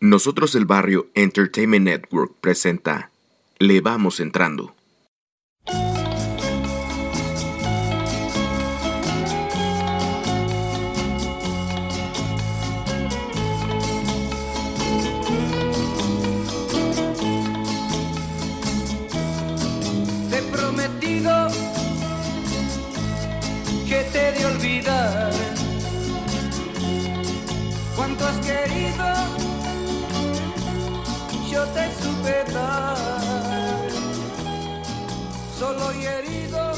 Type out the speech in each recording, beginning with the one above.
Nosotros el Barrio Entertainment Network presenta Le Vamos Entrando. Yo te supe dar, solo y herido.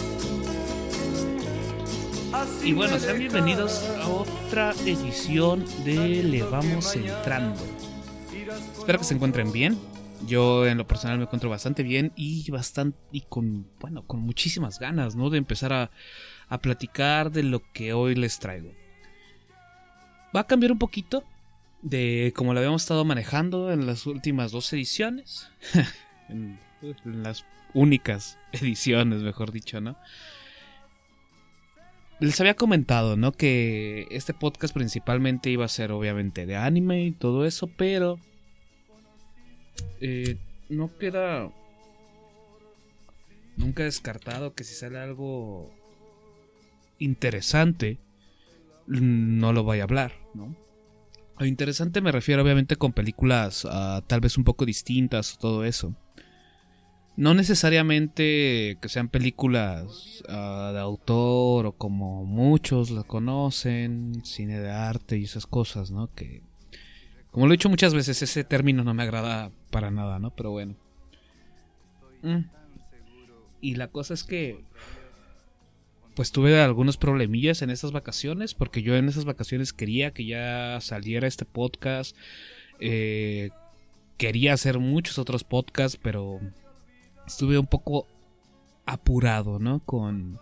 así Y bueno, sean bienvenidos a otra edición de Le Vamos Entrando. Espero que se encuentren bien. Yo en lo personal me encuentro bastante bien y bastante y con bueno, con muchísimas ganas, ¿no? De empezar a, a platicar de lo que hoy les traigo. Va a cambiar un poquito de como lo habíamos estado manejando en las últimas dos ediciones. en, las únicas ediciones, mejor dicho, ¿no? Les había comentado, ¿no? Que este podcast principalmente iba a ser obviamente de anime y todo eso, pero eh, no queda nunca descartado que si sale algo interesante, no lo vaya a hablar, ¿no? Lo interesante me refiero obviamente con películas ah, tal vez un poco distintas o todo eso. No necesariamente que sean películas ah, de autor o como muchos la conocen, cine de arte y esas cosas, ¿no? Que, como lo he dicho muchas veces, ese término no me agrada para nada, ¿no? Pero bueno. Mm. Y la cosa es que, pues tuve algunos problemillas en esas vacaciones, porque yo en esas vacaciones quería que ya saliera este podcast. eh, quería hacer muchos otros podcasts, pero estuve un poco apurado, ¿no? Con,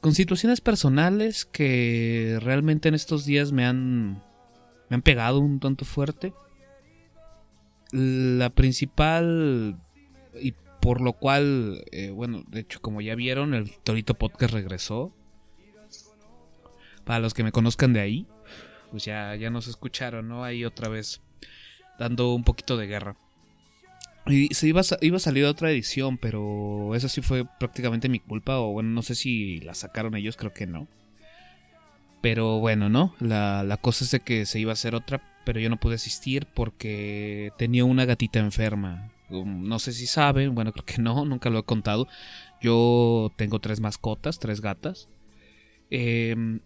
con situaciones personales que realmente en estos días me han, me han pegado un tanto fuerte. La principal, por lo cual, eh, bueno, de hecho, como ya vieron, el Torito Podcast regresó. Para los que me conozcan de ahí, pues ya, ya nos escucharon, ¿no? Ahí otra vez dando un poquito de guerra. Y se iba a, iba a salir otra edición, pero eso sí fue prácticamente mi culpa. O bueno, no sé si la sacaron ellos, creo que no. Pero bueno, ¿no? La, la cosa es de que se iba a hacer otra, pero yo no pude asistir porque tenía una gatita enferma. No sé si saben, bueno, creo que no, nunca lo he contado. Yo tengo tres mascotas, tres gatas. Em,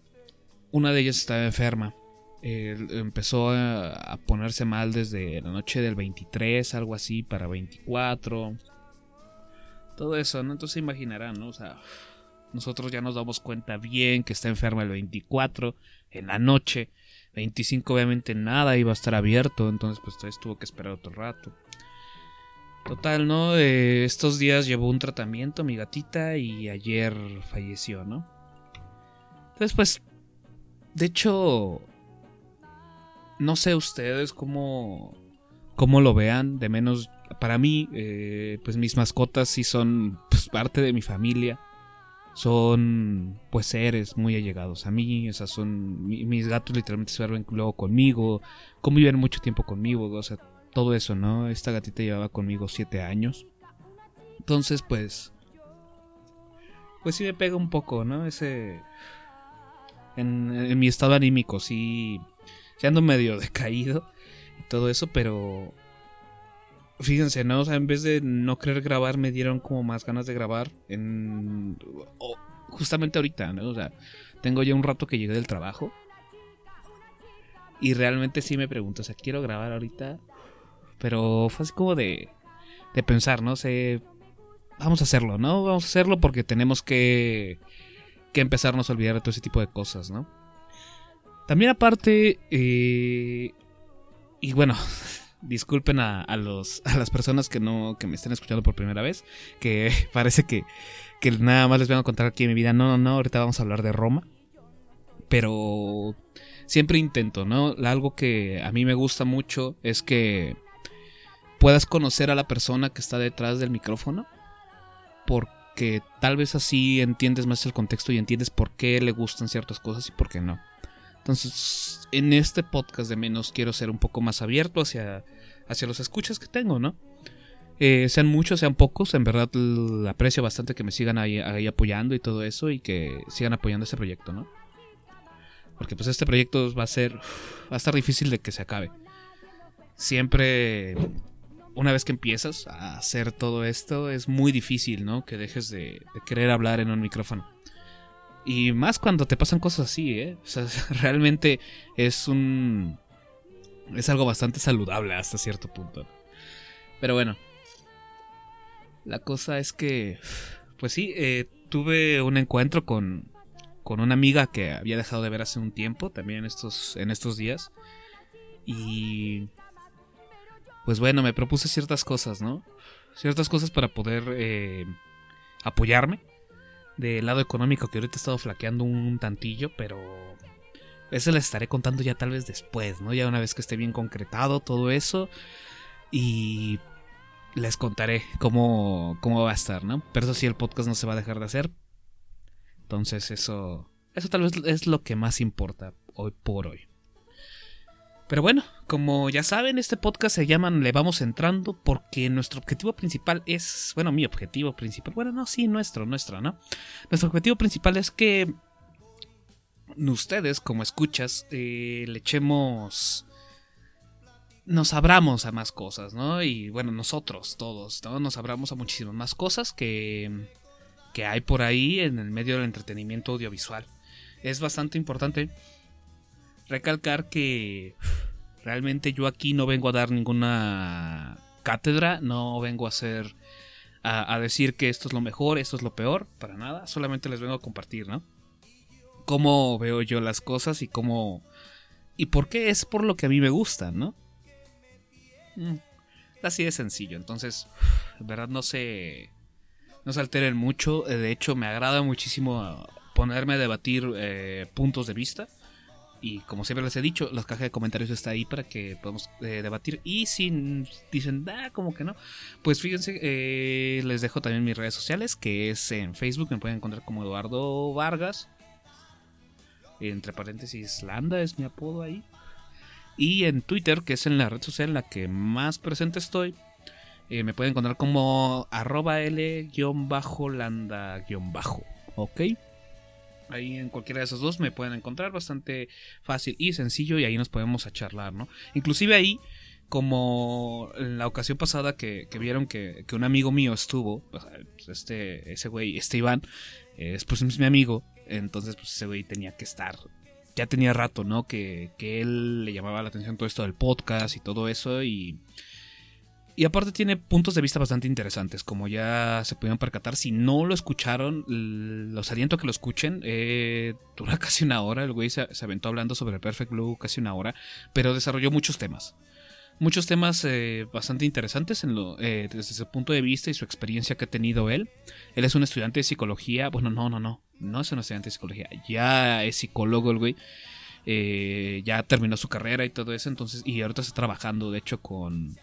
una de ellas estaba enferma. Empezó a, ponerse mal desde la noche del 23, algo así, para 24. Todo eso, ¿no? Entonces se imaginarán, ¿no? O sea, nosotros ya nos damos cuenta bien que está enferma el 24 en la noche. 25 obviamente nada iba a estar abierto, entonces pues tuvo que esperar otro rato. Total, ¿no? Estos días llevó un tratamiento mi gatita y ayer falleció, ¿no? Entonces pues, de hecho, no sé ustedes cómo, cómo lo vean, de menos para mí, eh, pues mis mascotas sí son pues, parte de mi familia son pues seres muy allegados a mí, o sea, son mi- mis gatos literalmente se duermen luego conmigo, conviven mucho tiempo conmigo, o sea, todo eso, ¿no? Esta gatita llevaba conmigo siete años, entonces pues, pues sí me pega un poco, ¿no? Ese, en, mi estado anímico, sí, sí ando medio decaído y todo eso, pero Fíjense, ¿no? O sea, en vez de no querer grabar, me dieron como más ganas de grabar. En. justamente ahorita, ¿no? O sea, tengo ya un rato que llegué del trabajo. Y realmente sí me pregunto, o sea, quiero grabar ahorita. Pero fue así como de. De pensar, ¿no? sé vamos a hacerlo, ¿no? Vamos a hacerlo porque tenemos que. Que empezarnos a olvidar de todo ese tipo de cosas, ¿no? También aparte. eh, y bueno, disculpen a, a los, a las personas que no que me estén escuchando por primera vez, que parece que, que nada más les vengo a contar aquí en mi vida. No, no, no, ahorita vamos a hablar de Roma. Pero siempre intento, ¿no? Algo que a mí me gusta mucho es que puedas conocer a la persona que está detrás del micrófono. Porque tal vez así entiendes más el contexto y entiendes por qué le gustan ciertas cosas y por qué no. Entonces, en este podcast de menos quiero ser un poco más abierto hacia, hacia los escuchas que tengo, ¿no? Eh, sean muchos, sean pocos, en verdad aprecio bastante que me sigan ahí, ahí apoyando y todo eso y que sigan apoyando este proyecto, ¿no? Porque pues este proyecto va a ser, va a estar difícil de que se acabe. Siempre, una vez que empiezas a hacer todo esto, es muy difícil, ¿no? Que dejes de, querer hablar en un micrófono. Y más cuando te pasan cosas así, ¿eh? O sea, realmente es un... Es algo bastante saludable hasta cierto punto. Pero bueno. La cosa es que... Pues sí, eh, tuve un encuentro con, con una amiga que había dejado de ver hace un tiempo, también estos, en estos días. Y... Pues bueno, me propuse ciertas cosas, ¿no? Ciertas cosas para poder eh, apoyarme. Del lado económico que ahorita he estado flaqueando un tantillo, pero eso les estaré contando ya tal vez después, ¿no? Ya una vez que esté bien concretado todo eso. Y les contaré cómo, cómo va a estar, ¿no? Pero eso sí, el podcast no se va a dejar de hacer. Entonces eso, eso tal vez es lo que más importa hoy por hoy. Pero bueno, como ya saben, este podcast se llama Le vamos entrando porque nuestro objetivo principal es, bueno, mi objetivo principal, bueno, no, sí, nuestro, nuestro, ¿no? Nuestro objetivo principal es que ustedes, como escuchas, eh, le echemos nos abramos a más cosas, ¿no? Y bueno, nosotros todos, ¿no? Nos abramos a muchísimas más cosas que, que hay por ahí en el medio del entretenimiento audiovisual. Es bastante importante recalcar que realmente yo aquí no vengo a dar ninguna cátedra, no vengo a hacer a, decir que esto es lo mejor, esto es lo peor, para nada, solamente les vengo a compartir, ¿no? Cómo veo yo las cosas y cómo y por qué es por lo que a mí me gustan, ¿no? Mm, Así de sencillo. Entonces, en verdad no se. No se alteren mucho. De hecho, me agrada muchísimo ponerme a debatir eh, puntos de vista. Y como siempre les he dicho, la caja de comentarios está ahí para que podamos eh, debatir. Y si dicen, ah, como que no, pues fíjense, eh, les dejo también mis redes sociales, que es en Facebook, me pueden encontrar como Eduardo Vargas. Entre paréntesis, Landa es mi apodo ahí. Y en Twitter, que es en la red social en la que más presente estoy, eh, me pueden encontrar como arroba L-landa-bajo. ¿Ok? Ahí en cualquiera de esos dos me pueden encontrar bastante fácil y sencillo y ahí nos podemos a charlar, ¿no? Inclusive ahí, como en la ocasión pasada que, que vieron que, que un amigo mío estuvo, pues, este, ese güey, este Iván, es pues es mi amigo, entonces pues ese güey tenía que estar ya tenía rato, ¿no? Que, que él le llamaba la atención todo esto del podcast y todo eso. Y, y aparte tiene puntos de vista bastante interesantes, como ya se pudieron percatar. Si no lo escucharon, los aliento a que lo escuchen. Eh, dura casi una hora, el güey se, se aventó hablando sobre Perfect Blue casi una hora, pero desarrolló muchos temas. Muchos temas eh, bastante interesantes eh, desde su punto de vista y su experiencia que ha tenido él. Él es un estudiante de psicología. Bueno, no, no, no. No es un estudiante de psicología. Ya es psicólogo el güey. Eh, ya terminó su carrera y todo eso. Entonces, y ahorita está trabajando, de hecho, con.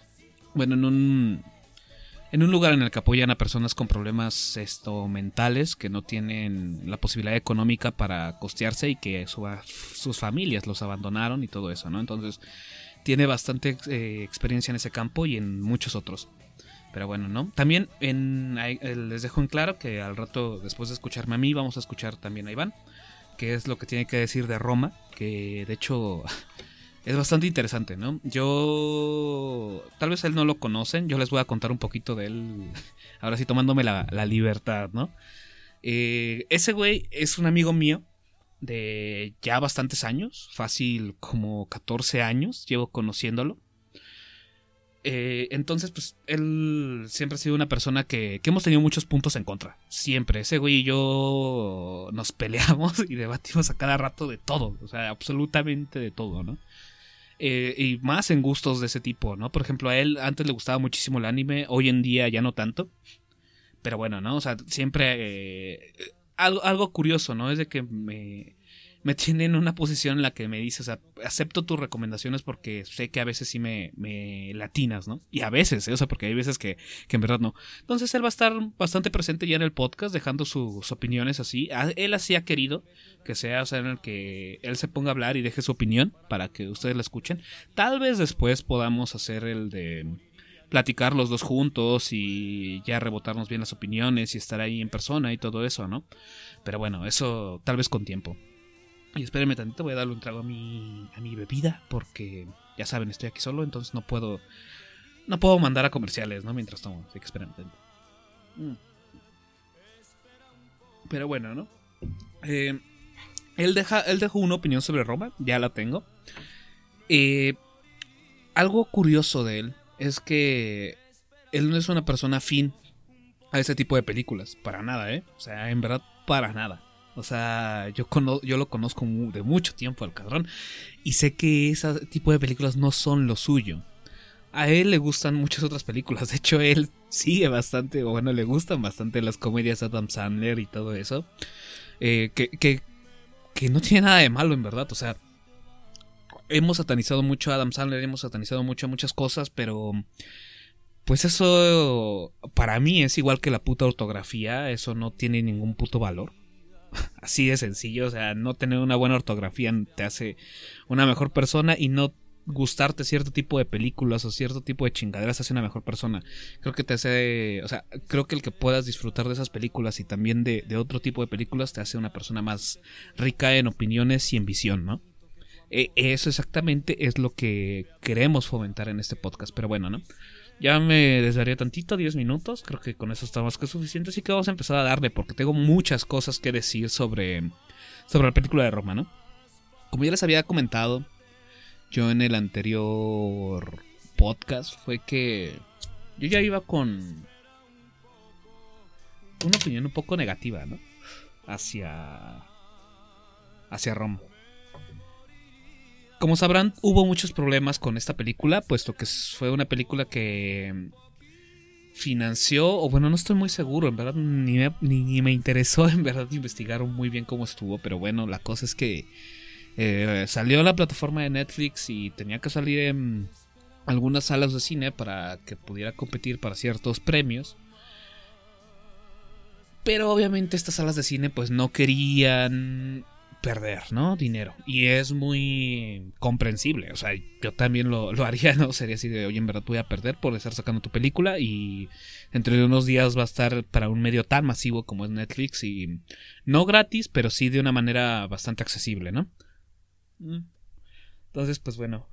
Bueno, en un. En un lugar en el que apoyan a personas con problemas esto, mentales que no tienen la posibilidad económica para costearse y que su- sus familias los abandonaron y todo eso, ¿no? Entonces, tiene bastante eh, experiencia en ese campo y en muchos otros. Pero bueno, ¿no? También en, eh, les dejo en claro que al rato, después de escucharme a mí, vamos a escuchar también a Iván, que es lo que tiene que decir de Roma, que de hecho es bastante interesante, ¿no? Yo, tal vez él no lo conocen, yo les voy a contar un poquito de él, ahora sí tomándome la, la libertad, ¿no? Eh, ese güey es un amigo mío de ya bastantes años, fácil como 14 años, llevo conociéndolo. Eh, entonces, pues, él siempre ha sido una persona que, que hemos tenido muchos puntos en contra. Siempre. Ese güey y yo nos peleamos y debatimos a cada rato de todo. O sea, absolutamente de todo, ¿no? Eh, y más en gustos de ese tipo, ¿no? Por ejemplo, a él antes le gustaba muchísimo el anime, hoy en día ya no tanto. Pero bueno, ¿no? O sea, siempre... eh, algo, algo curioso, ¿no? Es de que me, me tiene en una posición en la que me dice, o sea, acepto tus recomendaciones porque sé que a veces sí me, me latinas, ¿no? Y a veces, ¿eh? o sea, porque hay veces que, que, en verdad no. Entonces él va a estar bastante presente ya en el podcast, dejando sus opiniones así. Él así ha querido que sea, o sea, en el que él se ponga a hablar y deje su opinión para que ustedes la escuchen. Tal vez después podamos hacer el de platicar los dos juntos y ya rebotarnos bien las opiniones y estar ahí en persona y todo eso, ¿no? Pero bueno, eso tal vez con tiempo. Y espérenme tantito, voy a darle un trago a mi, a mi bebida porque ya saben, estoy aquí solo, entonces no puedo no puedo mandar a comerciales, ¿no? Mientras tomo, así que espérenme tantito. Mm. Pero bueno, ¿no? Eh, él, deja, él dejó una opinión sobre Roma, ya la tengo. Eh, algo curioso de él es que él no es una persona afín a ese tipo de películas, para nada, ¿eh? O sea, en verdad, para nada. O sea, yo, yo lo conozco de mucho tiempo al cadrón y sé que ese tipo de películas no son lo suyo. A él le gustan muchas otras películas. De hecho, él sigue bastante, o bueno, le gustan bastante las comedias Adam Sandler y todo eso. Eh, que, que, que no tiene nada de malo, en verdad. O sea, hemos satanizado mucho a Adam Sandler, hemos satanizado mucho a muchas cosas, pero pues eso para mí es igual que la puta ortografía, eso no tiene ningún puto valor. Así de sencillo, o sea, no tener una buena ortografía te hace una mejor persona y no gustarte cierto tipo de películas o cierto tipo de chingaderas hace una mejor persona. Creo que te hace, o sea, creo que el que puedas disfrutar de esas películas y también de, de otro tipo de películas te hace una persona más rica en opiniones y en visión, ¿no? E, eso exactamente es lo que queremos fomentar en este podcast. Pero bueno, ¿no? Ya me desdaría tantito, 10 minutos. Creo que con eso está más que suficiente. Así que vamos a empezar a darle, porque tengo muchas cosas que decir sobre, sobre la película de Roma, ¿no? Como ya les había comentado yo en el anterior podcast, fue que yo ya iba con una opinión un poco negativa, ¿no? Hacia, hacia Roma. Como sabrán, hubo muchos problemas con esta película, puesto que fue una película que financió, o bueno, no estoy muy seguro, en verdad ni me, interesó en verdad investigar muy bien cómo estuvo, pero bueno, la cosa es que eh, salió a la plataforma de Netflix y tenía que salir en algunas salas de cine para que pudiera competir para ciertos premios. Pero obviamente estas salas de cine pues no querían perder, ¿no? Dinero. Y es muy comprensible. O sea, yo también lo, haría, ¿no? Sería así de, oye, en verdad voy a perder por estar sacando tu película y entre unos días va a estar para un medio tan masivo como es Netflix y no gratis, pero sí de una manera bastante accesible, ¿no? Mm. Entonces, pues bueno.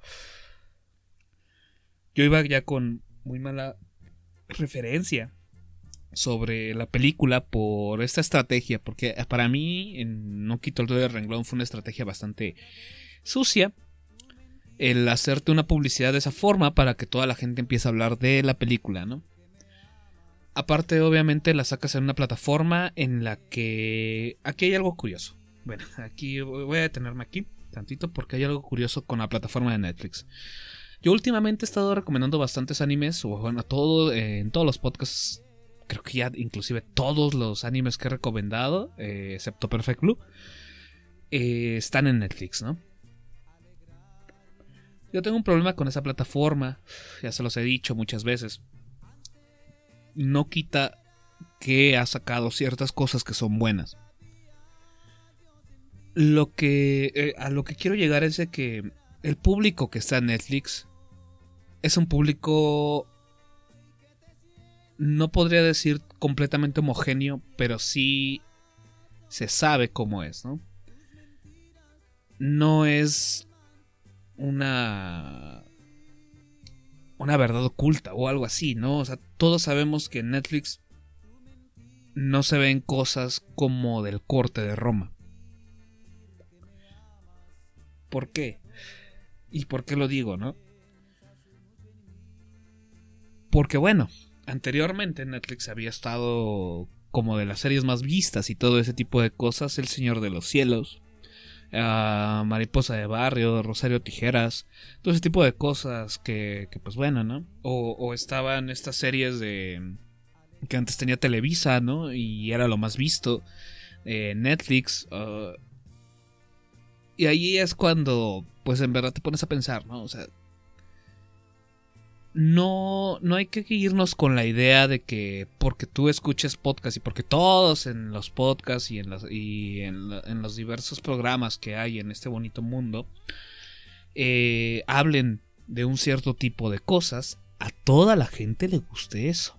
Yo iba ya con muy mala referencia sobre la película por esta estrategia, porque para mí, en No quito el dedo de renglón, fue una estrategia bastante sucia. El hacerte una publicidad de esa forma para que toda la gente empiece a hablar de la película, ¿no? Aparte, obviamente, la sacas en una plataforma en la que... Aquí hay algo curioso. Bueno, aquí voy a detenerme aquí, tantito, porque hay algo curioso con la plataforma de Netflix. Yo últimamente he estado recomendando bastantes animes, o bueno, todo, en todos los podcasts creo que ya inclusive todos los animes que he recomendado, eh, excepto Perfect Blue, eh, están en Netflix, ¿no? Yo tengo un problema con esa plataforma, ya se los he dicho muchas veces. No quita que ha sacado ciertas cosas que son buenas. Lo que eh, a lo que quiero llegar es de que el público que está en Netflix es un público no podría decir completamente homogéneo, pero sí se sabe cómo es, ¿no? No es una una verdad oculta o algo así, ¿no? O sea, todos sabemos que en Netflix no se ven cosas como del corte de Roma. ¿Por qué? ¿Y por qué lo digo, no? Porque bueno, anteriormente Netflix había estado como de las series más vistas y todo ese tipo de cosas, El Señor de los Cielos, ah, Mariposa de Barrio, Rosario Tijeras, todo ese tipo de cosas que, pues bueno, ¿no? O, estaban estas series de que antes tenía Televisa, ¿no? Y era lo más visto. Eh, Netflix. Ah, Y ahí es cuando, pues en verdad te pones a pensar, ¿no? O sea, no, no hay que irnos con la idea de que porque tú escuches podcast y porque todos en los podcasts y en, los, y en, los diversos programas que hay en este bonito mundo eh, hablen de un cierto tipo de cosas, a toda la gente le guste eso.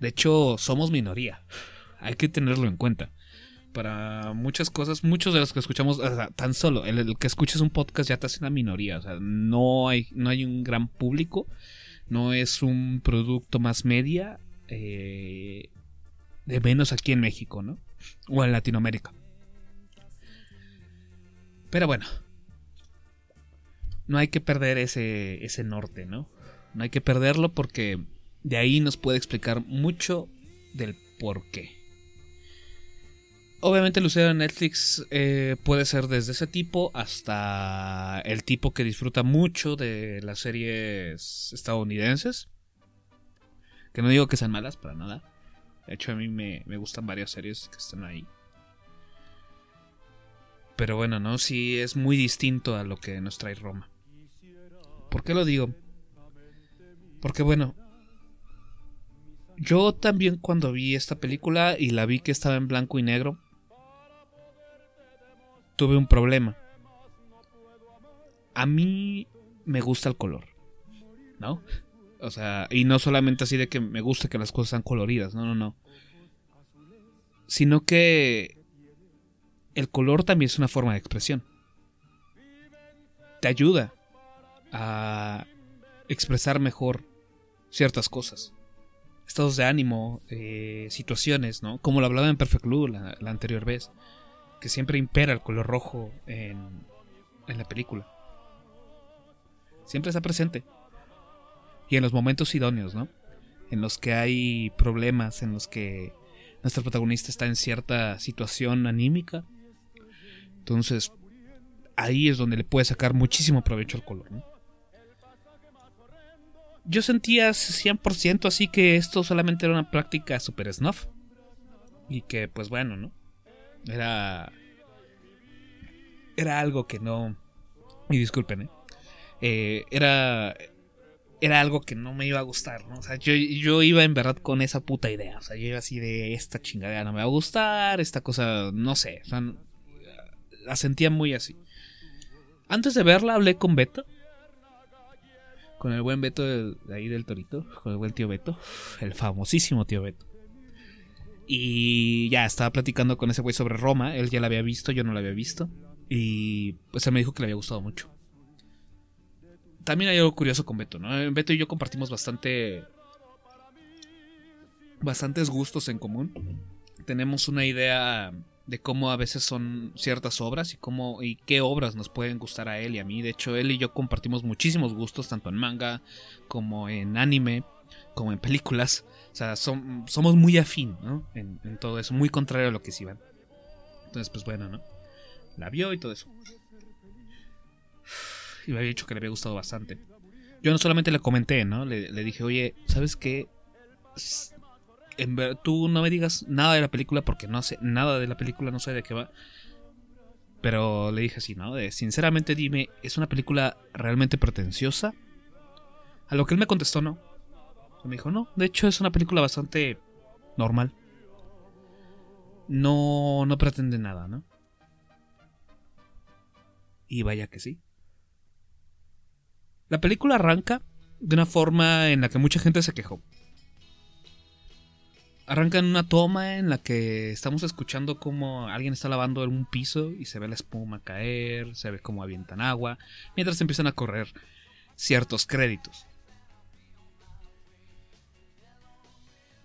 De hecho, somos minoría. Hay que tenerlo en cuenta para muchas cosas, muchos de los que escuchamos, tan solo el, que escuches un podcast ya te hace una minoría, o sea, no hay, no hay un gran público, no es un producto más media, eh, de menos aquí en México, ¿no? O en Latinoamérica. Pero bueno, no hay que perder ese, ese norte, ¿no? No hay que perderlo porque de ahí nos puede explicar mucho del por qué. Obviamente el usuario de Netflix eh, puede ser desde ese tipo hasta el tipo que disfruta mucho de las series estadounidenses. Que no digo que sean malas para nada. De hecho a mí me, gustan varias series que están ahí. Pero bueno, ¿no? Sí es muy distinto a lo que nos trae Roma. ¿Por qué lo digo? Porque bueno, yo también cuando vi esta película y la vi que estaba en blanco y negro, tuve un problema. A mí me gusta el color, ¿no? O sea, y no solamente así de que me gusta que las cosas sean coloridas, no, no, no. Sino que el color también es una forma de expresión. Te ayuda a expresar mejor ciertas cosas. Estados de ánimo, eh, situaciones, ¿no? Como lo hablaba en Perfect Blue la anterior vez que siempre impera el color rojo en, en la película. Siempre está presente. Y en los momentos idóneos, ¿no? En los que hay problemas, en los que nuestro protagonista está en cierta situación anímica. Entonces, ahí es donde le puede sacar muchísimo provecho al color, ¿no? Yo sentía 100% así que esto solamente era una práctica super snuff. Y que, pues bueno, ¿no? Era. Era algo que no. Y disculpen, ¿eh? ¿eh? era. Era algo que no me iba a gustar, ¿no? O sea, yo, yo iba en verdad con esa puta idea. O sea, yo iba así de esta chingadera no me va a gustar, esta cosa, no sé. La sentía muy así. Antes de verla hablé con Beto. Con el buen Beto de, de ahí del Torito. Con el buen tío Beto. El famosísimo tío Beto. Y ya estaba platicando con ese güey sobre Roma. Él ya la había visto, yo no la había visto. Y pues él me dijo que le había gustado mucho. También hay algo curioso con Beto, ¿no? Beto y yo compartimos bastante. bastantes gustos en común. Tenemos una idea de cómo a veces son ciertas obras y cómo y qué obras nos pueden gustar a él y a mí. De hecho, él y yo compartimos muchísimos gustos, tanto en manga como en anime, como en películas. O sea, somos muy afín, ¿no? En, todo eso, muy contrario a lo que se iban. Entonces, pues bueno, ¿no? La vio y todo eso. Y me había dicho que le había gustado bastante. Yo no solamente le comenté, ¿no? Le, dije, oye, ¿sabes qué? En tú no me digas nada de la película porque no sé nada de la película, no sé de qué va. Pero le dije así, ¿no? Sinceramente dime, ¿es una película realmente pretenciosa? A lo que él me contestó, no. Me dijo, no, de hecho es una película bastante normal. No, no pretende nada, ¿no? Y vaya que sí. La película arranca de una forma en la que mucha gente se quejó. Arranca en una toma en la que estamos escuchando como alguien está lavando en un piso y se ve la espuma caer, se ve como avientan agua, mientras empiezan a correr ciertos créditos.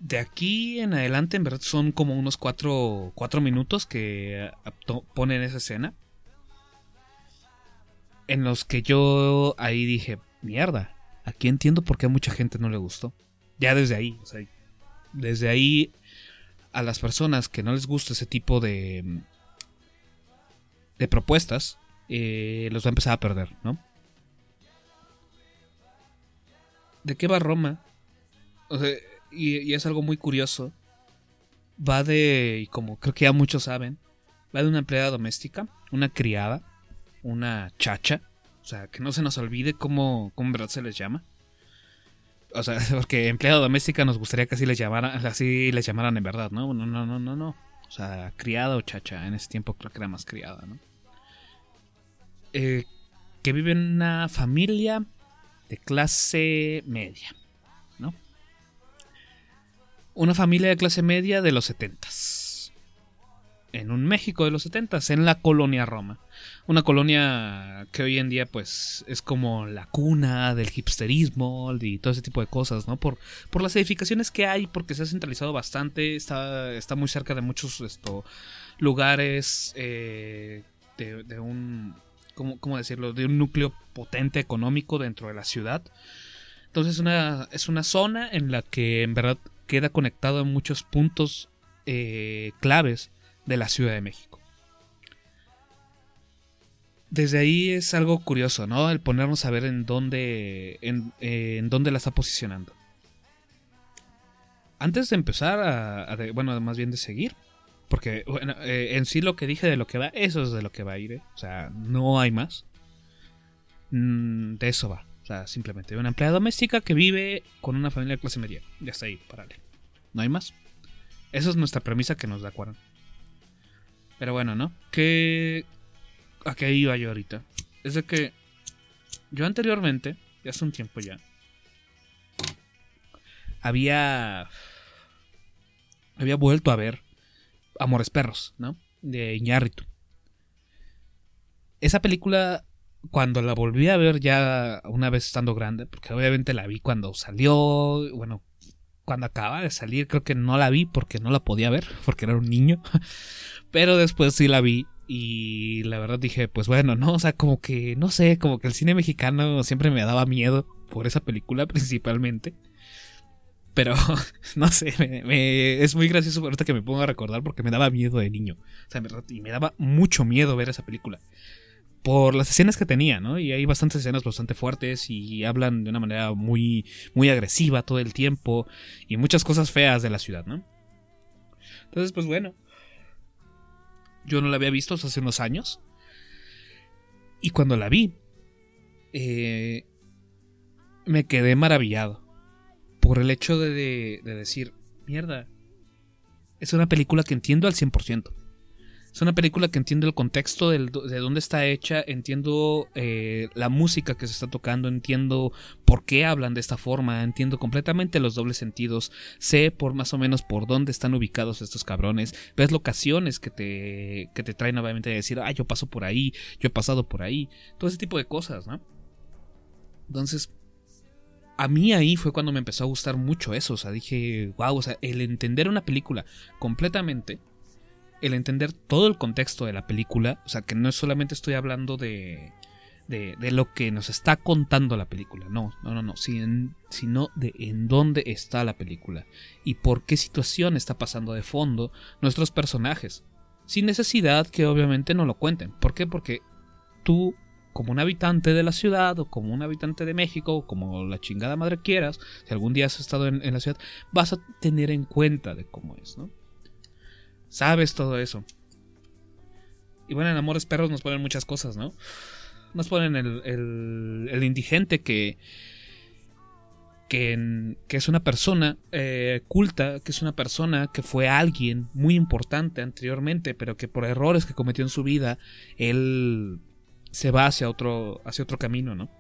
De aquí en adelante, en verdad, son como unos cuatro, cuatro minutos que ponen esa escena. En los que yo ahí dije, mierda, aquí entiendo por qué a mucha gente no le gustó. Ya desde ahí, desde ahí a las personas que no les gusta ese tipo de, de propuestas, eh, los va a empezar a perder, ¿no? ¿De qué va Roma? O sea, y, es algo muy curioso. Va de, y como creo que ya muchos saben, Va de una empleada doméstica, una criada, una chacha. O sea, que no se nos olvide cómo, cómo en verdad se les llama. O sea, porque empleada doméstica nos gustaría que así les llamaran, así les llamaran en verdad, ¿no? No, no, no, no, no. O sea, criada o chacha. En ese tiempo creo que era más criada, ¿no? Eh, que vive en una familia de clase media. Una familia de clase media de los setentas en un México de los 70 en la colonia Roma. Una colonia que hoy en día pues es como la cuna del hipsterismo y todo ese tipo de cosas, ¿no? Por, por las edificaciones que hay, porque se ha centralizado bastante, está, está muy cerca de muchos esto, lugares eh, de, un, ¿cómo, ¿cómo, decirlo? De un núcleo potente económico dentro de la ciudad. Entonces una, es una zona en la que en verdad queda conectado en muchos puntos eh, claves de la Ciudad de México. Desde ahí es algo curioso, ¿no? El ponernos a ver en dónde, en, dónde la está posicionando. Antes de empezar a, bueno, más bien de seguir, porque bueno, eh, en sí lo que dije de lo que va, eso es de lo que va a ir, ¿eh? o sea, no hay más. Mm, de eso va, o sea, simplemente una empleada doméstica que vive con una familia de clase media. Ya está ahí, parale. No hay más. Esa es nuestra premisa que nos da Cuarón. Pero bueno, ¿no? ¿Qué... ¿A qué iba yo ahorita? Es de que yo anteriormente, ya hace un tiempo ya, había... Había vuelto a ver Amores Perros, ¿no? De Iñárritu. Esa película, cuando la volví a ver ya una vez estando grande, porque obviamente la vi cuando salió, bueno, cuando acaba de salir, creo que no la vi porque no la podía ver, porque era un niño. Pero después sí la vi y la verdad dije, pues bueno, no, o sea, como que, no sé, como que el cine mexicano siempre me daba miedo por esa película principalmente. Pero, no sé, es muy gracioso ahorita que me pongo a recordar porque me daba miedo de niño. O sea, y me daba mucho miedo ver esa película. Por las escenas que tenía, ¿no? Y hay bastantes escenas bastante fuertes y hablan de una manera muy, muy agresiva todo el tiempo y muchas cosas feas de la ciudad, ¿no? Entonces, pues bueno, yo no la había visto hace unos años. Y cuando la vi, eh, me quedé maravillado. Por el hecho de, de decir, mierda, es una película que entiendo al 100%. Es una película que entiendo el contexto de dónde está hecha, entiendo eh, la música que se está tocando, entiendo por qué hablan de esta forma, entiendo completamente los dobles sentidos, sé por más o menos por dónde están ubicados estos cabrones, ves locaciones que te, que te traen nuevamente a decir, ah, yo paso por ahí, yo he pasado por ahí, todo ese tipo de cosas, ¿no? Entonces, a mí ahí fue cuando me empezó a gustar mucho eso. O sea, dije, wow, o sea, el entender una película completamente el entender todo el contexto de la película, o sea, que no solamente estoy hablando de, de, lo que nos está contando la película, no, no, no, no, sino de en dónde está la película y por qué situación está pasando de fondo nuestros personajes, sin necesidad que obviamente no lo cuenten. ¿Por qué? Porque tú como un habitante de la ciudad o como un habitante de México o como la chingada madre quieras, si algún día has estado en, en la ciudad, vas a tener en cuenta de cómo es, ¿no? Sabes todo eso. Y bueno, en Amores Perros nos ponen muchas cosas, ¿no? Nos ponen el, el, indigente que, que, que, es una persona eh, culta, que es una persona que fue alguien muy importante anteriormente, pero que por errores que cometió en su vida, él se va hacia otro, hacia otro camino, ¿no?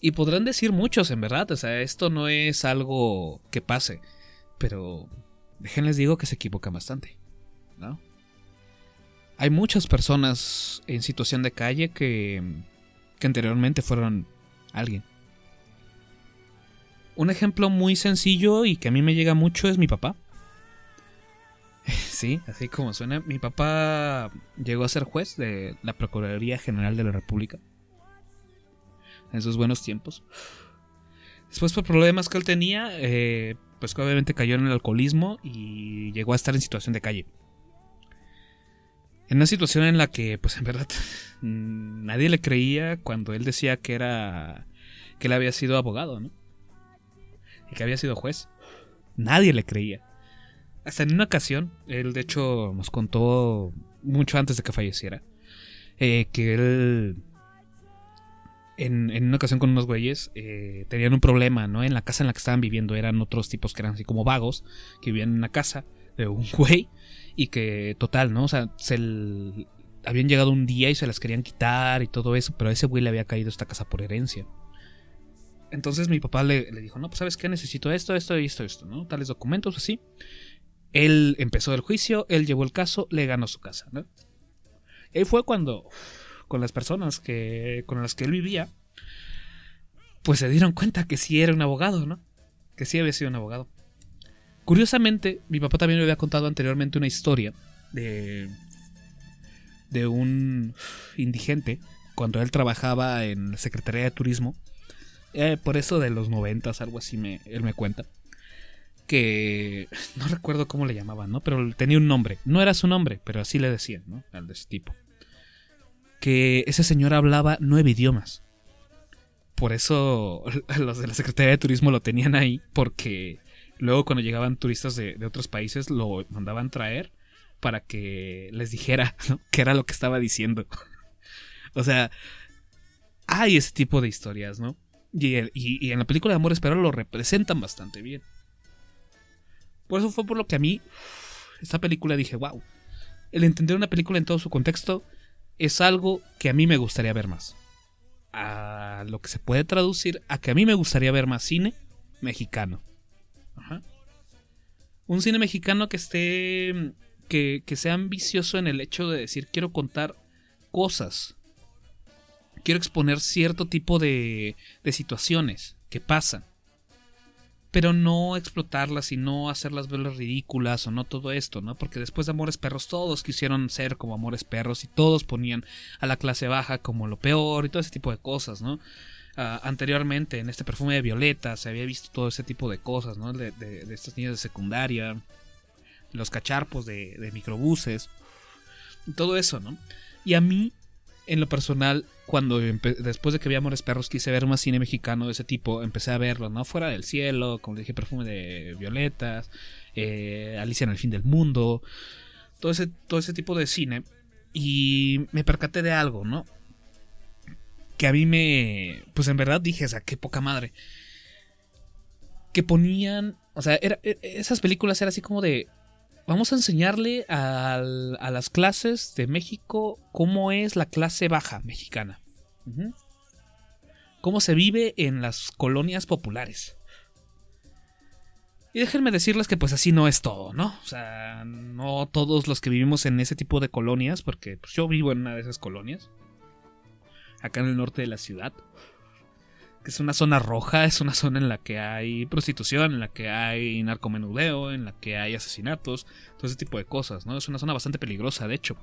Y podrán decir muchos, en verdad, o sea, esto no es algo que pase, pero déjenles digo que se equivocan bastante, ¿no? Hay muchas personas en situación de calle que, que anteriormente fueron alguien. Un ejemplo muy sencillo y que a mí me llega mucho es mi papá. Sí, así como suena. Mi papá llegó a ser juez de la Procuraduría General de la República. En sus buenos tiempos. Después por problemas que él tenía, eh, pues obviamente cayó en el alcoholismo y llegó a estar en situación de calle. En una situación en la que, pues en verdad, nadie le creía cuando él decía que era. que él había sido abogado, ¿no? Y que había sido juez. Nadie le creía. hasta en una ocasión, él de hecho nos contó mucho antes de que falleciera, eh, que él en, una ocasión con unos güeyes eh, tenían un problema, ¿no? En la casa en la que estaban viviendo eran otros tipos que eran así como vagos, que vivían en una casa de un güey y que total, ¿no? O sea, se habían llegado un día y se las querían quitar y todo eso, pero a ese güey le había caído esta casa por herencia. Entonces mi papá le, le, dijo, no, pues sabes qué, necesito esto, esto y esto, esto, ¿no? Tales documentos así. Él empezó el juicio, él llevó el caso, le ganó su casa, ¿no? Él fue cuando, con las personas que, con las que él vivía, pues se dieron cuenta que sí era un abogado, ¿no? Que sí había sido un abogado. Curiosamente, mi papá también me había contado anteriormente una historia de, de un indigente cuando él trabajaba en la Secretaría de Turismo. Eh, por eso de los noventas, algo así me, él me cuenta. Que no recuerdo cómo le llamaban, ¿no? Pero tenía un nombre. No era su nombre, pero así le decían, ¿no? Al de ese tipo. Que ese señor hablaba nueve idiomas. Por eso los de la Secretaría de Turismo lo tenían ahí, porque luego cuando llegaban turistas de, de otros países lo mandaban traer para que les dijera qué era lo que estaba diciendo. o sea, hay ese tipo de historias, ¿no? Y, y, y, en la película de Amores Perros lo representan bastante bien. Por eso fue por lo que a mí, esta película dije, wow, el entender una película en todo su contexto es algo que a mí me gustaría ver más. A lo que se puede traducir a que a mí me gustaría ver más cine mexicano. Ajá. Un cine mexicano que esté que, que, sea ambicioso en el hecho de decir quiero contar cosas. Quiero exponer cierto tipo de, de situaciones que pasan. Pero no explotarlas y no hacerlas verlas ridículas o no todo esto, ¿no? Porque después de Amores Perros todos quisieron ser como Amores Perros y todos ponían a la clase baja como lo peor y todo ese tipo de cosas, ¿no? Uh, anteriormente en este perfume de Violeta se había visto todo ese tipo de cosas, ¿no? De, de, de estos niños de secundaria, los cacharpos de, de microbuses, todo eso, ¿no? Y a mí, en lo personal, cuando después de que vi Amores Perros quise ver más cine mexicano de ese tipo, empecé a verlo, ¿no? Fuera del cielo, como dije, perfume de violetas, eh, Alicia en el fin del mundo, todo ese, todo ese tipo de cine. Y me percaté de algo, ¿no? Que a mí me... Pues en verdad dije, o sea, qué poca madre. Que ponían... O sea, era, esas películas eran así como de vamos a enseñarle a, las clases de México cómo es la clase baja mexicana. Cómo se vive en las colonias populares. Y déjenme decirles que pues así no es todo, ¿no? O sea, no todos los que vivimos en ese tipo de colonias, porque pues, yo vivo en una de esas colonias, acá en el norte de la ciudad es una zona roja, es una zona en la que hay prostitución, en la que hay narcomenudeo, en la que hay asesinatos, todo ese tipo de cosas, ¿no? Es una zona bastante peligrosa, de hecho.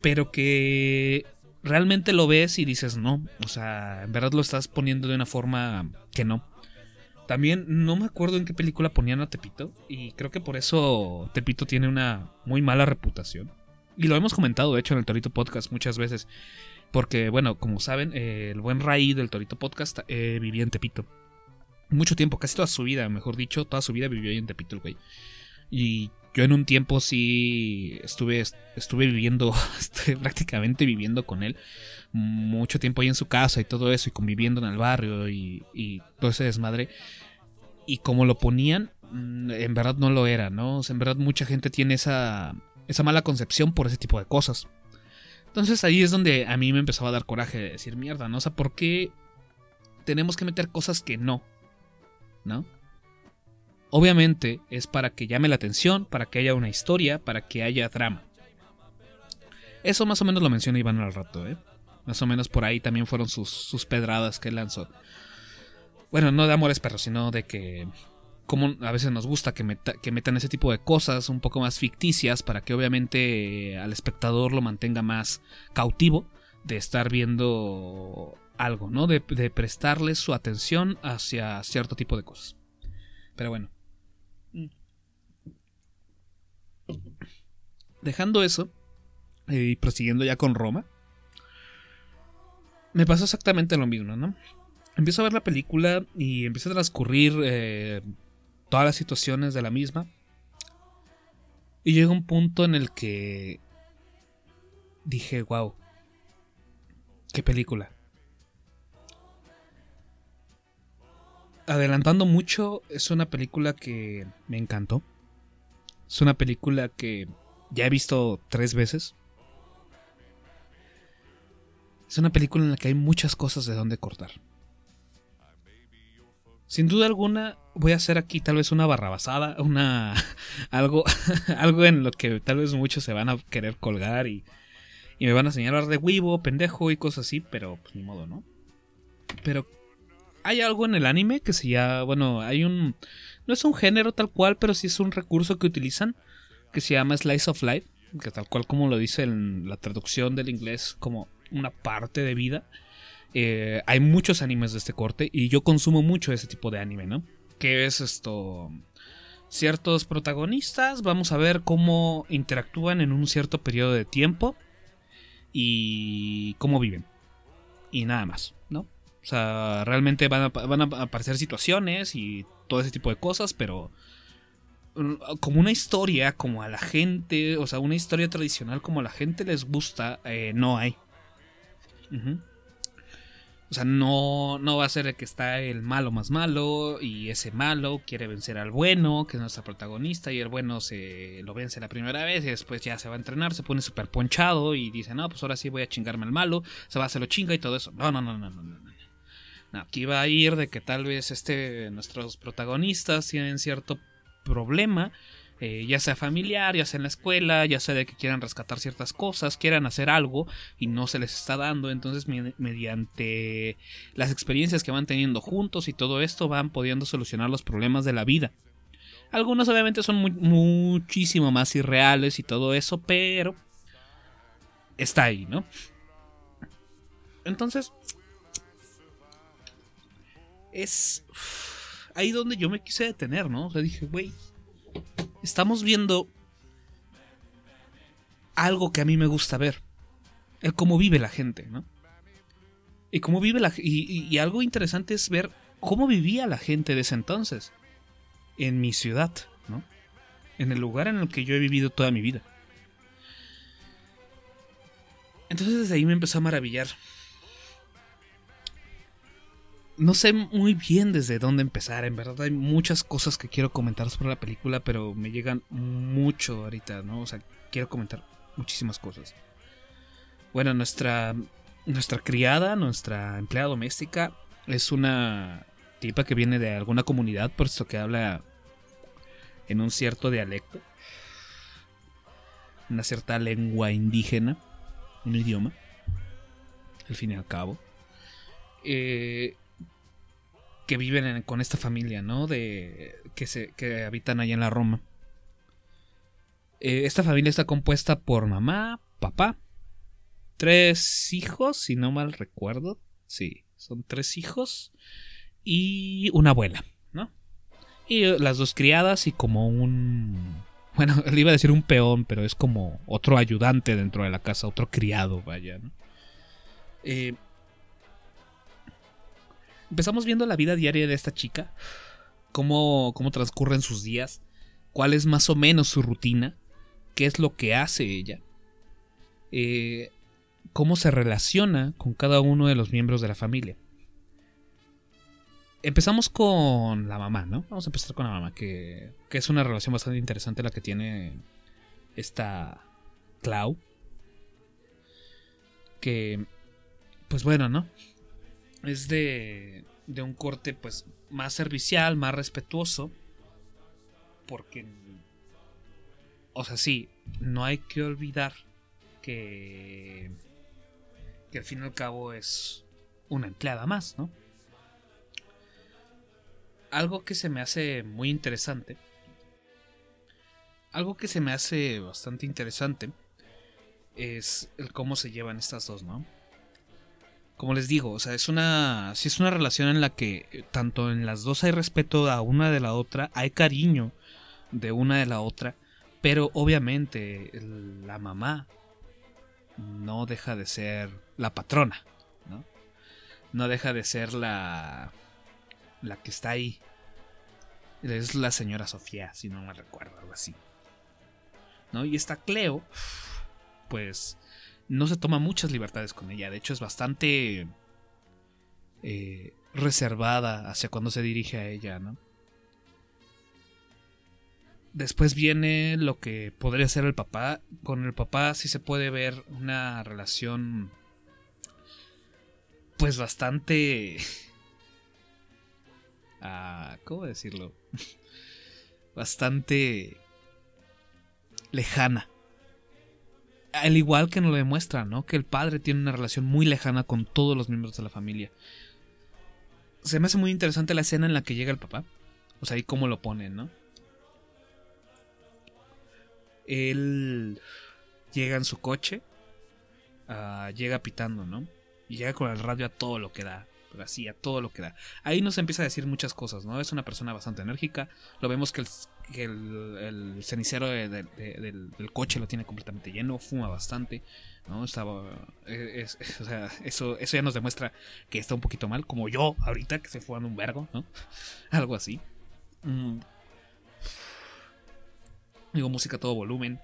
Pero que realmente lo ves y dices, no, o sea, en verdad lo estás poniendo de una forma que no. También no me acuerdo en qué película ponían a Tepito y creo que por eso Tepito tiene una muy mala reputación. Y lo hemos comentado, de hecho, en el Torito Podcast muchas veces. Porque, bueno, como saben, eh, el buen Raí del Torito Podcast eh, vivía en Tepito. Mucho tiempo, casi toda su vida, mejor dicho, toda su vida vivió ahí en Tepito güey. Y yo en un tiempo sí estuve, estuve viviendo, estuve prácticamente viviendo con él. Mucho tiempo ahí en su casa y todo eso, y conviviendo en el barrio y, y todo ese desmadre. Y como lo ponían, mm, en verdad no lo era, ¿no? O sea, en verdad mucha gente tiene esa, esa mala concepción por ese tipo de cosas. Entonces ahí es donde a mí me empezaba a dar coraje de decir, mierda, ¿no? O sea, ¿por qué tenemos que meter cosas que no? ¿No? Obviamente es para que llame la atención, para que haya una historia, para que haya drama. Eso más o menos lo menciona Iván al rato, ¿eh? Más o menos por ahí también fueron sus, sus pedradas que lanzó. Bueno, no de amores perros, sino de que como a veces nos gusta que, meta, que, metan ese tipo de cosas un poco más ficticias para que obviamente al espectador lo mantenga más cautivo de estar viendo algo, ¿no? De, de prestarle su atención hacia cierto tipo de cosas. Pero bueno. Dejando eso eh, y prosiguiendo ya con Roma, me pasó exactamente lo mismo, ¿no? Empiezo a ver la película y empieza a transcurrir eh, todas las situaciones de la misma. Y llega un punto en el que dije, wow, qué película. Adelantando mucho, es una película que me encantó. Es una película que ya he visto tres veces. Es una película en la que hay muchas cosas de donde cortar. Sin duda alguna, voy a hacer aquí tal vez una barrabasada, una algo, algo en lo que tal vez muchos se van a querer colgar y, y me van a señalar de huevo, pendejo y cosas así, pero pues ni modo, ¿no? Pero hay algo en el anime que se llama, bueno, hay un, no es un género tal cual, pero sí es un recurso que utilizan que se llama Slice of Life, que tal cual como lo dice en la traducción del inglés como una parte de vida. Eh, hay muchos animes de este corte y yo consumo mucho ese tipo de anime, ¿no? Que es esto... Ciertos protagonistas, vamos a ver cómo interactúan en un cierto periodo de tiempo y cómo viven. Y nada más, ¿no? O sea, realmente van a, aparecer situaciones y todo ese tipo de cosas, pero mm, como una historia, como a la gente, o sea, una historia tradicional como a la gente les gusta, eh, no hay. O sea, no, no va a ser el que está el malo más malo y ese malo quiere vencer al bueno, que es nuestra protagonista, y el bueno se lo vence la primera vez y después ya se va a entrenar, se pone súper ponchado y dice, no, pues ahora sí voy a chingarme al malo, se va a hacer lo chinga y todo eso. No, no, no, no, no, no. no. Aquí va a ir de que tal vez este, nuestros protagonistas tienen cierto problema eh, ya sea familiar, ya sea en la escuela, ya sea de que quieran rescatar ciertas cosas, quieran hacer algo y no se les está dando, entonces mediante las experiencias que van teniendo juntos y todo esto van pudiendo solucionar los problemas de la vida. Algunos obviamente son muchísimo más irreales y todo eso, pero está ahí, ¿no? Entonces, es ahí donde yo me quise detener, ¿no? O sea, dije, güey, estamos viendo algo que a mí me gusta ver. El cómo vive la gente, ¿no? Y cómo vive la y, y algo interesante es ver cómo vivía la gente de ese entonces. En mi ciudad, ¿no? En el lugar en el que yo he vivido toda mi vida. Entonces desde ahí me empezó a maravillar no sé muy bien desde dónde empezar. En verdad hay muchas cosas que quiero comentar sobre la película, pero me llegan mucho ahorita, ¿no? O sea, quiero comentar muchísimas cosas. Bueno, nuestra, nuestra criada, nuestra empleada doméstica, es una tipa que viene de alguna comunidad, por eso que habla en un cierto dialecto, una cierta lengua indígena, un idioma, al fin y al cabo. Eh, que viven con esta familia, ¿no? De que se que habitan allá en la Roma. Eh, esta familia está compuesta por mamá, papá, tres hijos, si no mal recuerdo. Sí, son tres hijos y una abuela, ¿no? Y las dos criadas y como un bueno, le iba a decir un peón, pero es como otro ayudante dentro de la casa, otro criado, vaya, ¿no? Eh, empezamos viendo la vida diaria de esta chica, cómo, cómo transcurren sus días, cuál es más o menos su rutina, qué es lo que hace ella, eh, cómo se relaciona con cada uno de los miembros de la familia. Empezamos con la mamá, ¿no? Vamos a empezar con la mamá, que, que es una relación bastante interesante la que tiene esta Clau. Que, pues bueno, ¿no? Es de, de un corte pues más servicial, más respetuoso. Porque, o sea, sí, no hay que olvidar que, que al fin y al cabo es una empleada más, ¿no? Algo que se me hace muy interesante. Algo que se me hace bastante interesante es el cómo se llevan estas dos, ¿no? Como les digo, o sea, es una, si es una relación en la que eh, tanto en las dos hay respeto a una de la otra, hay cariño de una de la otra, pero obviamente la mamá no deja de ser la patrona, ¿no? No deja de ser la, la que está ahí. Es la señora Sofía, si no me recuerdo, algo así. ¿no? Y esta Cleo, pues, no se toma muchas libertades con ella. De hecho, es bastante eh, reservada hacia cuando se dirige a ella, ¿no? Después viene lo que podría ser el papá. Con el papá sí se puede ver una relación pues bastante... Ah, ¿Cómo decirlo? bastante lejana. Al igual que nos lo demuestra, ¿no? Que el padre tiene una relación muy lejana con todos los miembros de la familia. Se me hace muy interesante la escena en la que llega el papá. O sea, ahí cómo lo ponen, ¿no? Él llega en su coche. Ah, llega pitando, ¿no? Y llega con el radio a todo lo que da. Pero así, a todo lo que da. Ahí nos empieza a decir muchas cosas, ¿no? Es una persona bastante enérgica. Lo vemos que el, cenicero del, coche lo tiene completamente lleno. Fuma bastante, ¿no? Estaba. Sea, eso, eso ya nos demuestra que está un poquito mal. Como yo, ahorita, que estoy fumando un vergo, ¿no? Algo así. Mm. Digo, música a todo volumen.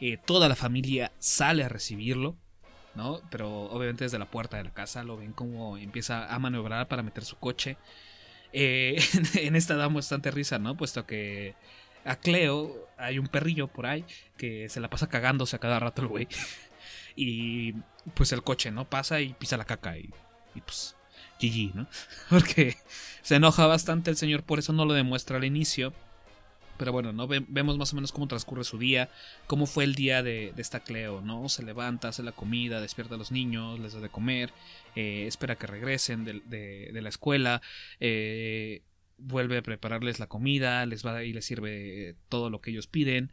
Eh, toda la familia sale a recibirlo. ¿no? Pero obviamente desde la puerta de la casa lo ven como empieza a maniobrar para meter su coche. Eh, en esta da bastante risa, ¿no? Puesto que a Cleo hay un perrillo por ahí que se la pasa cagándose a cada rato el güey. Y pues el coche, ¿no? Pasa y pisa la caca y, y pues GG, ¿no? Porque se enoja bastante el señor, por eso no lo demuestra al inicio. Pero bueno, ¿no? vemos más o menos cómo transcurre su día, cómo fue el día de, esta Cleo, ¿no? Se levanta, hace la comida, despierta a los niños, les da de comer, eh, espera que regresen de, la escuela, eh, vuelve a prepararles la comida, les va y les sirve todo lo que ellos piden.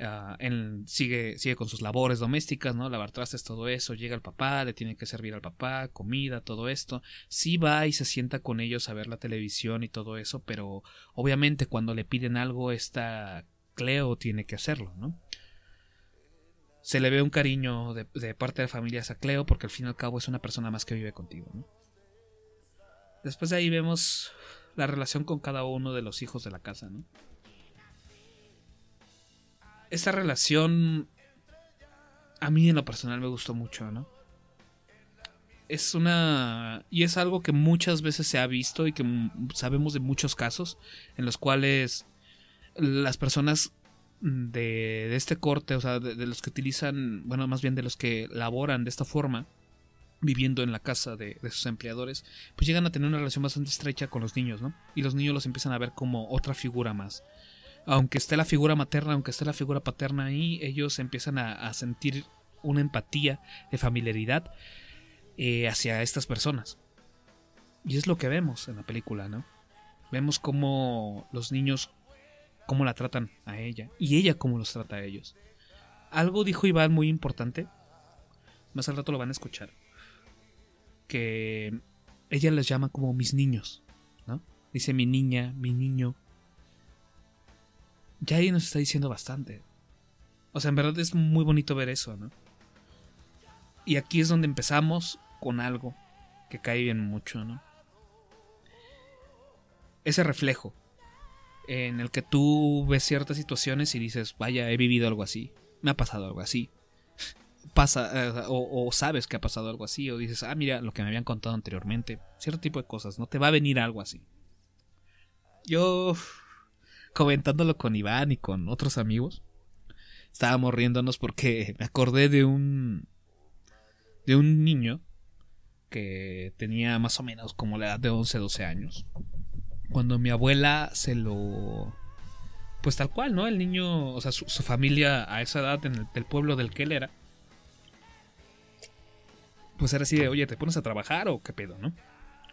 Ah, sigue, sigue con sus labores domésticas, ¿no? Lavar trastes, todo eso. Llega el papá, le tiene que servir al papá, comida, todo esto. Sí va y se sienta con ellos a ver la televisión y todo eso, pero obviamente cuando le piden algo, esta Cleo tiene que hacerlo, ¿no? Se le ve un cariño de, parte de familias a Cleo porque al fin y al cabo es una persona más que vive contigo, ¿no? Después de ahí vemos la relación con cada uno de los hijos de la casa, ¿no? esa relación a mí en lo personal me gustó mucho, ¿no? Es una... y es algo que muchas veces se ha visto y que sabemos de muchos casos en los cuales las personas de, este corte, o sea, de, los que utilizan, bueno, más bien de los que laboran de esta forma, viviendo en la casa de, sus empleadores, pues llegan a tener una relación bastante estrecha con los niños, ¿no? Y los niños los empiezan a ver como otra figura más aunque esté la figura materna, aunque esté la figura paterna ahí, ellos empiezan a, sentir una empatía de familiaridad eh, hacia estas personas. Y es lo que vemos en la película, ¿no? Vemos cómo los niños, cómo la tratan a ella y ella cómo los trata a ellos. Algo dijo Iván muy importante, más al rato lo van a escuchar, que ella les llama como mis niños, ¿no? Dice mi niña, mi niño, ya ahí nos está diciendo bastante. O sea, en verdad es muy bonito ver eso, ¿no? Y aquí es donde empezamos con algo que cae bien mucho, ¿no? Ese reflejo en el que tú ves ciertas situaciones y dices, vaya, he vivido algo así, me ha pasado algo así. Pasa, eh, o, sabes que ha pasado algo así, o dices, ah, mira, lo que me habían contado anteriormente, cierto tipo de cosas, ¿no? Te va a venir algo así. Yo comentándolo con Iván y con otros amigos. Estábamos riéndonos porque me acordé de un de un niño que tenía más o menos como la edad de 11, 12 años. Cuando mi abuela se lo pues tal cual, ¿no? El niño, o sea, su, familia a esa edad en el pueblo del que él era, pues era así de, oye, ¿te pones a trabajar o qué pedo, no?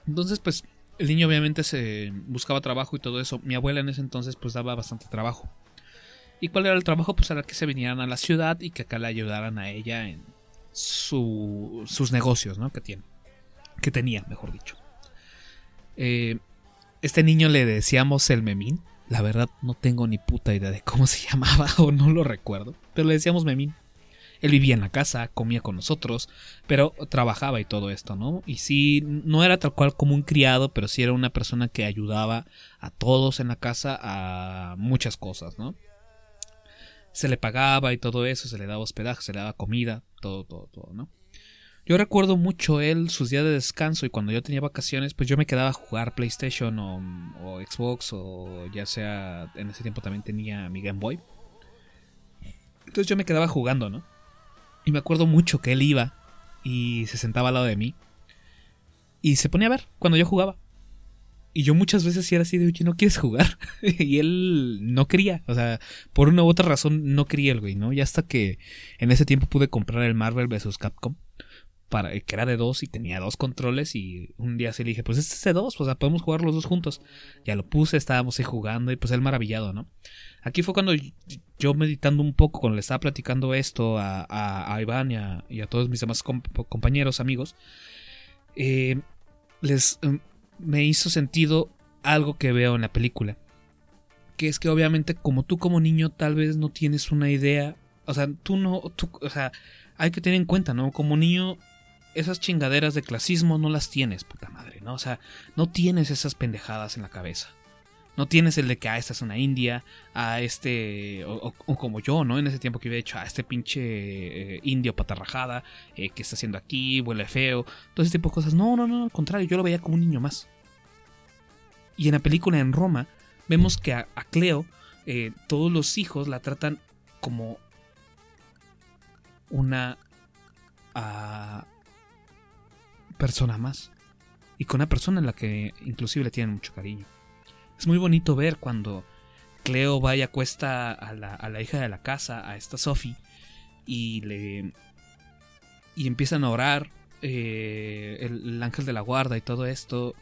Entonces, pues el niño obviamente se buscaba trabajo y todo eso. Mi abuela en ese entonces pues daba bastante trabajo. ¿Y cuál era el trabajo? Pues era que se vinieran a la ciudad y que acá le ayudaran a ella en sus negocios, ¿no? Que tiene. Que tenía, mejor dicho. Eh, este niño le decíamos el memín. La verdad no tengo ni puta idea de cómo se llamaba o no lo recuerdo. Pero le decíamos memín. Él vivía en la casa, comía con nosotros, pero trabajaba y todo esto, ¿no? Y sí, no era tal cual como un criado, pero sí era una persona que ayudaba a todos en la casa a muchas cosas, ¿no? se le pagaba y todo eso, se le daba hospedaje, se le daba comida, todo, todo, todo, ¿no? Yo recuerdo mucho él, sus días de descanso y cuando yo tenía vacaciones, pues yo me quedaba a jugar PlayStation o, Xbox o ya sea, en ese tiempo también tenía mi Game Boy. Entonces yo me quedaba jugando, ¿no? Y me acuerdo mucho que él iba y se sentaba al lado de mí y se ponía a ver cuando yo jugaba. Y yo muchas veces era así de, oye, ¿no quieres jugar? y él no quería, o sea, por una u otra razón no quería el güey, ¿no? Y hasta que en ese tiempo pude comprar el Marvel vs. Capcom para, que era de dos y tenía dos controles y un día sí le dije, pues este es de dos, o sea, podemos jugar los dos juntos. Ya lo puse, estábamos ahí jugando y pues él maravillado, ¿no? Aquí fue cuando yo meditando un poco, cuando le estaba platicando esto a, Iván y a, todos mis demás compañeros, amigos, eh, les em, me hizo sentido algo que veo en la película. Que es que obviamente como tú como niño tal vez no tienes una idea, o sea, tú no, tú, o sea, hay que tener en cuenta, ¿no? Como niño esas chingaderas de clasismo no las tienes, puta madre, ¿no? O sea, no tienes esas pendejadas en la cabeza. No tienes el de que, ah, esta es una india, a este, o, como yo, ¿no? En ese tiempo que había hecho, a este pinche eh, indio patarrajada, eh, que está haciendo aquí, huele feo, todo ese tipo de cosas. No, no, no, al contrario, yo lo veía como un niño más. Y en la película en Roma, vemos que a, Cleo, eh, todos los hijos la tratan como una ah, persona más. Y con una persona en la que inclusive le tienen mucho cariño. Es muy bonito ver cuando Cleo va y acuesta a la, a la hija de la casa, a esta Sophie, y le. y empiezan a orar. Eh, el, ángel de la guarda y todo esto.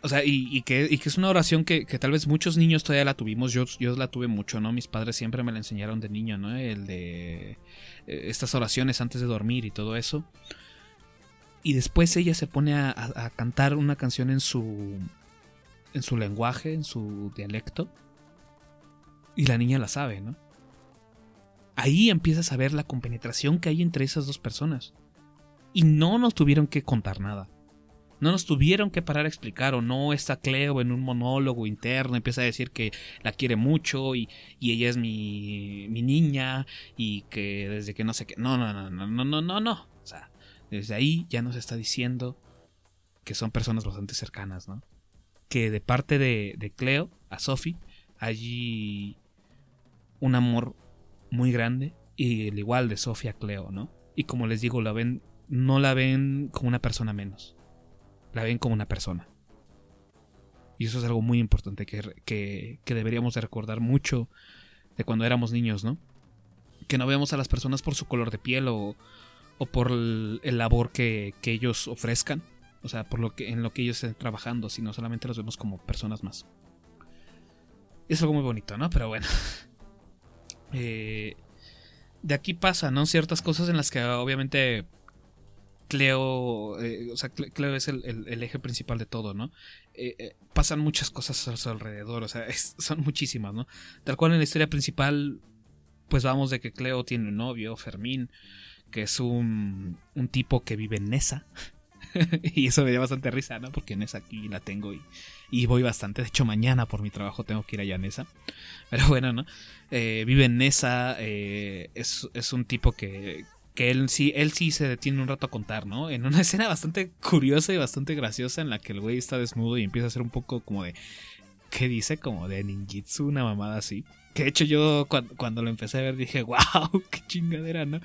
O sea, y, que, y que, es una oración que, que, tal vez muchos niños todavía la tuvimos. Yo, yo la tuve mucho, ¿no? Mis padres siempre me la enseñaron de niño, ¿no? El de estas oraciones antes de dormir y todo eso. Y después ella se pone a, cantar una canción en su. en su lenguaje, en su dialecto. Y la niña la sabe, ¿no? Ahí empiezas a ver la compenetración que hay entre esas dos personas. Y no nos tuvieron que contar nada. No nos tuvieron que parar a explicar o no está Cleo en un monólogo interno, empieza a decir que la quiere mucho y, y ella es mi, mi niña y que desde que no sé qué... No, no, no, no, no, no, no, no. O sea, desde ahí ya nos está diciendo que son personas bastante cercanas, ¿no? Que de parte de, de Cleo a Sophie hay un amor muy grande y el igual de Sophie a Cleo, ¿no? Y como les digo, la ven, no la ven como una persona menos, la ven como una persona. Y eso es algo muy importante que, que, que deberíamos de recordar mucho de cuando éramos niños, ¿no? Que no veamos a las personas por su color de piel o, o por el, labor que, ellos ofrezcan, o sea, por lo que en lo que ellos estén trabajando, sino solamente los vemos como personas más. Es algo muy bonito, ¿no? Pero bueno. Eh, de aquí pasa, ¿no? Ciertas cosas en las que obviamente Cleo, eh, o sea, Cleo es el, eje principal de todo, ¿no? Eh, pasan muchas cosas a su alrededor, o sea, son muchísimas, ¿no? Tal cual en la historia principal, pues vamos de que Cleo tiene un novio, Fermín, que es un, tipo que vive en Nesa. y eso me dio bastante risa, ¿no? Porque Nesa aquí la tengo y, y, voy bastante. De hecho, mañana por mi trabajo tengo que ir allá a Nesa. Pero bueno, ¿no? Eh, vive en Nesa. Eh, es, es, un tipo que, que él sí, él sí se detiene un rato a contar, ¿no? En una escena bastante curiosa y bastante graciosa en la que el güey está desnudo y empieza a hacer un poco como de. ¿Qué dice? Como de ninjitsu, una mamada así. Que de hecho yo cuando, lo empecé a ver dije, wow, qué chingadera, ¿no?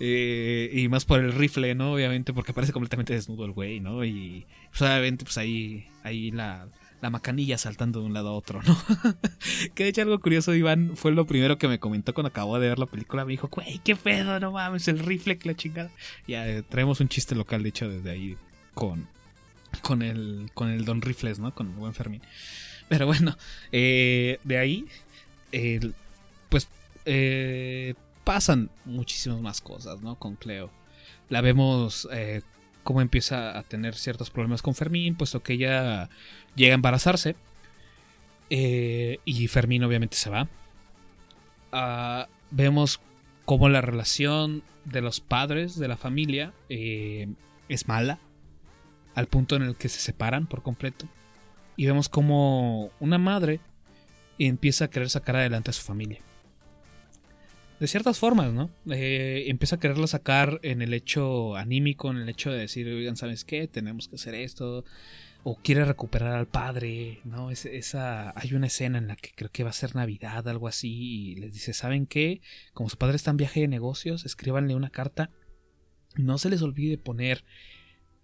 Eh, y más por el rifle, ¿no? Obviamente porque parece completamente desnudo el güey, ¿no? Y pues, obviamente pues ahí, ahí la, la macanilla saltando de un lado a otro, ¿no? que de hecho algo curioso, Iván, fue lo primero que me comentó cuando acabó de ver la película. Me dijo, güey, qué pedo, no mames, el rifle, que la chingada. Ya eh, traemos un chiste local, de hecho, desde ahí con, con, el, con el Don Rifles, ¿no? Con el buen Fermín. Pero bueno, eh, de ahí pues eh, pasan muchísimas más cosas, ¿no? Con Cleo. La vemos cómo empieza a tener ciertos problemas con Fermín, puesto que ella llega a embarazarse. Eh, y Fermín obviamente se va. Ah, vemos cómo la relación de los padres de la familia es mala. Al punto en el que se separan por completo. Y vemos como una madre empieza a querer sacar adelante a su familia. De ciertas formas, ¿no? Eh, empieza a quererla sacar en el hecho anímico, en el hecho de decir, oigan, ¿sabes qué? Tenemos que hacer esto. O quiere recuperar al padre, ¿no? esa, hay una escena en la que creo que va a ser Navidad, algo así, y les dice, ¿saben qué? Como su padre está en viaje de negocios, escríbanle una carta. No se les olvide poner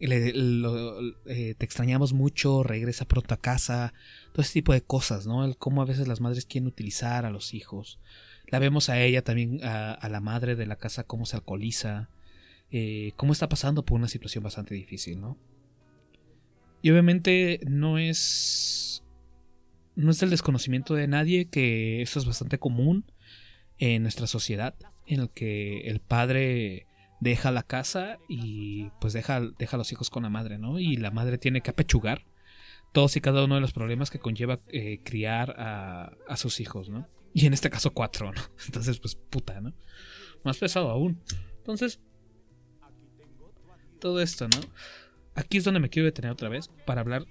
eh, te extrañamos mucho, regresa pronto a casa, todo ese tipo de cosas, ¿no? El cómo a veces las madres quieren utilizar a los hijos. La vemos a ella también, a, la madre de la casa, cómo se alcoholiza, eh, cómo está pasando por una situación bastante difícil, ¿no? Y obviamente no es. No es del desconocimiento de nadie que esto es bastante común en nuestra sociedad, en el que el padre deja la casa y pues deja, deja a los hijos con la madre, ¿no? Y la madre tiene que apechugar todos y cada uno de los problemas que conlleva eh, criar a, a, sus hijos, ¿no? Y en este caso cuatro, ¿no? Entonces, pues puta, ¿no? Más pesado aún. Entonces, todo esto, ¿no? Aquí es donde me quiero detener otra vez para hablar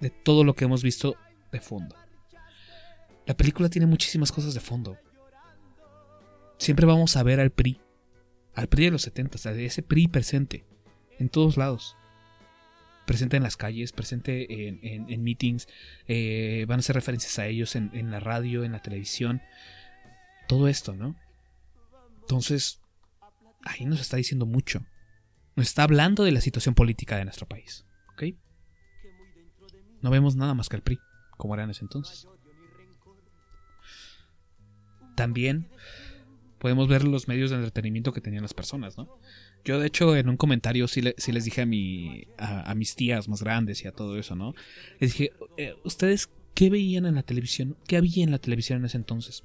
de todo lo que hemos visto de fondo. La película tiene muchísimas cosas de fondo. Siempre vamos a ver al PRI al PRI de los 70, ese PRI presente en todos lados. Presente en las calles, presente en, meetings, eh, van a hacer referencias a ellos en, la radio, en la televisión. Todo esto, ¿no? Entonces, ahí nos está diciendo mucho. Nos está hablando de la situación política de nuestro país. ¿Ok? No vemos nada más que el PRI, como era en ese entonces. También podemos ver los medios de entretenimiento que tenían las personas, ¿no? Yo, de hecho, en un comentario sí, les dije a, mi, a, mis tías más grandes y a todo eso, ¿no? Les dije, eh, ¿ustedes qué veían en la televisión? ¿Qué había en la televisión en ese entonces?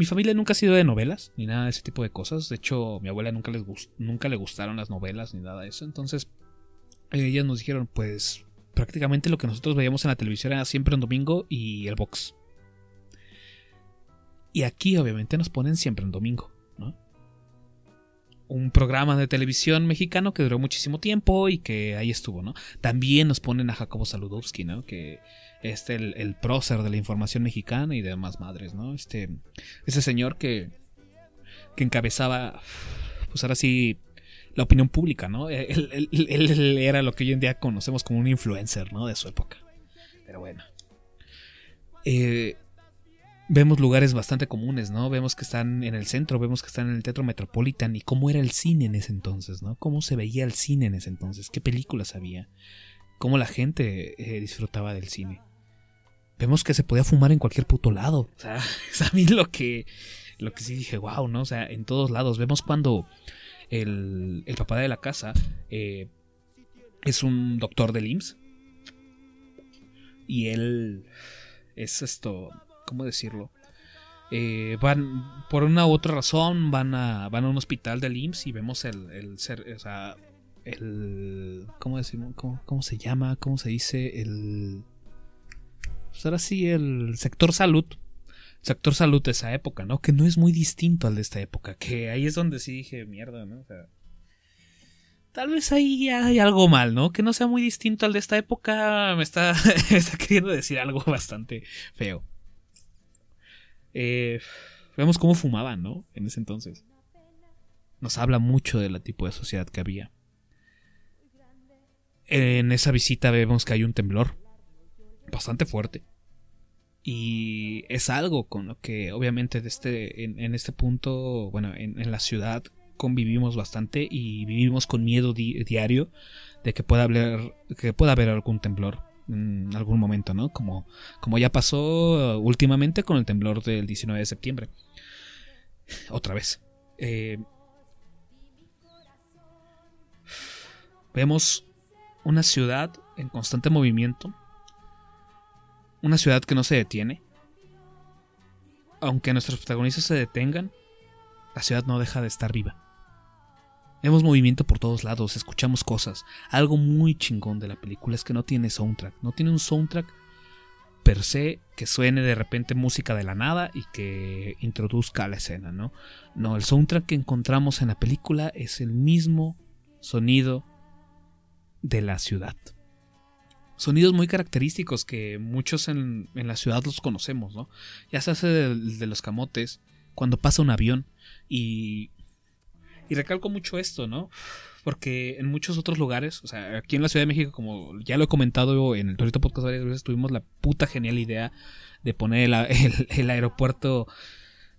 Mi familia nunca ha sido de novelas, ni nada de ese tipo de cosas. De hecho, mi abuela nunca, les nunca le gustaron las novelas, ni nada de eso. Entonces, ellas nos dijeron, pues, prácticamente lo que nosotros veíamos en la televisión era siempre un domingo y el box. Y aquí obviamente nos ponen siempre en domingo. Un programa de televisión mexicano que duró muchísimo tiempo y que ahí estuvo, ¿no? También nos ponen a Jacobo Saludowski, ¿no? Que es el, el prócer de la información mexicana y demás madres, ¿no? Este, ese señor que, que encabezaba, pues ahora sí, la opinión pública, ¿no? Él, él, era lo que hoy en día conocemos como un influencer, ¿no? De su época. Pero bueno. Eh, vemos lugares bastante comunes, ¿no? Vemos que están en el centro, vemos que están en el Teatro Metropolitan y cómo era el cine en ese entonces, ¿no? Cómo se veía el cine en ese entonces, qué películas había, cómo la gente eh, disfrutaba del cine. Vemos que se podía fumar en cualquier puto lado. O sea, es a mí lo que, lo que sí dije, wow, ¿no? O sea, en todos lados. Vemos cuando el, el papá de la casa eh, es un doctor del IMSS. Y él es esto ¿cómo decirlo? Eh, van, por una u otra razón, van a, van a un hospital del IMSS y vemos el, el ¿cómo decimos? ¿Cómo, se llama? ¿Cómo se dice? El, pues ahora sí, el sector salud. Sector salud de esa época, ¿no? Que no es muy distinto al de esta época. Que ahí es donde sí dije, mierda, ¿no? O sea, tal vez ahí hay algo mal, ¿no? Que no sea muy distinto al de esta época. Me está queriendo decir algo bastante feo. Eh, vemos cómo fumaban, ¿no? En ese entonces. Nos habla mucho del tipo de sociedad que había. En esa visita vemos que hay un temblor bastante fuerte. Y es algo con lo que obviamente este, en, este punto, bueno, en, la ciudad convivimos bastante y vivimos con miedo diario de que pueda haber, que pueda haber algún temblor en algún momento, ¿no? Como, como ya pasó últimamente con el temblor del 19 de septiembre. Otra vez. Eh, vemos una ciudad en constante movimiento. Una ciudad que no se detiene. Aunque nuestros protagonistas se detengan, la ciudad no deja de estar viva. Vemos movimiento por todos lados, escuchamos cosas. Algo muy chingón de la película es que no tiene soundtrack. No tiene un soundtrack per se que suene de repente música de la nada y que introduzca a la escena, ¿no? No, el soundtrack que encontramos en la película es el mismo sonido de la ciudad. Sonidos muy característicos que muchos en, la ciudad los conocemos, ¿no? Ya se hace de los camotes, cuando pasa un avión y... Y recalco mucho esto, ¿no? Porque en muchos otros lugares, o sea, aquí en la Ciudad de México, como ya lo he comentado en el Torito Podcast varias veces, tuvimos la puta genial idea de poner el, aeropuerto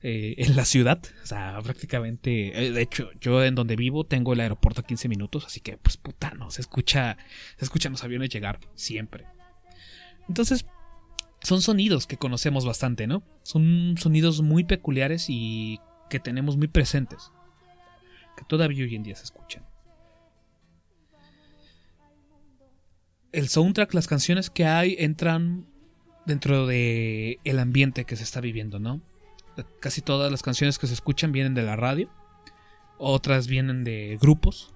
eh, en la ciudad. O sea, prácticamente. eh, de hecho, yo en donde vivo tengo el aeropuerto a 15 minutos, así que, pues puta, no, se escucha. Se escuchan los aviones llegar siempre. Entonces, son sonidos que conocemos bastante, ¿no? Son sonidos muy peculiares y que tenemos muy presentes. Que todavía hoy en día se escuchan. El soundtrack, las canciones que hay entran dentro de el ambiente que se está viviendo, ¿no? Casi todas las canciones que se escuchan vienen de la radio, otras vienen de grupos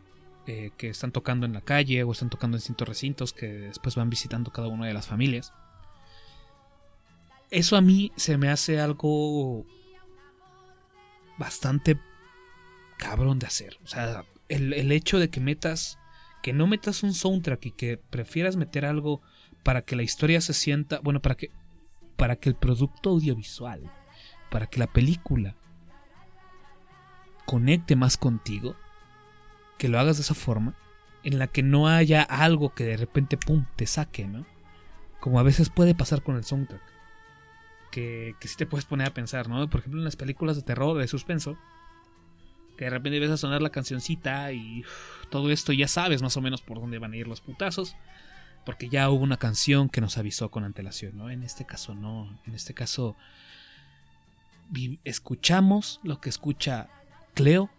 eh, que están tocando en la calle o están tocando en distintos recintos que después van visitando cada una de las familias. Eso a mí se me hace algo bastante cabrón de hacer. O sea, el, el hecho de que metas, que no metas un soundtrack y que prefieras meter algo para que la historia se sienta, bueno, para que, para que el producto audiovisual, para que la película conecte más contigo, que lo hagas de esa forma, en la que no haya algo que de repente, pum, te saque, ¿no? Como a veces puede pasar con el soundtrack. Que, que sí te puedes poner a pensar, ¿no? Por ejemplo, en las películas de terror, de suspenso, que de repente ves a sonar la cancioncita y todo esto ya sabes más o menos por dónde van a ir los putazos porque ya hubo una canción que nos avisó con antelación, ¿no? En este caso no, en este caso escuchamos lo que escucha Cleo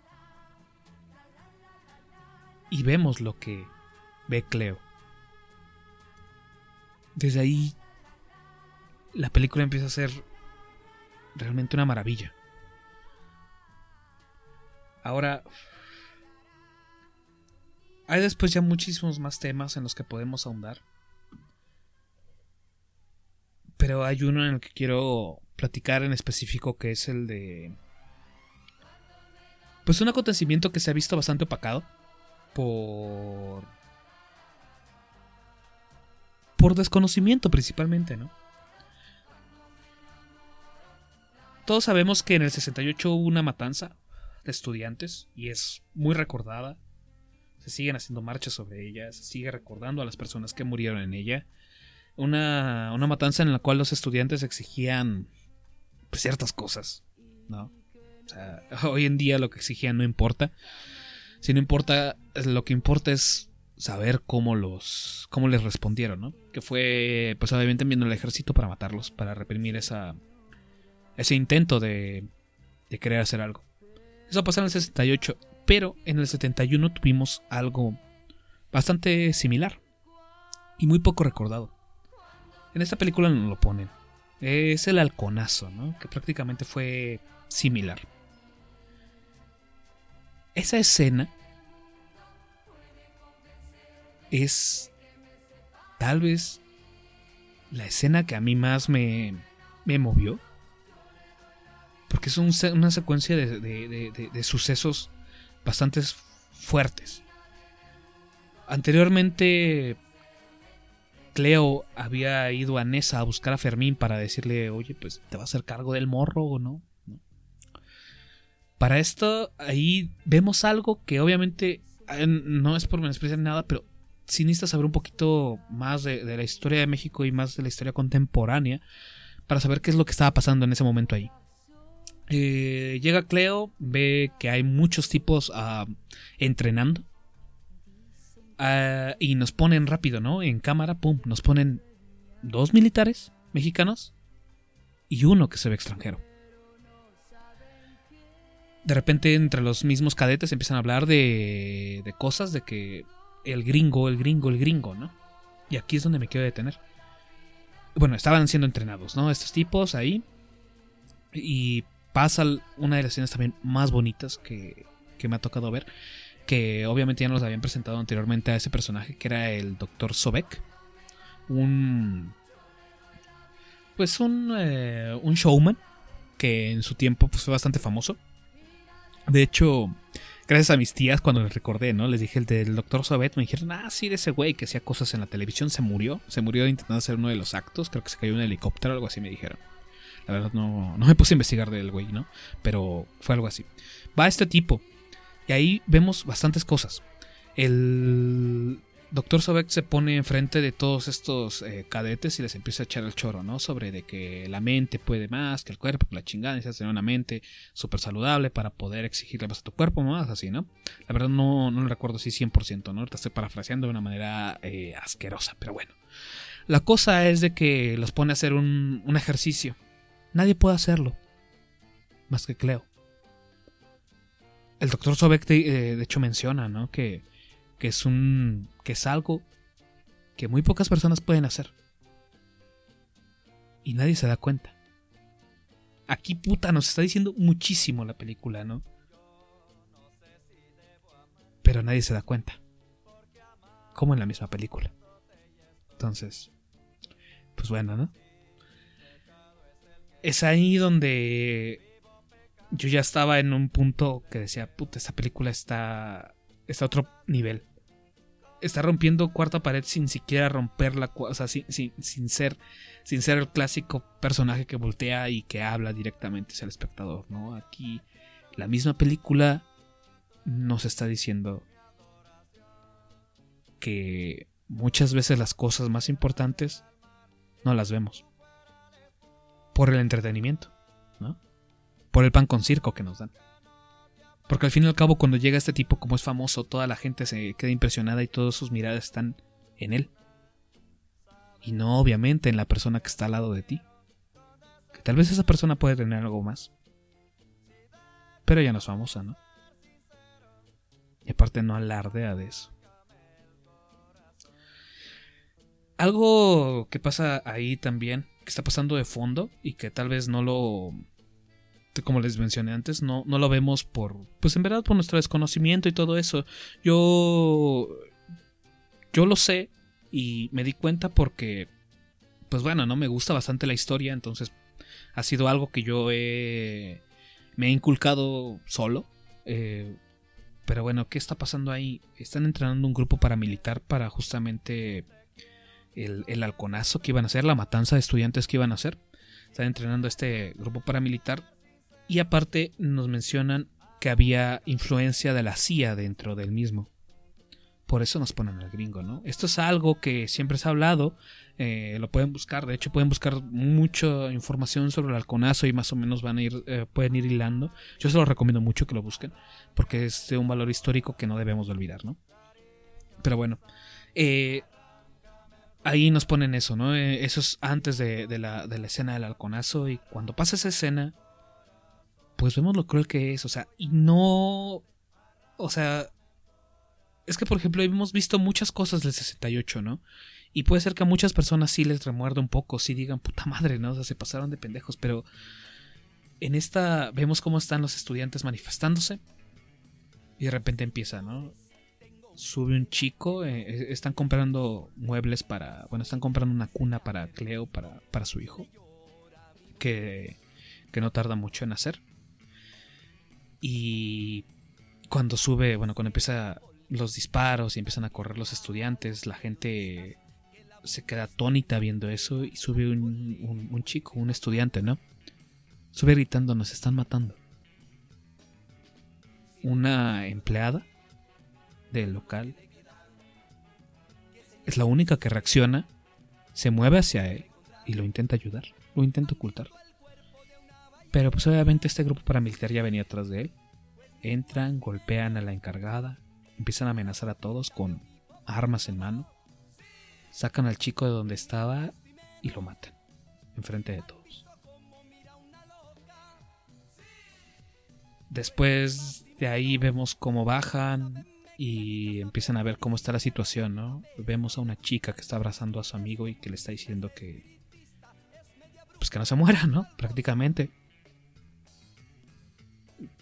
y vemos lo que ve Cleo. Desde ahí la película empieza a ser realmente una maravilla. Ahora hay después ya muchísimos más temas en los que podemos ahondar. Pero hay uno en el que quiero platicar en específico que es el de... Pues un acontecimiento que se ha visto bastante opacado por... Por desconocimiento principalmente, ¿no? Todos sabemos que en el 68 hubo una matanza estudiantes y es muy recordada se siguen haciendo marchas sobre ella, se sigue recordando a las personas que murieron en ella. Una, una matanza en la cual los estudiantes exigían pues, ciertas cosas, ¿no? O sea, hoy en día lo que exigían no importa. Si no importa, lo que importa es saber cómo los cómo les respondieron, ¿no? Que fue pues obviamente enviando al ejército para matarlos, para reprimir esa ese intento de de querer hacer algo. Eso pasó en el 68, pero en el 71 tuvimos algo bastante similar y muy poco recordado. En esta película no lo ponen. Es el halconazo, ¿no? Que prácticamente fue similar. Esa escena es tal vez la escena que a mí más me, me movió. Porque es una secuencia de, sucesos bastante fuertes. Anteriormente, Cleo había ido a Nesa a buscar a Fermín para decirle, oye, pues te va a hacer cargo del morro o no. Para esto, ahí vemos algo que obviamente eh, no es por menospreciar nada, pero sí necesitas saber un poquito más de la historia de México y más de la historia contemporánea para saber qué es lo que estaba pasando en ese momento ahí. Eh, llega Cleo, ve que hay muchos tipos ah, entrenando. Ah, y nos ponen rápido, ¿no? En cámara, pum, nos ponen dos militares mexicanos y uno que se ve extranjero. De repente entre los mismos cadetes empiezan a hablar de, de cosas, de que el gringo, el gringo, el gringo, ¿no? Y aquí es donde me quiero detener. Bueno, estaban siendo entrenados, ¿no? Estos tipos ahí. Y pasa una de las escenas también más bonitas que, que me ha tocado ver. Que obviamente ya nos habían presentado anteriormente a ese personaje que era el Dr. Sobek. Un. Pues un, eh, un showman que en su tiempo pues, fue bastante famoso. De hecho, gracias a mis tías cuando les recordé, ¿no? Les dije el del doctor Sobet, me dijeron, ah, sí, de ese güey que hacía cosas en la televisión, se murió. Se murió intentando hacer uno de los actos, creo que se cayó en un helicóptero, algo así me dijeron. La verdad no, no me puse a investigar del güey, ¿no? Pero fue algo así. Va este tipo. Y ahí vemos bastantes cosas. El doctor Sobek se pone enfrente de todos estos eh, cadetes y les empieza a echar el choro, ¿no? Sobre de que la mente puede más que el cuerpo, que la chingada, necesitas tener una mente súper saludable para poder exigirle más a tu cuerpo, más así, ¿no? La verdad no, no lo recuerdo así 100%, ¿no? Ahorita estoy parafraseando de una manera eh, asquerosa, pero bueno. La cosa es de que los pone a hacer un, un ejercicio. Nadie puede hacerlo, más que Cleo. El doctor Sobek, de, eh, de hecho, menciona, ¿no? Que que es un que es algo que muy pocas personas pueden hacer. Y nadie se da cuenta. Aquí puta nos está diciendo muchísimo la película, ¿no? Pero nadie se da cuenta. Como en la misma película. Entonces, pues bueno, ¿no? Es ahí donde yo ya estaba en un punto que decía, puta, esta película está está a otro nivel. Está rompiendo cuarta pared sin siquiera romperla, o sea, sin, sin, ser, sin ser el clásico personaje que voltea y que habla directamente hacia el espectador, ¿no? Aquí la misma película nos está diciendo que muchas veces las cosas más importantes no las vemos. Por el entretenimiento, ¿no? Por el pan con circo que nos dan. Porque al fin y al cabo, cuando llega este tipo, como es famoso, toda la gente se queda impresionada y todas sus miradas están en él. Y no, obviamente, en la persona que está al lado de ti. Que tal vez esa persona puede tener algo más. Pero ya no es famosa, ¿no? Y aparte no alardea de eso. Algo que pasa ahí también, que está pasando de fondo y que tal vez no lo como les mencioné antes, no, no lo vemos por, pues en verdad por nuestro desconocimiento y todo eso. Yo, yo lo sé y me di cuenta porque, pues bueno, no me gusta bastante la historia, entonces ha sido algo que yo he, me he inculcado solo. Eh, pero bueno, ¿qué está pasando ahí? Están entrenando un grupo paramilitar para justamente el, el halconazo que iban a hacer, la matanza de estudiantes que iban a hacer. Están entrenando este grupo paramilitar y aparte nos mencionan que había influencia de la CIA dentro del mismo. Por eso nos ponen al gringo, ¿no? Esto es algo que siempre se ha hablado, eh, lo pueden buscar, de hecho pueden buscar mucha información sobre el halconazo y más o menos van a ir, eh, pueden ir hilando. Yo se lo recomiendo mucho que lo busquen, porque es de un valor histórico que no debemos de olvidar, ¿no? Pero bueno, eh, ahí nos ponen eso, ¿no? eso es antes de, la, la escena del halconazo y cuando pasa esa escena pues vemos lo cruel que es, o sea, y no, o sea, es que por ejemplo hemos visto muchas cosas del 68, ¿no? Y puede ser que a muchas personas sí les remuerda un poco, sí digan, puta madre, ¿no? O sea, se pasaron de pendejos, pero en esta vemos cómo están los estudiantes manifestándose y de repente empieza, ¿no? Sube un chico, eh, están comprando muebles para, bueno, están comprando una cuna para Cleo, para, para su hijo, que, que no tarda mucho en hacer. Y cuando sube, bueno, cuando empieza los disparos y empiezan a correr los estudiantes, la gente se queda atónita viendo eso y sube un, chico, un estudiante, ¿no? Sube gritando, nos están matando. Una empleada del local es la única que reacciona, se mueve hacia él y lo intenta ayudar, lo intenta ocultar. Pero pues obviamente este grupo paramilitar ya venía atrás de él. Entran, golpean a la encargada, empiezan a amenazar a todos con armas en mano. Sacan al chico de donde estaba y lo matan, enfrente de todos. Después de ahí vemos cómo bajan y empiezan a ver cómo está la situación, ¿no? Vemos a una chica que está abrazando a su amigo y que le está diciendo que pues que no se muera, ¿no? Prácticamente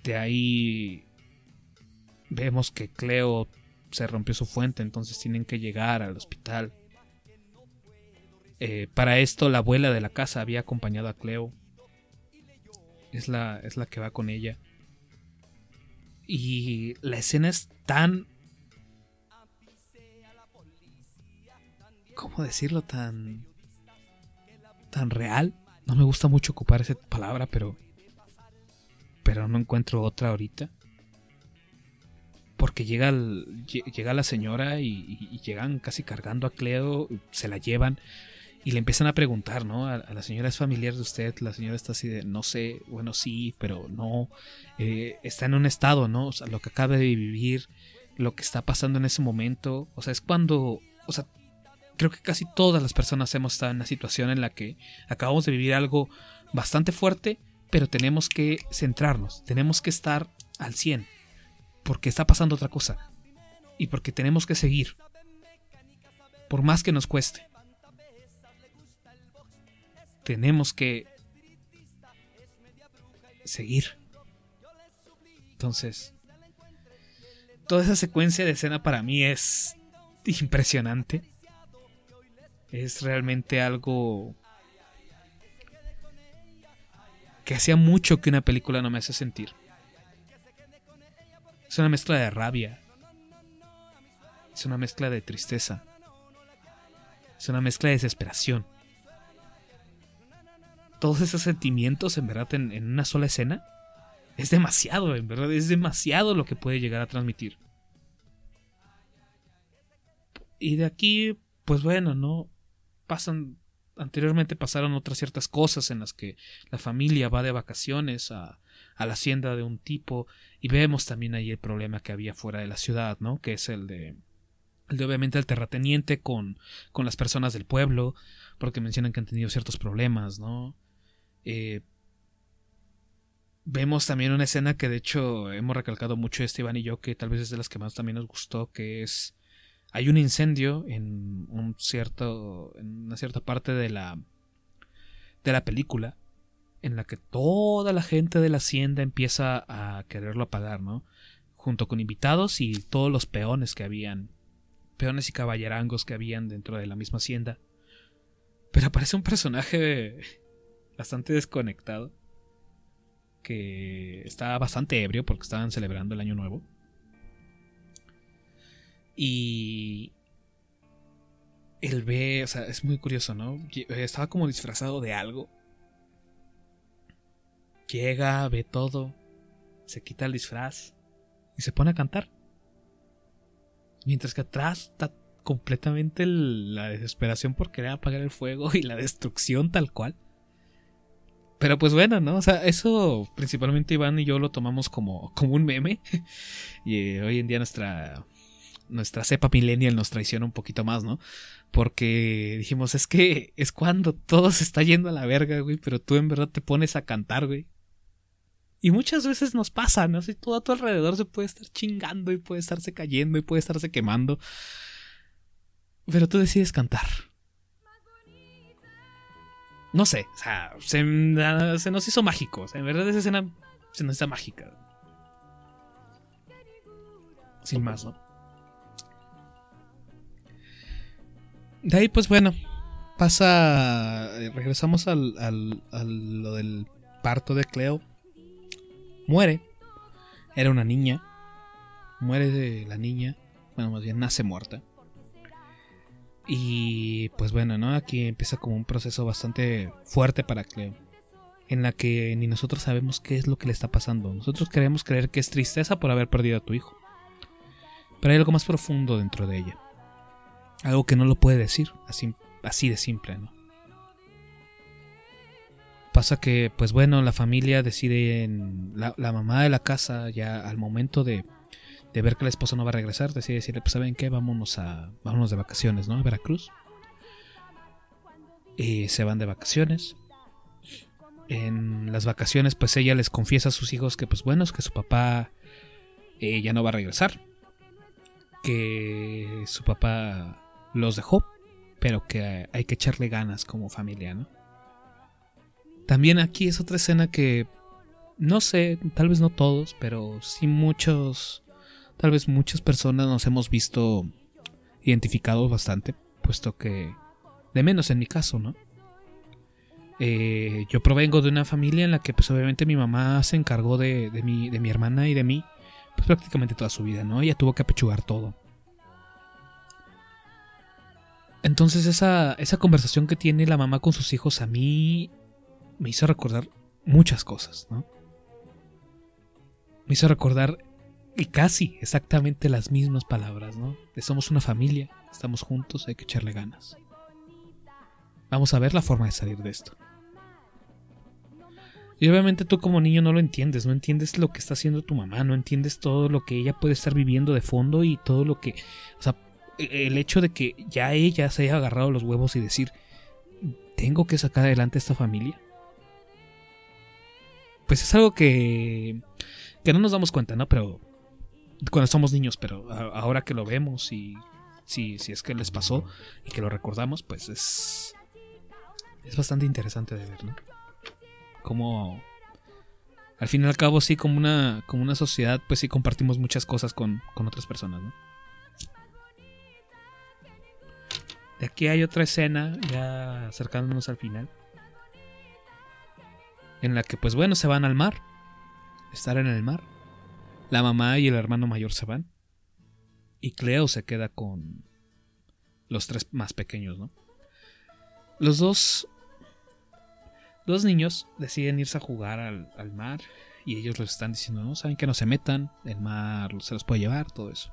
de ahí vemos que Cleo se rompió su fuente, entonces tienen que llegar al hospital. Eh, para esto la abuela de la casa había acompañado a Cleo. Es la, es la que va con ella. Y la escena es tan... ¿Cómo decirlo? Tan... Tan real. No me gusta mucho ocupar esa palabra, pero... Pero no encuentro otra ahorita. Porque llega, llega la señora y, llegan casi cargando a Cleo, se la llevan y le empiezan a preguntar, ¿no? A, la señora es familiar de usted, la señora está así de, no sé, bueno, sí, pero no, eh, está en un estado, ¿no? O sea, lo que acaba de vivir, lo que está pasando en ese momento, o sea, es cuando, o sea, creo que casi todas las personas hemos estado en una situación en la que acabamos de vivir algo bastante fuerte, pero tenemos que centrarnos, tenemos que estar al 100, porque está pasando otra cosa, y porque tenemos que seguir, por más que nos cueste tenemos que seguir. Entonces, toda esa secuencia de escena para mí es impresionante. Es realmente algo que hacía mucho que una película no me hace sentir. Es una mezcla de rabia. Es una mezcla de tristeza. Es una mezcla de desesperación todos esos sentimientos en verdad en, una sola escena, es demasiado, en verdad, es demasiado lo que puede llegar a transmitir. Y de aquí, pues bueno, ¿no? Pasan, anteriormente pasaron otras ciertas cosas en las que la familia va de vacaciones a, a la hacienda de un tipo y vemos también ahí el problema que había fuera de la ciudad, ¿no? Que es el de, el de obviamente el terrateniente con, con las personas del pueblo, porque mencionan que han tenido ciertos problemas, ¿no? Eh, vemos también una escena que de hecho hemos recalcado mucho Esteban y yo, que tal vez es de las que más también nos gustó, que es hay un incendio en un cierto en una cierta parte de la de la película en la que toda la gente de la hacienda empieza a quererlo apagar, ¿no? Junto con invitados y todos los peones que habían, peones y caballerangos que habían dentro de la misma hacienda. Pero aparece un personaje bastante desconectado. Que estaba bastante ebrio porque estaban celebrando el año nuevo. Y él ve, o sea, es muy curioso, ¿no? Estaba como disfrazado de algo. Llega, ve todo, se quita el disfraz y se pone a cantar. Mientras que atrás está completamente la desesperación por querer apagar el fuego y la destrucción tal cual. Pero pues bueno, ¿no? O sea, eso principalmente Iván y yo lo tomamos como, como un meme. y eh, hoy en día nuestra, nuestra cepa millennial nos traiciona un poquito más, ¿no? Porque dijimos, es que es cuando todo se está yendo a la verga, güey, pero tú en verdad te pones a cantar, güey. Y muchas veces nos pasa, ¿no? Si todo a tu alrededor se puede estar chingando y puede estarse cayendo y puede estarse quemando. Pero tú decides cantar no sé, o sea, se, nos hizo mágico. O sea, en verdad esa escena se nos hizo mágica. Sin más, ¿no? De ahí, pues bueno, pasa. Eh, regresamos al, al, al, lo del parto de Cleo. Muere. Era una niña. Muere de la niña. Bueno, más bien nace muerta. Y pues bueno, ¿no? Aquí empieza como un proceso bastante fuerte para Cleo. En la que ni nosotros sabemos qué es lo que le está pasando. Nosotros queremos creer que es tristeza por haber perdido a tu hijo. Pero hay algo más profundo dentro de ella. Algo que no lo puede decir, así, así de simple, ¿no? Pasa que, pues bueno, la familia decide, en, la, la mamá de la casa ya al momento de de ver que la esposa no va a regresar, decide decirle, pues saben qué, vámonos a vámonos de vacaciones, ¿no? A Veracruz. Y se van de vacaciones. En las vacaciones, pues ella les confiesa a sus hijos que, pues bueno, es que su papá eh, ya no va a regresar. Que su papá los dejó, pero que hay que echarle ganas como familia, ¿no? También aquí es otra escena que no sé, tal vez no todos, pero sí muchos tal vez muchas personas nos hemos visto identificados bastante, puesto que, de menos en mi caso, ¿no? Eh, yo provengo de una familia en la que pues obviamente mi mamá se encargó de, mi, de mi hermana y de mí pues, prácticamente toda su vida, ¿no? Ella tuvo que apechugar todo. Entonces esa, esa conversación que tiene la mamá con sus hijos a mí me hizo recordar muchas cosas, ¿no? Me hizo recordar y casi exactamente las mismas palabras, ¿no? Somos una familia, estamos juntos, hay que echarle ganas. Vamos a ver la forma de salir de esto. Y obviamente tú como niño no lo entiendes, no entiendes lo que está haciendo tu mamá, no entiendes todo lo que ella puede estar viviendo de fondo y todo lo que... O sea, e-, el hecho de que ya ella se haya agarrado los huevos y decir, tengo que sacar adelante esta familia. Pues es algo que, que no nos damos cuenta, ¿no? Pero cuando somos niños, pero ahora que lo vemos y si, si es que les pasó y que lo recordamos, pues es, es bastante interesante de ver, ¿no? Como al fin y al cabo, sí, como una, como una sociedad, pues sí compartimos muchas cosas con, con otras personas, ¿no? De aquí hay otra escena, ya acercándonos al final, en la que pues bueno, se van al mar, estar en el mar. La mamá y el hermano mayor se van. Y Cleo se queda con los tres más pequeños, ¿no? Los dos... Dos niños deciden irse a jugar al, mar y ellos les están diciendo, no, saben que no se metan, el mar se los puede llevar, todo eso.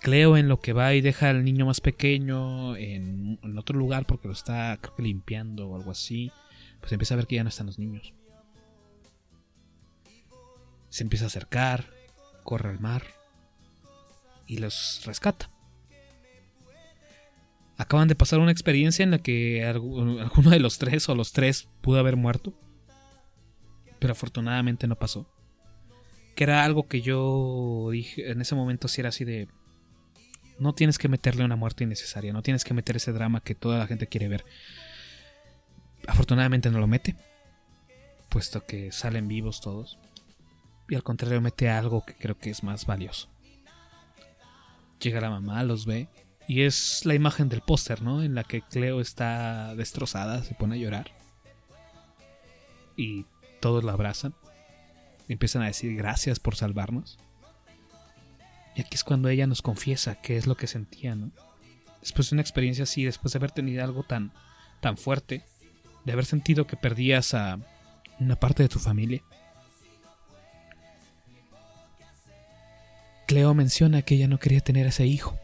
Cleo en lo que va y deja al niño más pequeño en, otro lugar porque lo está creo que limpiando o algo así, pues empieza a ver que ya no están los niños. Se empieza a acercar, corre al mar y los rescata. Acaban de pasar una experiencia en la que alguno de los tres o los tres pudo haber muerto, pero afortunadamente no pasó. Que era algo que yo dije en ese momento si era así de no tienes que meterle una muerte innecesaria, no tienes que meter ese drama que toda la gente quiere ver. Afortunadamente no lo mete, puesto que salen vivos todos. Y al contrario mete algo que creo que es más valioso. Llega la mamá, los ve, y es la imagen del póster, ¿no? En la que Cleo está destrozada, se pone a llorar. Y todos la abrazan. Y empiezan a decir gracias por salvarnos. Y aquí es cuando ella nos confiesa qué es lo que sentía, ¿no? Después de una experiencia así, después de haber tenido algo tan, tan fuerte, de haber sentido que perdías a una parte de tu familia. Cleo menciona que ella no quería tener a ese hijo.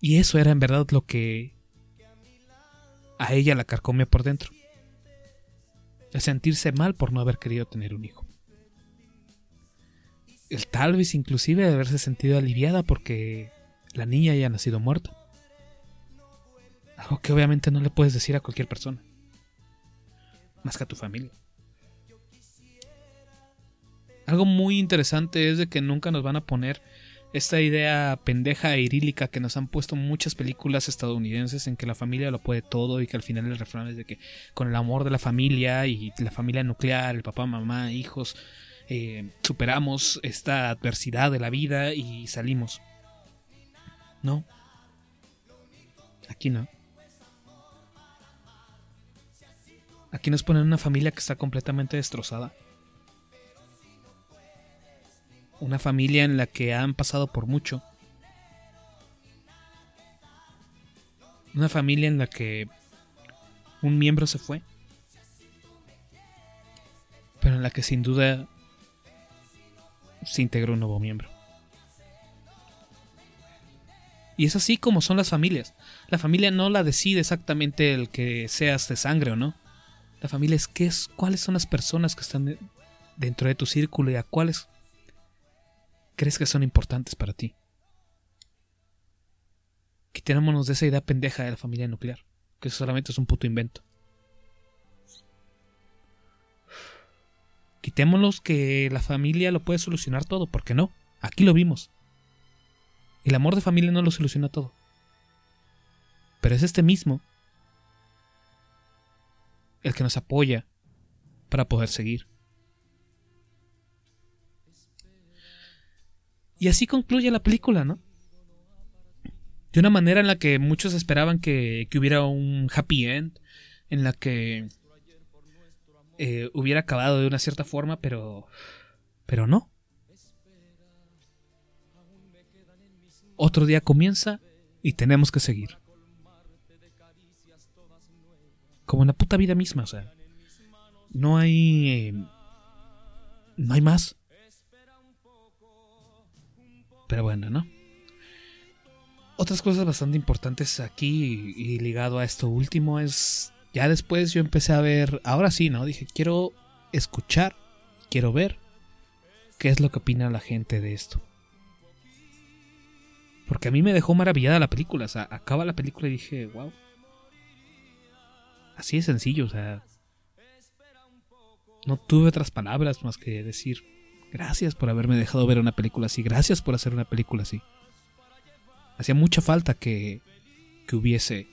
Y eso era en verdad lo que a ella la carcomía por dentro. El sentirse mal por no haber querido tener un hijo el tal vez inclusive de haberse sentido aliviada porque la niña haya nacido muerta. Algo que obviamente no le puedes decir a cualquier persona. Más que a tu familia. Algo muy interesante es de que nunca nos van a poner esta idea pendeja e irílica que nos han puesto muchas películas estadounidenses en que la familia lo puede todo y que al final el refrán es de que con el amor de la familia y la familia nuclear, el papá, mamá, hijos, eh, superamos esta adversidad de la vida y salimos. No. Aquí no. Aquí nos ponen una familia que está completamente destrozada. Una familia en la que han pasado por mucho. Una familia en la que un miembro se fue. Pero en la que sin duda se integró un nuevo miembro. Y es así como son las familias. La familia no la decide exactamente el que seas de sangre o no. La familia es qué es, cuáles son las personas que están dentro de tu círculo y a cuáles crees que son importantes para ti. Quitémonos de esa idea pendeja de la familia nuclear, que solamente es un puto invento. Quitémonos que la familia lo puede solucionar todo, porque no, aquí lo vimos. El amor de familia no lo soluciona todo. Pero es este mismo el que nos apoya para poder seguir. Y así concluye la película, ¿no? De una manera en la que muchos esperaban que, que hubiera un happy end, en la que eh, hubiera acabado de una cierta forma, pero. Pero no. Otro día comienza y tenemos que seguir. Como en la puta vida misma, o sea. No hay. Eh, no hay más. Pero bueno, ¿no? Otras cosas bastante importantes aquí y, ligado a esto último es... Ya después yo empecé a ver... Ahora sí, ¿no? Dije, quiero escuchar, quiero ver qué es lo que opina la gente de esto. Porque a mí me dejó maravillada la película. O sea, acaba la película y dije, wow. Así de sencillo, o sea. No tuve otras palabras más que decir, gracias por haberme dejado ver una película así, gracias por hacer una película así. Hacía mucha falta que, que hubiese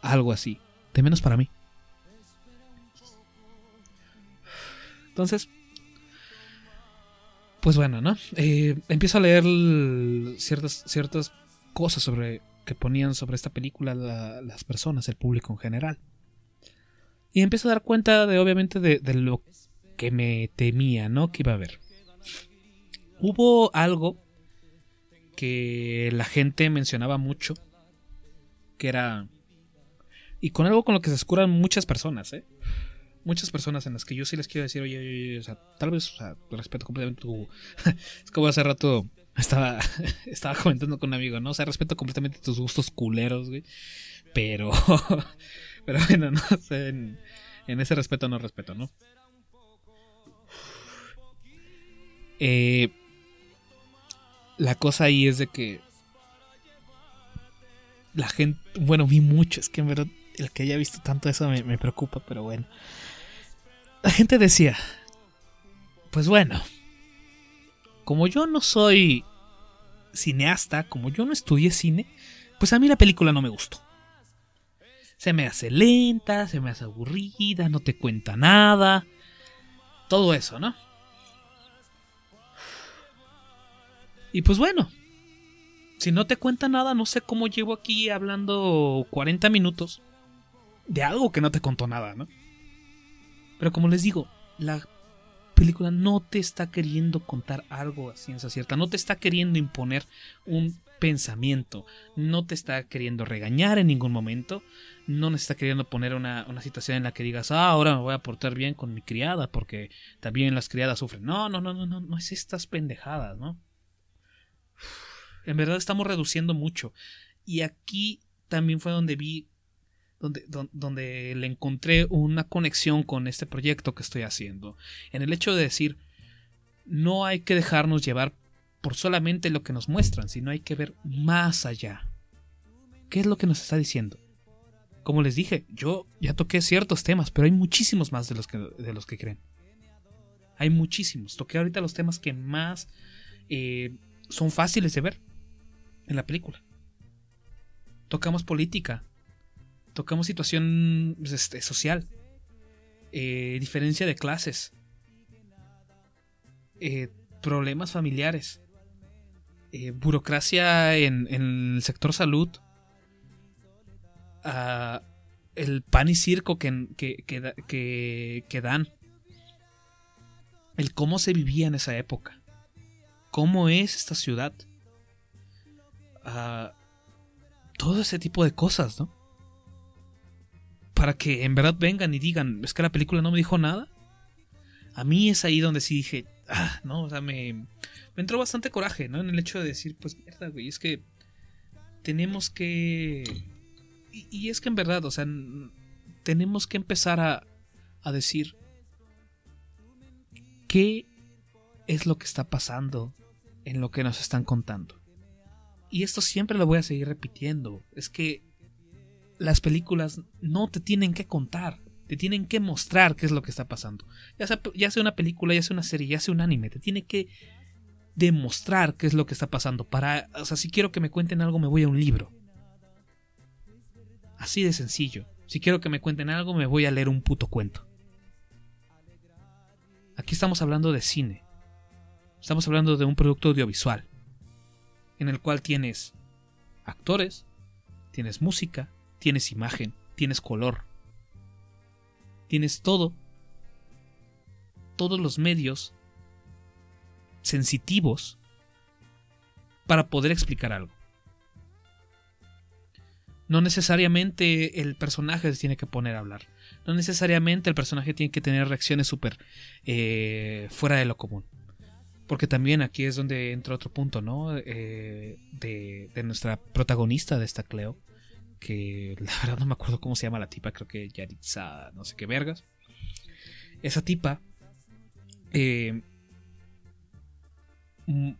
algo así, de menos para mí. Entonces, pues bueno, ¿no? Eh, empiezo a leer ciertas, ciertas cosas sobre que ponían sobre esta película la- las personas, el público en general. Y empiezo a dar cuenta de, obviamente, de, de lo que me temía, ¿no? Que iba a haber. Hubo algo que la gente mencionaba mucho, que era... Y con algo con lo que se escuran muchas personas, ¿eh? Muchas personas en las que yo sí les quiero decir, oye, oye, oye, o sea, tal vez, o sea, respeto completamente tu... es como hace rato estaba, estaba comentando con un amigo, ¿no? O sea, respeto completamente tus gustos culeros, güey. Pero... pero bueno, no en, en ese respeto no respeto, ¿no? Eh, la cosa ahí es de que la gente, bueno, vi mucho, es que en verdad el que haya visto tanto eso me, me preocupa, pero bueno. La gente decía, pues bueno, como yo no soy cineasta, como yo no estudié cine, pues a mí la película no me gustó. Se me hace lenta, se me hace aburrida, no te cuenta nada. Todo eso, ¿no? Y pues bueno, si no te cuenta nada, no sé cómo llevo aquí hablando 40 minutos de algo que no te contó nada, ¿no? Pero como les digo, la película no te está queriendo contar algo a ciencia cierta, no te está queriendo imponer un pensamiento, no te está queriendo regañar en ningún momento, no te está queriendo poner una, una situación en la que digas, ah, ahora me voy a portar bien con mi criada porque también las criadas sufren. No, no, no, no, no, no es estas pendejadas, ¿no? En verdad estamos reduciendo mucho. Y aquí también fue donde vi, donde, don- donde le encontré una conexión con este proyecto que estoy haciendo. En el hecho de decir, no hay que dejarnos llevar por solamente lo que nos muestran, sino hay que ver más allá. ¿Qué es lo que nos está diciendo? Como les dije, yo ya toqué ciertos temas, pero hay muchísimos más de los que, de los que creen. Hay muchísimos. Toqué ahorita los temas que más eh, son fáciles de ver en la película. Tocamos política, tocamos situación este, social, eh, diferencia de clases, eh, problemas familiares, eh, burocracia en, el sector salud, ah, el pan y circo que, que- que dan, el cómo se vivía en esa época, cómo es esta ciudad, ah, todo ese tipo de cosas, ¿no? Para que en verdad vengan y digan, es que la película no me dijo nada. A mí es ahí donde sí dije, ah, no, o sea, me, entró bastante coraje, ¿no? En el hecho de decir, pues mierda, güey, es que tenemos que... Y, y es que en verdad, o sea, tenemos que empezar a, a decir, ¿qué es lo que está pasando en lo que nos están contando? Y esto siempre lo voy a seguir repitiendo, es que las películas no te tienen que contar, te tienen que mostrar qué es lo que está pasando. Ya sea, ya sea una película, ya sea una serie, ya sea un anime, te tiene que demostrar qué es lo que está pasando. Para, o sea, si quiero que me cuenten algo, me voy a un libro. Así de sencillo. Si quiero que me cuenten algo, me voy a leer un puto cuento. Aquí estamos hablando de cine. Estamos hablando de un producto audiovisual. En el cual tienes actores, tienes música, tienes imagen, tienes color. Tienes todo. Todos los medios sensitivos para poder explicar algo. No necesariamente el personaje se tiene que poner a hablar. No necesariamente el personaje tiene que tener reacciones súper eh, fuera de lo común. Porque también aquí es donde entra otro punto, ¿no? Eh, de, de, nuestra protagonista de esta Cleo. Que la verdad no me acuerdo cómo se llama la tipa, creo que Yaritza, no sé qué vergas. Esa tipa. Eh,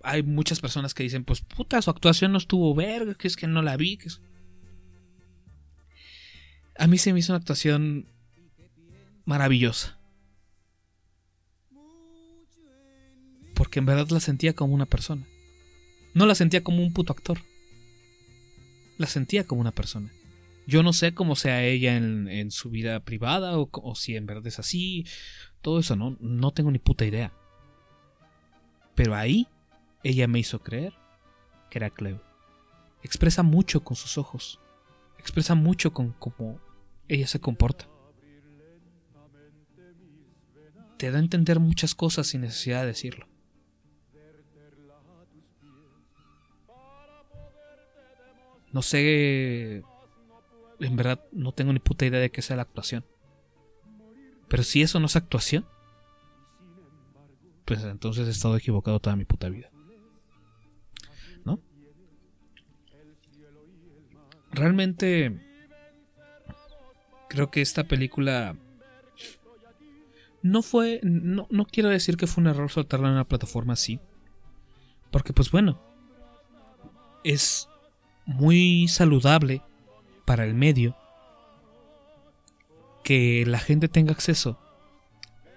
hay muchas personas que dicen, pues puta, su actuación no estuvo verga, que es que no la vi. Que es... A mí se me hizo una actuación maravillosa. Porque en verdad la sentía como una persona. No la sentía como un puto actor. La sentía como una persona. Yo no sé cómo sea ella en, su vida privada o, o, si en verdad es así. Todo eso no, no tengo ni puta idea. Pero ahí ella me hizo creer que era Cleo. Expresa mucho con sus ojos. Expresa mucho con cómo ella se comporta. Te da a entender muchas cosas sin necesidad de decirlo. No sé, en verdad no tengo ni puta idea de qué sea la actuación. Pero si eso no es actuación, pues entonces he estado equivocado toda mi puta vida. ¿No? Realmente creo que esta película no fue, no, no quiero decir que fue un error soltarla en una plataforma así. Porque pues bueno, es muy saludable para el medio que la gente tenga acceso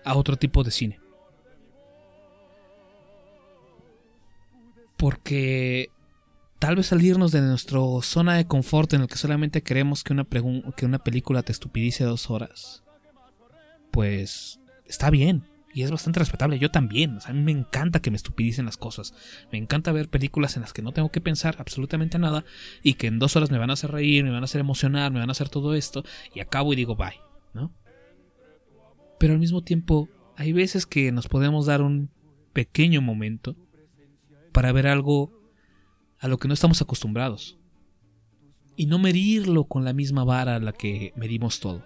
a otro tipo de cine. Porque tal vez salirnos de nuestra zona de confort en el que solamente queremos que una, que una película te estupidice dos horas, pues está bien. Y es bastante respetable. Yo también. a mí me encanta que me estupidicen las cosas. Me encanta ver películas en las que no tengo que pensar absolutamente nada. Y que en dos horas me van a hacer reír, me van a hacer emocionar, me van a hacer todo esto. Y acabo y digo bye. ¿No? Pero al mismo tiempo, hay veces que nos podemos dar un pequeño momento para ver algo a lo que no estamos acostumbrados. Y no medirlo con la misma vara a la que medimos todo.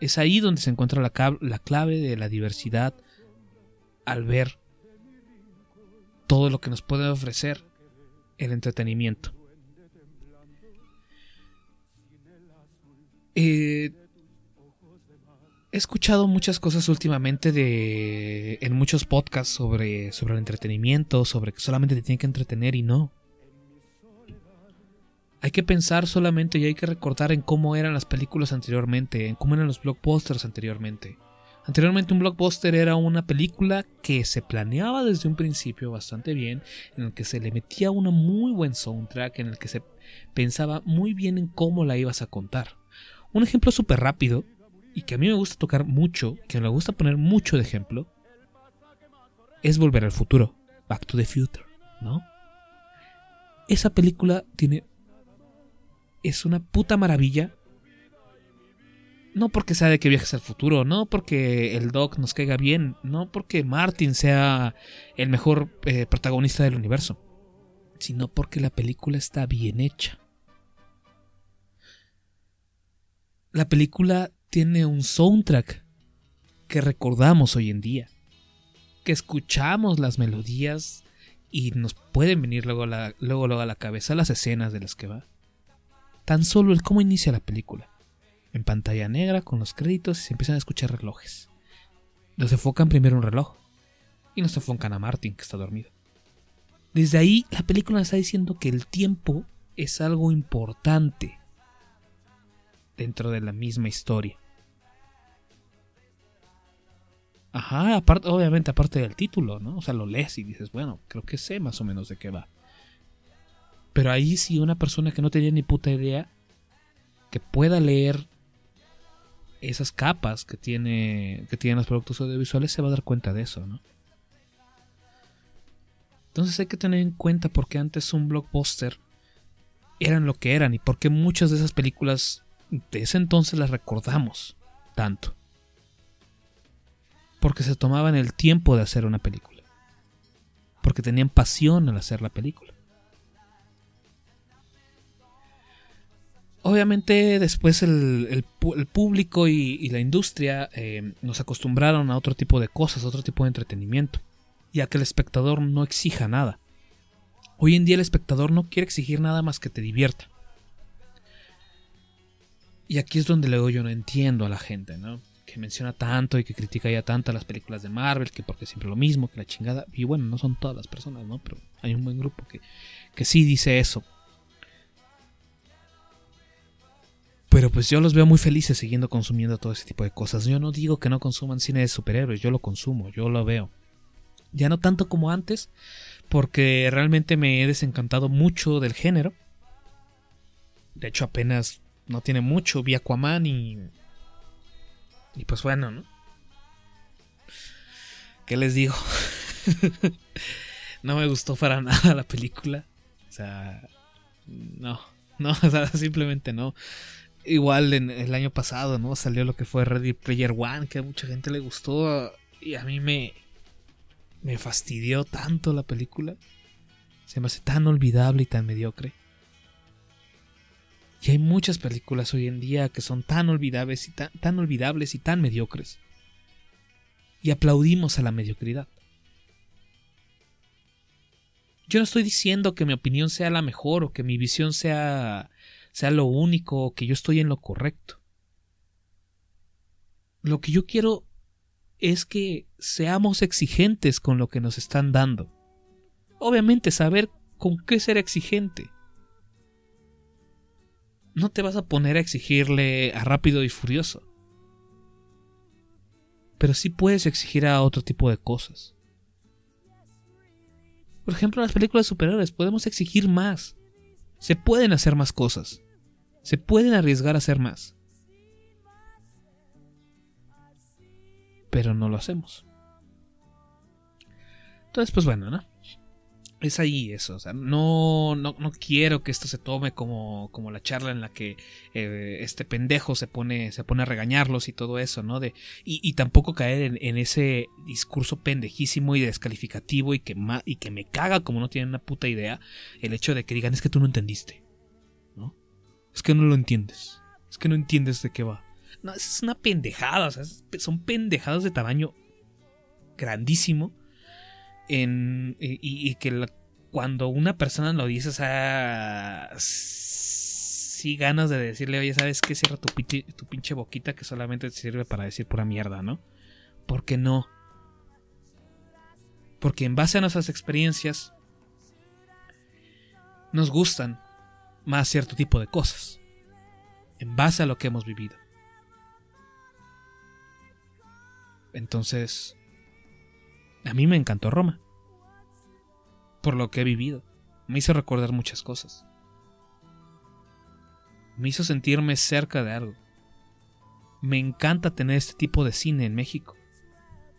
Es ahí donde se encuentra la, la clave de la diversidad al ver todo lo que nos puede ofrecer el entretenimiento. Eh, he escuchado muchas cosas últimamente de en muchos podcasts sobre, sobre el entretenimiento, sobre que solamente te tiene que entretener y no. Hay que pensar solamente y hay que recordar en cómo eran las películas anteriormente, en cómo eran los blockbusters anteriormente. Anteriormente un blockbuster era una película que se planeaba desde un principio bastante bien, en el que se le metía una muy buen soundtrack, en el que se pensaba muy bien en cómo la ibas a contar. Un ejemplo súper rápido, y que a mí me gusta tocar mucho, que me gusta poner mucho de ejemplo, es Volver al Futuro, Back to the Future, ¿no? Esa película tiene es una puta maravilla. No porque sea de que viajes al futuro, no porque el Doc nos caiga bien, no porque Martin sea el mejor eh, protagonista del universo, sino porque la película está bien hecha. La película tiene un soundtrack que recordamos hoy en día, que escuchamos las melodías y nos pueden venir luego, la, luego, luego a la cabeza las escenas de las que va tan solo el cómo inicia la película. En pantalla negra, con los créditos, y se empiezan a escuchar relojes. Nos enfocan primero un reloj. Y nos enfocan a Martin, que está dormido. Desde ahí, la película nos está diciendo que el tiempo es algo importante dentro de la misma historia. Ajá, aparte, obviamente aparte del título, ¿no? O sea, lo lees y dices, bueno, creo que sé más o menos de qué va. Pero ahí sí una persona que no tenía ni puta idea, que pueda leer esas capas que tiene que tienen los productos audiovisuales se va a dar cuenta de eso, ¿no? Entonces hay que tener en cuenta por qué antes un blockbuster eran lo que eran y por qué muchas de esas películas de ese entonces las recordamos tanto. Porque se tomaban el tiempo de hacer una película. Porque tenían pasión al hacer la película obviamente después el, el público y, la industria eh, nos acostumbraron a otro tipo de cosas, a otro tipo de entretenimiento, y a que el espectador no exija nada. Hoy en día el espectador no quiere exigir nada más que te divierta. Y aquí es donde luego yo no entiendo a la gente, ¿no? Que menciona tanto y que critica ya tanto las películas de Marvel, que porque siempre lo mismo, que la chingada. Y bueno, no son todas las personas, ¿no? Pero hay un buen grupo que, que sí dice eso. Pero pues yo los veo muy felices siguiendo consumiendo todo ese tipo de cosas. Yo no digo que no consuman cine de superhéroes, yo lo consumo, yo lo veo. Ya no tanto como antes, porque realmente me he desencantado mucho del género. De hecho, apenas no tiene mucho, vi Aquaman y... Y pues bueno, ¿no? ¿Qué les digo? no me gustó para nada la película. O sea, no, no, o sea, simplemente no. Igual en el año pasado, ¿no? Salió lo que fue Ready Player One, que a mucha gente le gustó. Y a mí me. Me fastidió tanto la película. Se me hace tan olvidable y tan mediocre. Y hay muchas películas hoy en día que son tan olvidables y tan, tan olvidables y tan mediocres. Y aplaudimos a la mediocridad. Yo no estoy diciendo que mi opinión sea la mejor o que mi visión sea sea lo único o que yo estoy en lo correcto. Lo que yo quiero es que seamos exigentes con lo que nos están dando. Obviamente saber con qué ser exigente. No te vas a poner a exigirle a rápido y furioso. Pero sí puedes exigir a otro tipo de cosas. Por ejemplo, en las películas superiores podemos exigir más. Se pueden hacer más cosas. Se pueden arriesgar a hacer más. Pero no lo hacemos. Entonces, pues bueno, ¿no? Es ahí eso. O sea, no, no, no quiero que esto se tome como, como la charla en la que eh, este pendejo se pone, se pone a regañarlos y todo eso, ¿no? De, y, y tampoco caer en, ese discurso pendejísimo y descalificativo y que, ma, y que me caga como no tienen una puta idea el hecho de que digan es que tú no entendiste. Es que no lo entiendes. Es que no entiendes de qué va. No, es una pendejada. O sea, son pendejadas de tamaño grandísimo. En, y, que cuando una persona lo dice, o sea, sí ganas de decirle, oye, ¿sabes qué? Cierra tu, tu pinche boquita que solamente te sirve para decir pura mierda, ¿no? ¿Por qué no? Porque en base a nuestras experiencias nos gustan más cierto tipo de cosas. En base a lo que hemos vivido. Entonces, a mí me encantó Roma. Por lo que he vivido. Me hizo recordar muchas cosas. Me hizo sentirme cerca de algo. Me encanta tener este tipo de cine en México.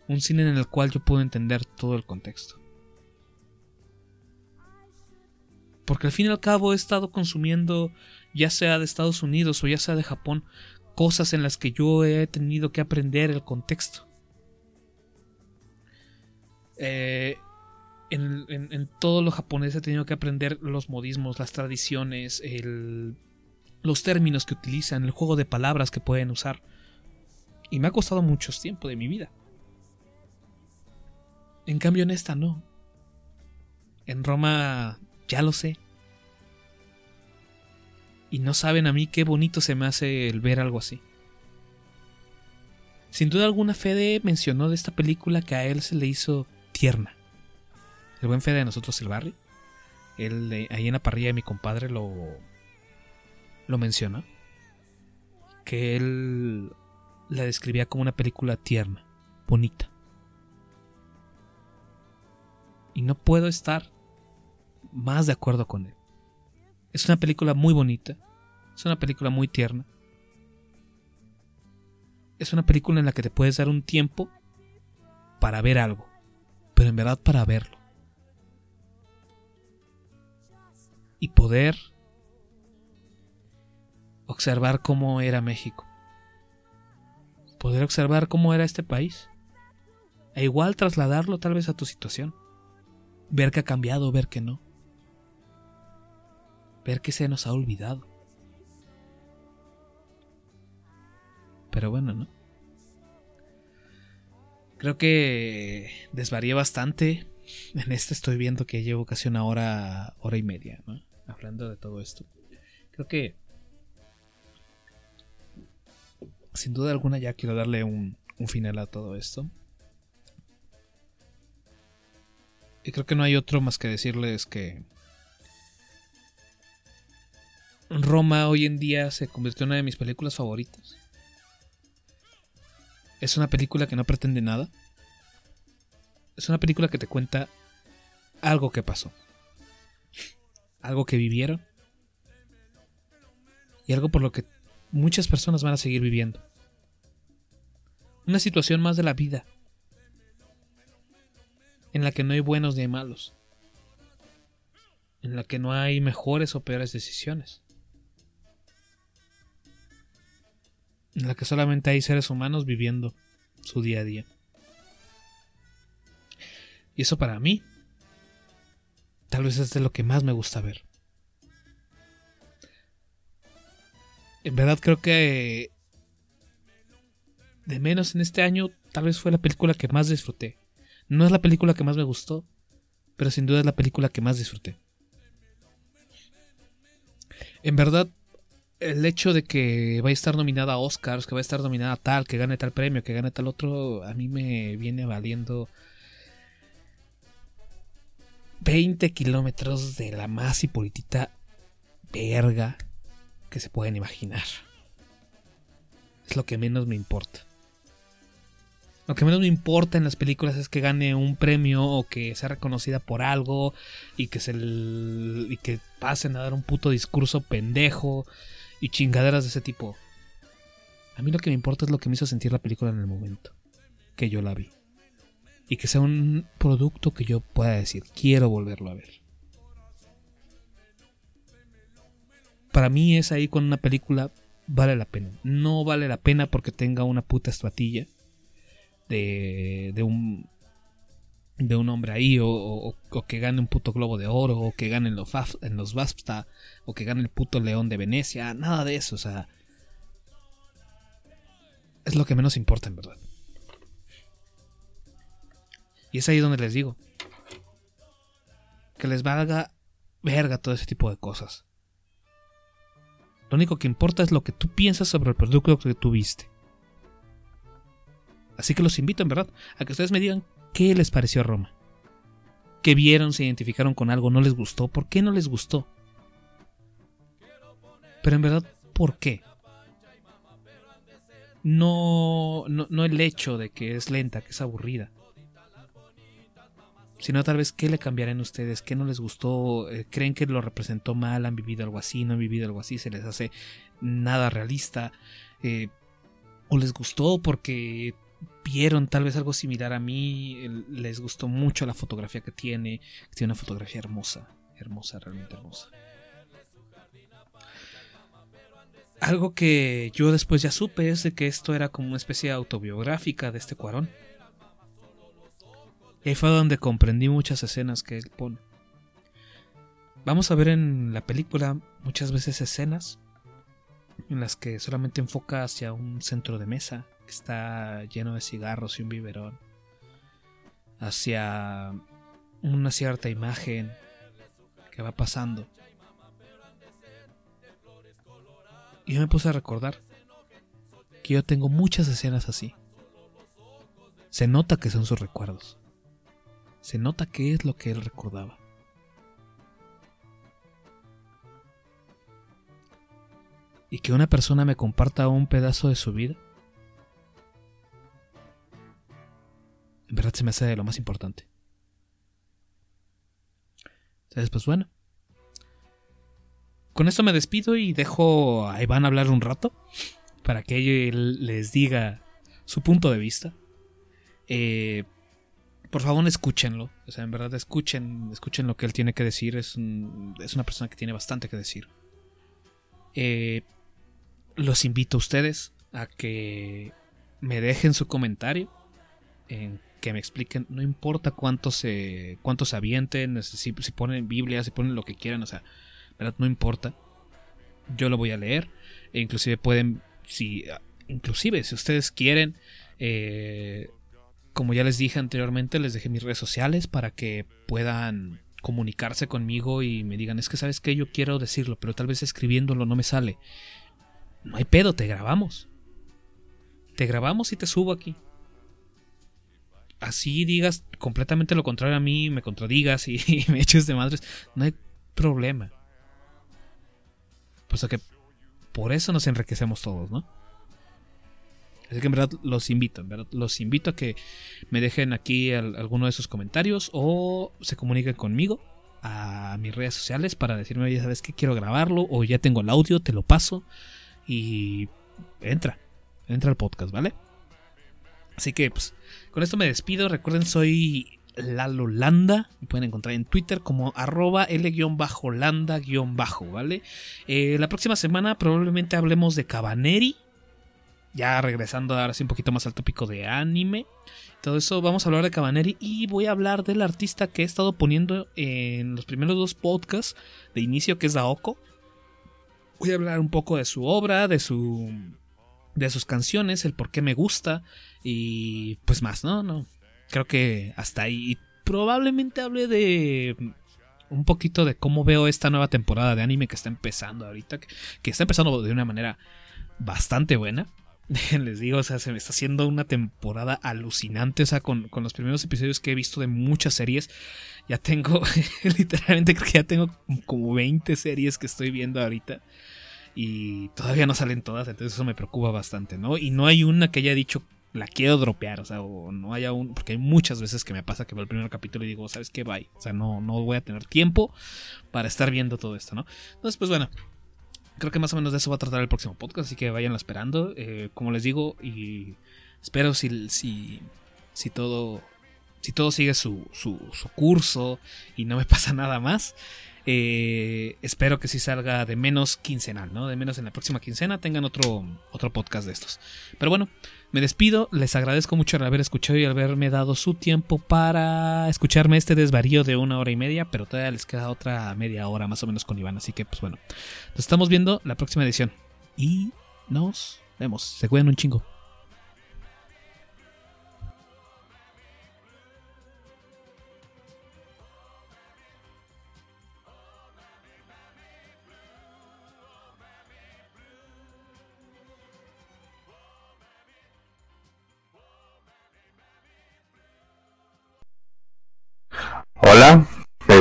Un cine en el cual yo puedo entender todo el contexto. Porque al fin y al cabo he estado consumiendo, ya sea de Estados Unidos o ya sea de Japón, cosas en las que yo he tenido que aprender el contexto. Eh, en, en, en, todo lo japonés he tenido que aprender los modismos, las tradiciones, el, los términos que utilizan, el juego de palabras que pueden usar. Y me ha costado mucho tiempo de mi vida. En cambio en esta no. En Roma ya lo sé. Y no saben a mí qué bonito se me hace el ver algo así. Sin duda alguna Fede mencionó de esta película que a él se le hizo tierna. El buen Fede de nosotros el barrio. Él eh, ahí en la parrilla de mi compadre lo lo menciona. Que él la describía como una película tierna, bonita. Y no puedo estar más de acuerdo con él. Es una película muy bonita. Es una película muy tierna. Es una película en la que te puedes dar un tiempo para ver algo. Pero en verdad para verlo. Y poder observar cómo era México. Poder observar cómo era este país. E igual trasladarlo tal vez a tu situación. Ver que ha cambiado, ver que no. Ver que se nos ha olvidado. Pero bueno, ¿no? Creo que desvarié bastante. En este estoy viendo que llevo casi una hora, hora y media, ¿no? Hablando de todo esto. Creo que sin duda alguna ya quiero darle un, un final a todo esto. Y creo que no hay otro más que decirles que Roma hoy en día se convirtió en una de mis películas favoritas. Es una película que no pretende nada. Es una película que te cuenta algo que pasó. Algo que vivieron. Y algo por lo que muchas personas van a seguir viviendo. Una situación más de la vida en la que no hay buenos ni malos, en la que no hay mejores o peores decisiones, en la que solamente hay seres humanos viviendo su día a día. Y eso para mí, tal vez es de lo que más me gusta ver. En verdad creo que de menos en este año tal vez fue la película que más disfruté. No es la película que más me gustó, pero sin duda es la película que más disfruté. En verdad, el hecho de que vaya a estar nominada a Oscars, que vaya a estar nominada a tal, que gane tal premio, que gane tal otro, a mí me viene valiendo 20 kilómetros de la más hipolitita verga que se pueden imaginar. Es lo que menos me importa. Lo que menos me importa en las películas es que gane un premio o que sea reconocida por algo y que se y que pasen a dar un puto discurso pendejo y chingaderas de ese tipo. A mí lo que me importa es lo que me hizo sentir la película en el momento que yo la vi. Y que sea un producto que yo pueda decir, quiero volverlo a ver. Para mí es ahí cuando una película vale la pena. No vale la pena porque tenga una puta estratilla de, de un de un hombre ahí o, que gane un puto globo de oro o que gane en los, en los BAFTA o que gane el puto león de Venecia, nada de eso, o sea, es lo que menos importa en verdad. Y es ahí donde les digo que les valga verga todo ese tipo de cosas. Lo único que importa es lo que tú piensas sobre el producto que tú viste. Así que los invito, en verdad, a que ustedes me digan qué les pareció Roma. ¿Qué vieron, se identificaron con algo, no les gustó? ¿Por qué no les gustó? Pero en verdad, ¿por qué? No, no, el hecho de que es lenta, que es aburrida. Sino tal vez qué le cambiarán ustedes, qué no les gustó, eh, creen que lo representó mal, han vivido algo así, no han vivido algo así, se les hace nada realista. Eh, o les gustó porque vieron tal vez algo similar a mí, les gustó mucho la fotografía que tiene, tiene una fotografía hermosa, hermosa, realmente hermosa. Algo que yo después ya supe es de que esto era como una especie autobiográfica de este Cuarón. Y fue donde comprendí muchas escenas que él pone. Vamos a ver en la película muchas veces escenas en las que solamente enfoca hacia un centro de mesa está lleno de cigarros y un biberón, hacia una cierta imagen que va pasando. Y yo me puse a recordar que yo tengo muchas escenas así. Se nota que son sus recuerdos. Se nota que es lo que él recordaba. Y que una persona me comparta un pedazo de su vida en verdad se me hace lo más importante. Entonces, pues bueno. Con esto me despido y dejo a Iván hablar un rato para que él les diga su punto de vista. Eh, por favor, escúchenlo. O sea, en verdad, escuchen, escuchen lo que él tiene que decir. Es, es una persona que tiene bastante que decir. Eh, los invito a ustedes a que me dejen su comentario en que me expliquen, no importa cuánto se, cuántos se avienten, si, si ponen Biblia, si ponen lo que quieran, o sea, ¿verdad? No importa. Yo lo voy a leer. E inclusive pueden, si inclusive, si ustedes quieren, eh, como ya les dije anteriormente, les dejé mis redes sociales para que puedan comunicarse conmigo y me digan, es que sabes que yo quiero decirlo, pero tal vez escribiéndolo no me sale. No hay pedo, te grabamos. Te grabamos y te subo aquí. Así digas completamente lo contrario a mí, me contradigas y, me eches de madres, no hay problema. Pues que por eso nos enriquecemos todos, ¿no? Así que en verdad los invito, en verdad los invito a que me dejen aquí alguno de sus comentarios o se comuniquen conmigo a mis redes sociales para decirme, oye, ¿sabes qué? Quiero grabarlo o ya tengo el audio, te lo paso y entra, entra al podcast, ¿vale? Así que pues con esto me despido, recuerden soy Lalo Landa. Me pueden encontrar en Twitter como arroba L-Landa-bajo, ¿vale? Eh, la próxima semana probablemente hablemos de Cabaneri ya regresando ahora sí un poquito más al tópico de anime. Todo eso vamos a hablar de Cabaneri y voy a hablar del artista que he estado poniendo en los primeros dos podcasts de inicio que es Daoko. Voy a hablar un poco de su obra, de su de sus canciones, el por qué me gusta y pues más, ¿no? No. Creo que hasta ahí probablemente hable de un poquito de cómo veo esta nueva temporada de anime que está empezando ahorita, que está empezando de una manera bastante buena. les digo, o sea, se me está haciendo una temporada alucinante, o sea, con, los primeros episodios que he visto de muchas series. Ya tengo, literalmente creo que ya tengo como 20 series que estoy viendo ahorita. Y todavía no salen todas, entonces eso me preocupa bastante, ¿no? Y no hay una que haya dicho, la quiero dropear, o sea, o no haya un... Porque hay muchas veces que me pasa que veo el primer capítulo y digo, ¿sabes qué? Bye. O sea, no, no voy a tener tiempo para estar viendo todo esto, ¿no? Entonces, pues bueno, creo que más o menos de eso va a tratar el próximo podcast, así que vayan esperando. Eh, como les digo, y espero si, si, si todo si todo sigue su, su, curso y no me pasa nada más, eh, espero que si salga de menos quincenal, ¿no? De menos en la próxima quincena tengan otro, otro podcast de estos. Pero bueno, me despido, les agradezco mucho el haber escuchado y haberme dado su tiempo para escucharme este desvarío de una hora y media, pero todavía les queda otra media hora más o menos con Iván, así que pues bueno, nos estamos viendo la próxima edición y nos vemos, se cuidan un chingo.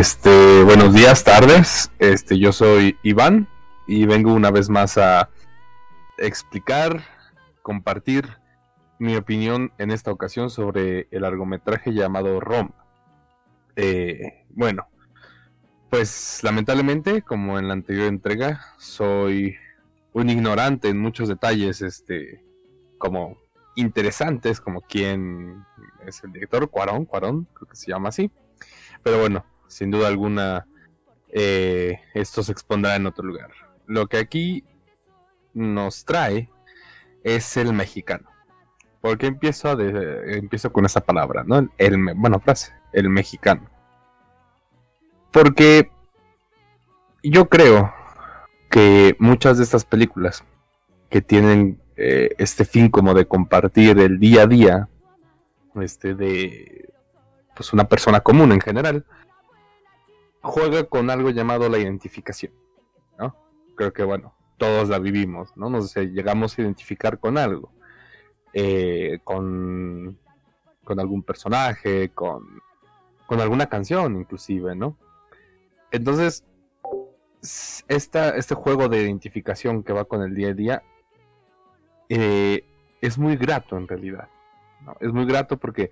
Este, buenos días, tardes. Este, yo soy Iván y vengo una vez más a explicar, compartir mi opinión en esta ocasión sobre el largometraje llamado Rom. Eh, bueno, pues lamentablemente, como en la anterior entrega, soy un ignorante en muchos detalles, este, como interesantes, como quién es el director, Cuarón, Cuarón, creo que se llama así. Pero bueno, sin duda alguna, eh, esto se expondrá en otro lugar. Lo que aquí nos trae es el mexicano. Porque empiezo, a empiezo con esa palabra, ¿no? El, bueno, frase, el mexicano. Porque yo creo que muchas de estas películas que tienen eh, este fin como de compartir el día a día, este de pues una persona común en general, juega con algo llamado la identificación, ¿no? Creo que, bueno, todos la vivimos, ¿no? Nos llegamos a identificar con algo, eh, con, algún personaje, con, alguna canción inclusive, ¿no? Entonces, este juego de identificación que va con el día a día eh, es muy grato en realidad. Es muy grato porque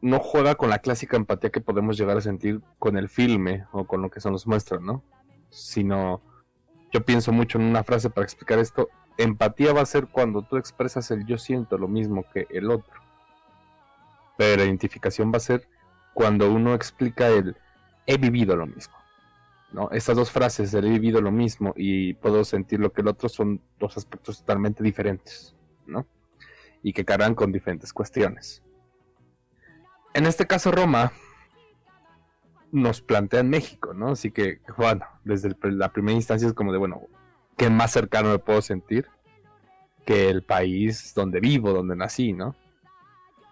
no juega con la clásica empatía que podemos llegar a sentir con el filme o con lo que se nos muestra, ¿no? Sino, yo pienso mucho en una frase para explicar esto, empatía va a ser cuando tú expresas el yo siento lo mismo que el otro. Pero identificación va a ser cuando uno explica el he vivido lo mismo. ¿no? Estas dos frases, el he vivido lo mismo y puedo sentir lo que el otro, son dos aspectos totalmente diferentes, ¿no? Y que cargan con diferentes cuestiones. En este caso, Roma nos plantea en México, ¿no? Así que, bueno, desde la primera instancia es como de, bueno, ¿qué más cercano me puedo sentir que el país donde vivo, donde nací, ¿no?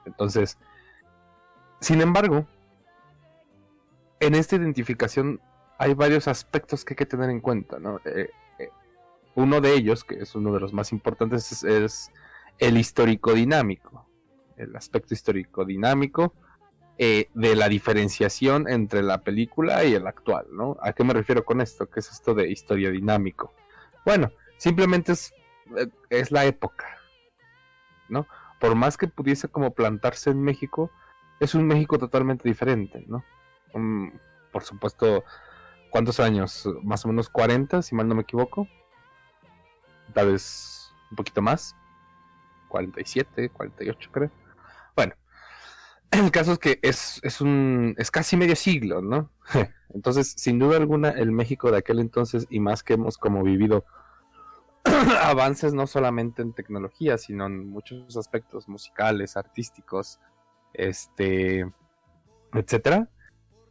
Entonces, sin embargo, en esta identificación hay varios aspectos que hay que tener en cuenta, ¿no? Eh, eh, uno de ellos, que es uno de los más importantes, es, es el histórico dinámico. El aspecto histórico dinámico eh, de la diferenciación entre la película y el actual, ¿no? ¿A qué me refiero con esto? ¿Qué es esto de historia dinámico? Bueno, simplemente es, eh, es la época, ¿no? Por más que pudiese como plantarse en México, es un México totalmente diferente, ¿no? por supuesto, ¿cuántos años? Más o menos 40, si mal no me equivoco. Tal vez un poquito más. 47, 48 creo. El caso es que es, es, un, es casi medio siglo, ¿no? Entonces, sin duda alguna, el México de aquel entonces, y más que hemos como vivido avances no solamente en tecnología, sino en muchos aspectos musicales, artísticos, este, etcétera,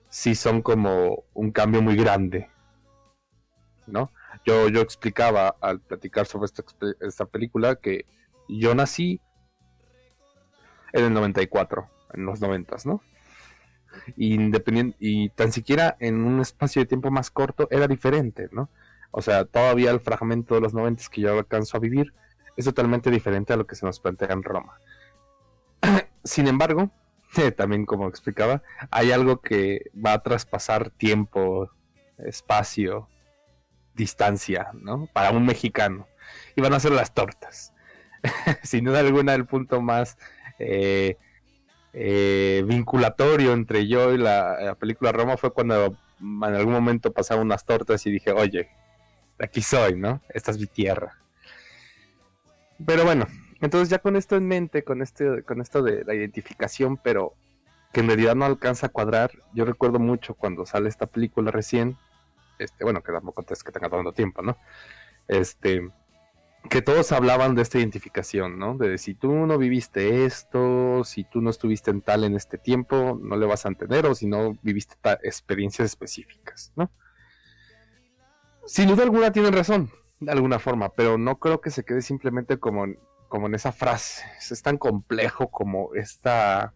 sí son como un cambio muy grande, ¿no? Yo, yo explicaba al platicar sobre esta, esta película que yo nací en el 94 en los noventas, ¿no? Independiente, y tan siquiera en un espacio de tiempo más corto era diferente, ¿no? O sea, todavía el fragmento de los noventas que yo alcanzo a vivir es totalmente diferente a lo que se nos plantea en Roma. Sin embargo, también como explicaba, hay algo que va a traspasar tiempo, espacio, distancia, ¿no? Para un mexicano. Y van a ser las tortas. Sin duda alguna, el punto más eh, eh, vinculatorio entre yo y la, película Roma fue cuando en algún momento pasaba unas tortas y dije, oye, aquí soy, ¿no? Esta es mi tierra. Pero bueno, entonces ya con esto en mente, con este, con esto de la identificación, pero que en realidad no alcanza a cuadrar, yo recuerdo mucho cuando sale esta película recién, este, bueno, que tampoco es que tenga tanto tiempo, ¿no? Este, que todos hablaban de esta identificación, ¿no? De si tú no viviste esto, si tú no estuviste en tal en este tiempo, no le vas a entender, o si no viviste experiencias específicas, ¿no? Sin duda alguna tienen razón, de alguna forma, pero no creo que se quede simplemente como, como en esa frase. Es tan complejo como esta.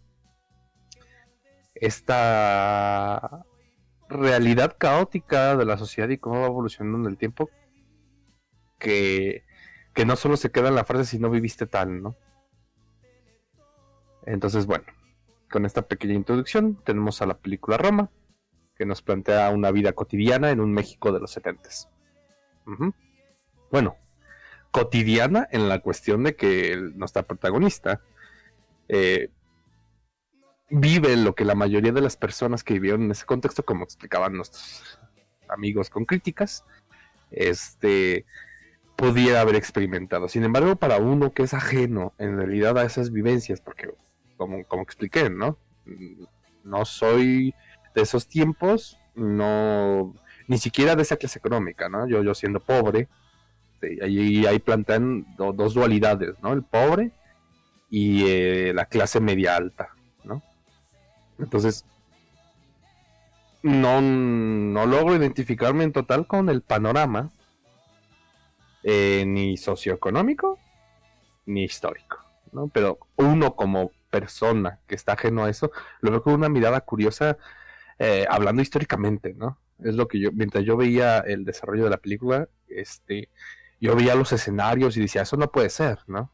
esta realidad caótica de la sociedad y cómo va evolucionando en el tiempo que que no solo se queda en la frase si no viviste tal, ¿no? Entonces, bueno, con esta pequeña introducción tenemos a la película Roma, que nos plantea una vida cotidiana en un México de los 70. Bueno, cotidiana en la cuestión de que nuestra protagonista eh, vive lo que la mayoría de las personas que vivieron en ese contexto, como explicaban nuestros amigos con críticas, este pudiera haber experimentado. Sin embargo, para uno que es ajeno en realidad a esas vivencias, porque como, como expliqué, ¿no? No soy de esos tiempos, no, ni siquiera de esa clase económica, ¿no? Yo, yo siendo pobre, ahí, ahí plantean dos dualidades, ¿no? El pobre y eh, la clase media alta, ¿no? Entonces, no, no logro identificarme en total con el panorama eh, ni socioeconómico ni histórico, ¿no? Pero uno como persona que está ajeno a eso, lo veo con una mirada curiosa, eh, hablando históricamente, ¿no? Es lo que yo, mientras yo veía el desarrollo de la película, este, yo veía los escenarios y decía, eso no puede ser, ¿no?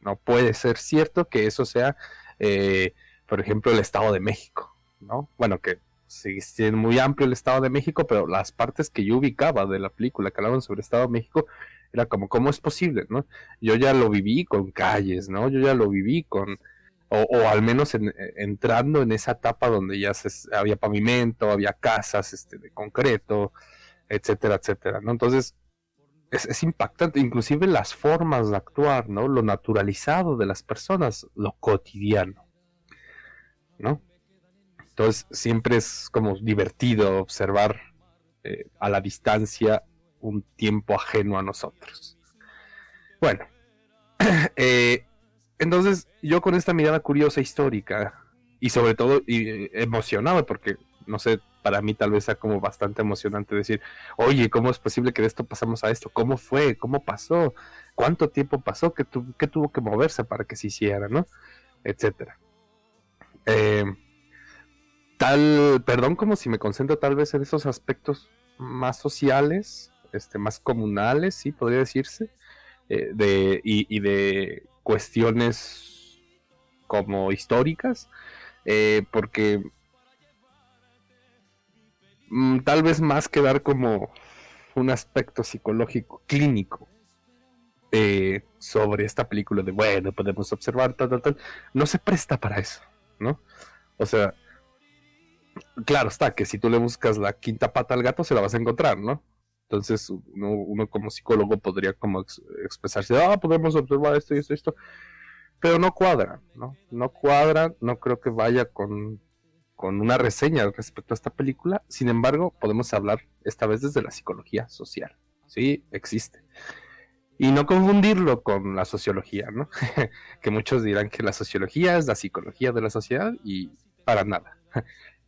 No puede ser cierto que eso sea, eh, por ejemplo, el Estado de México, ¿no? Bueno, que sigue siendo muy amplio el Estado de México, pero las partes que yo ubicaba de la película que hablaban sobre el Estado de México era como, ¿cómo es posible? ¿no? Yo ya lo viví con calles, ¿no? Yo ya lo viví con, o, al menos entrando en esa etapa donde ya se, había pavimento, había casas este, de concreto, etcétera, etcétera. Entonces, es, es, impactante, inclusive las formas de actuar, ¿no? Lo naturalizado de las personas, lo cotidiano, ¿no? Entonces siempre es como divertido observar eh, a la distancia un tiempo ajeno a nosotros. Bueno, eh, entonces yo con esta mirada curiosa histórica y sobre todo y, emocionado porque no sé, para mí tal vez sea como bastante emocionante decir, oye, ¿cómo es posible que de esto pasamos a esto? ¿Cómo fue? ¿Cómo pasó? ¿Cuánto tiempo pasó? ¿Qué, tu qué tuvo que moverse para que se hiciera, no? Etcétera. Eh, tal, perdón, como si me concentro tal vez en esos aspectos más sociales, este, más comunales, sí, podría decirse, eh, de, y, y, de cuestiones como históricas, eh, porque mm, tal vez más que dar como un aspecto psicológico clínico eh, sobre esta película de bueno, podemos observar tal, tal, tal, no se presta para eso, ¿no? O sea, claro está que si tú le buscas la quinta pata al gato se la vas a encontrar, ¿no? Entonces uno, como psicólogo podría como ex expresarse, ah, podemos observar esto y esto y esto, pero no cuadra, ¿no? No cuadra, no creo que vaya con, con una reseña respecto a esta película, sin embargo podemos hablar esta vez desde la psicología social, ¿sí? Existe. Y no confundirlo con la sociología, ¿no? que muchos dirán que la sociología es la psicología de la sociedad y para nada.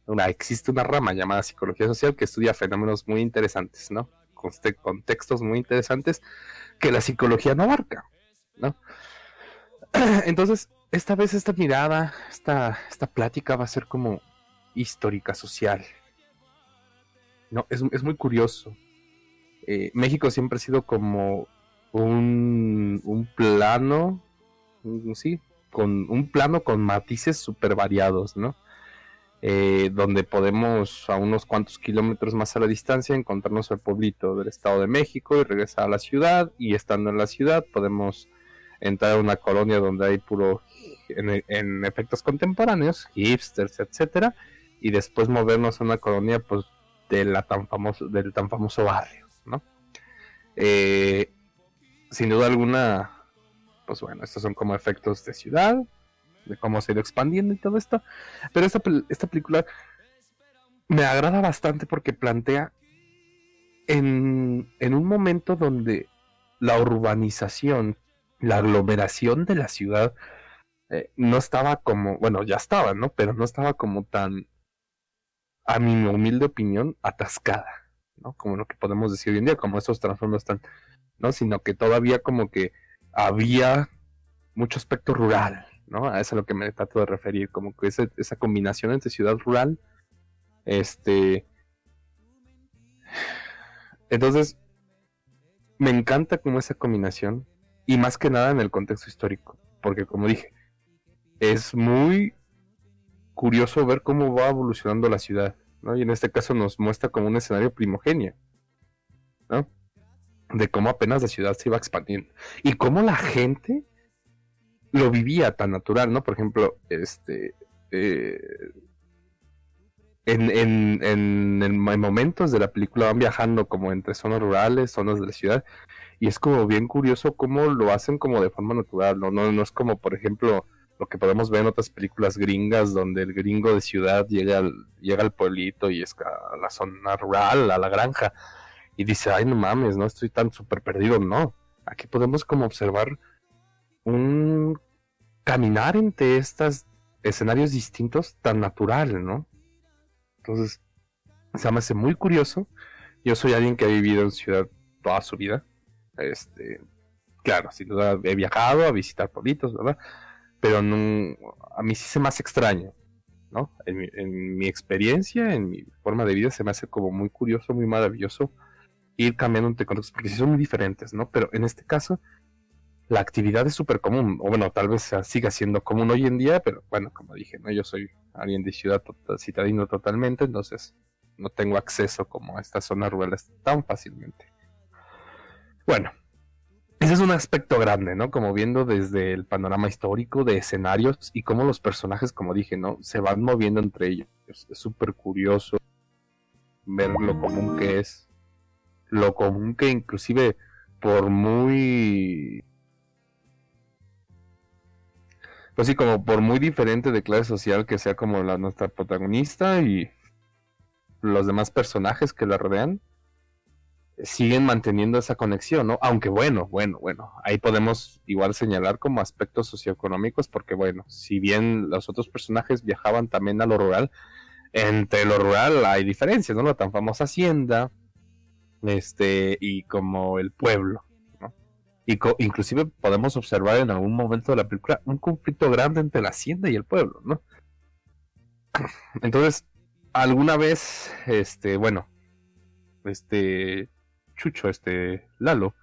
Una, existe una rama llamada psicología social que estudia fenómenos muy interesantes, ¿no? Contextos muy interesantes que la psicología no abarca, ¿no? Entonces, esta vez esta mirada, esta, esta plática va a ser como histórica social. No, es, es muy curioso. Eh, México siempre ha sido como un, un plano, sí, con un plano con matices súper variados, ¿no? Eh, donde podemos a unos cuantos kilómetros más a la distancia encontrarnos al pueblito del Estado de México y regresar a la ciudad y estando en la ciudad podemos entrar a una colonia donde hay puro en, efectos contemporáneos, hipsters, etcétera, y después movernos a una colonia pues de la tan famoso, del tan famoso barrio, ¿no? Eh, sin duda alguna, pues bueno, estos son como efectos de ciudad, de cómo se ha ido expandiendo y todo esto. Pero esta, esta película me agrada bastante porque plantea en, en un momento donde la urbanización, la aglomeración de la ciudad eh, no estaba como, bueno, ya estaba, ¿no? Pero no estaba como tan, a mi humilde opinión, atascada, ¿no? Como lo que podemos decir hoy en día, como estos trasfondos están ¿no? Sino que todavía como que había mucho aspecto rural, A eso es a lo que me trato de referir, como que esa, combinación entre ciudad rural, este... Entonces, me encanta como esa combinación, y más que nada en el contexto histórico, porque como dije, es muy curioso ver cómo va evolucionando la ciudad, ¿no? Y en este caso nos muestra como un escenario primogenio, de cómo apenas la ciudad se iba expandiendo y cómo la gente lo vivía tan natural, ¿no? Por ejemplo, este eh, en, en, en, en, momentos de la película van viajando como entre zonas rurales, zonas de la ciudad, y es como bien curioso cómo lo hacen como de forma natural, ¿no? No, es como, por ejemplo, lo que podemos ver en otras películas gringas, donde el gringo de ciudad llega al, llega al pueblito y es a la zona rural, a la granja y dice, ay, no mames, no estoy tan súper perdido. No, aquí podemos como observar un caminar entre estos escenarios distintos tan natural, ¿no? Entonces, se me hace muy curioso. Yo soy alguien que ha vivido en ciudad toda su vida. Este, claro, sin duda he viajado a visitar pueblitos, ¿verdad? Pero a mí sí se me hace extraño, ¿no? En mi, en mi experiencia, en mi forma de vida, se me hace como muy curioso, muy maravilloso ir cambiando entre contextos, porque sí son muy diferentes, ¿no? Pero en este caso, la actividad es súper común, o bueno, tal vez siga siendo común hoy en día, pero bueno, como dije, ¿no? Yo soy alguien de ciudad citadino totalmente, entonces no tengo acceso como a estas zonas rurales tan fácilmente. Bueno, ese es un aspecto grande, ¿no? Como viendo desde el panorama histórico de escenarios y cómo los personajes, como dije, ¿no? Se van moviendo entre ellos. Es súper curioso ver lo común que es lo común que inclusive por muy pues sí como por muy diferente de clase social que sea como la nuestra protagonista y los demás personajes que la rodean siguen manteniendo esa conexión, ¿no? Aunque bueno, bueno, bueno, ahí podemos igual señalar como aspectos socioeconómicos porque bueno, si bien los otros personajes viajaban también a lo rural, entre lo rural hay diferencias, ¿no? La tan famosa hacienda, este, y como el pueblo. Y inclusive podemos observar en algún momento de la película un conflicto grande entre la hacienda y el pueblo, ¿no? Entonces, alguna vez, este, bueno, este, Chucho, este, Lalo,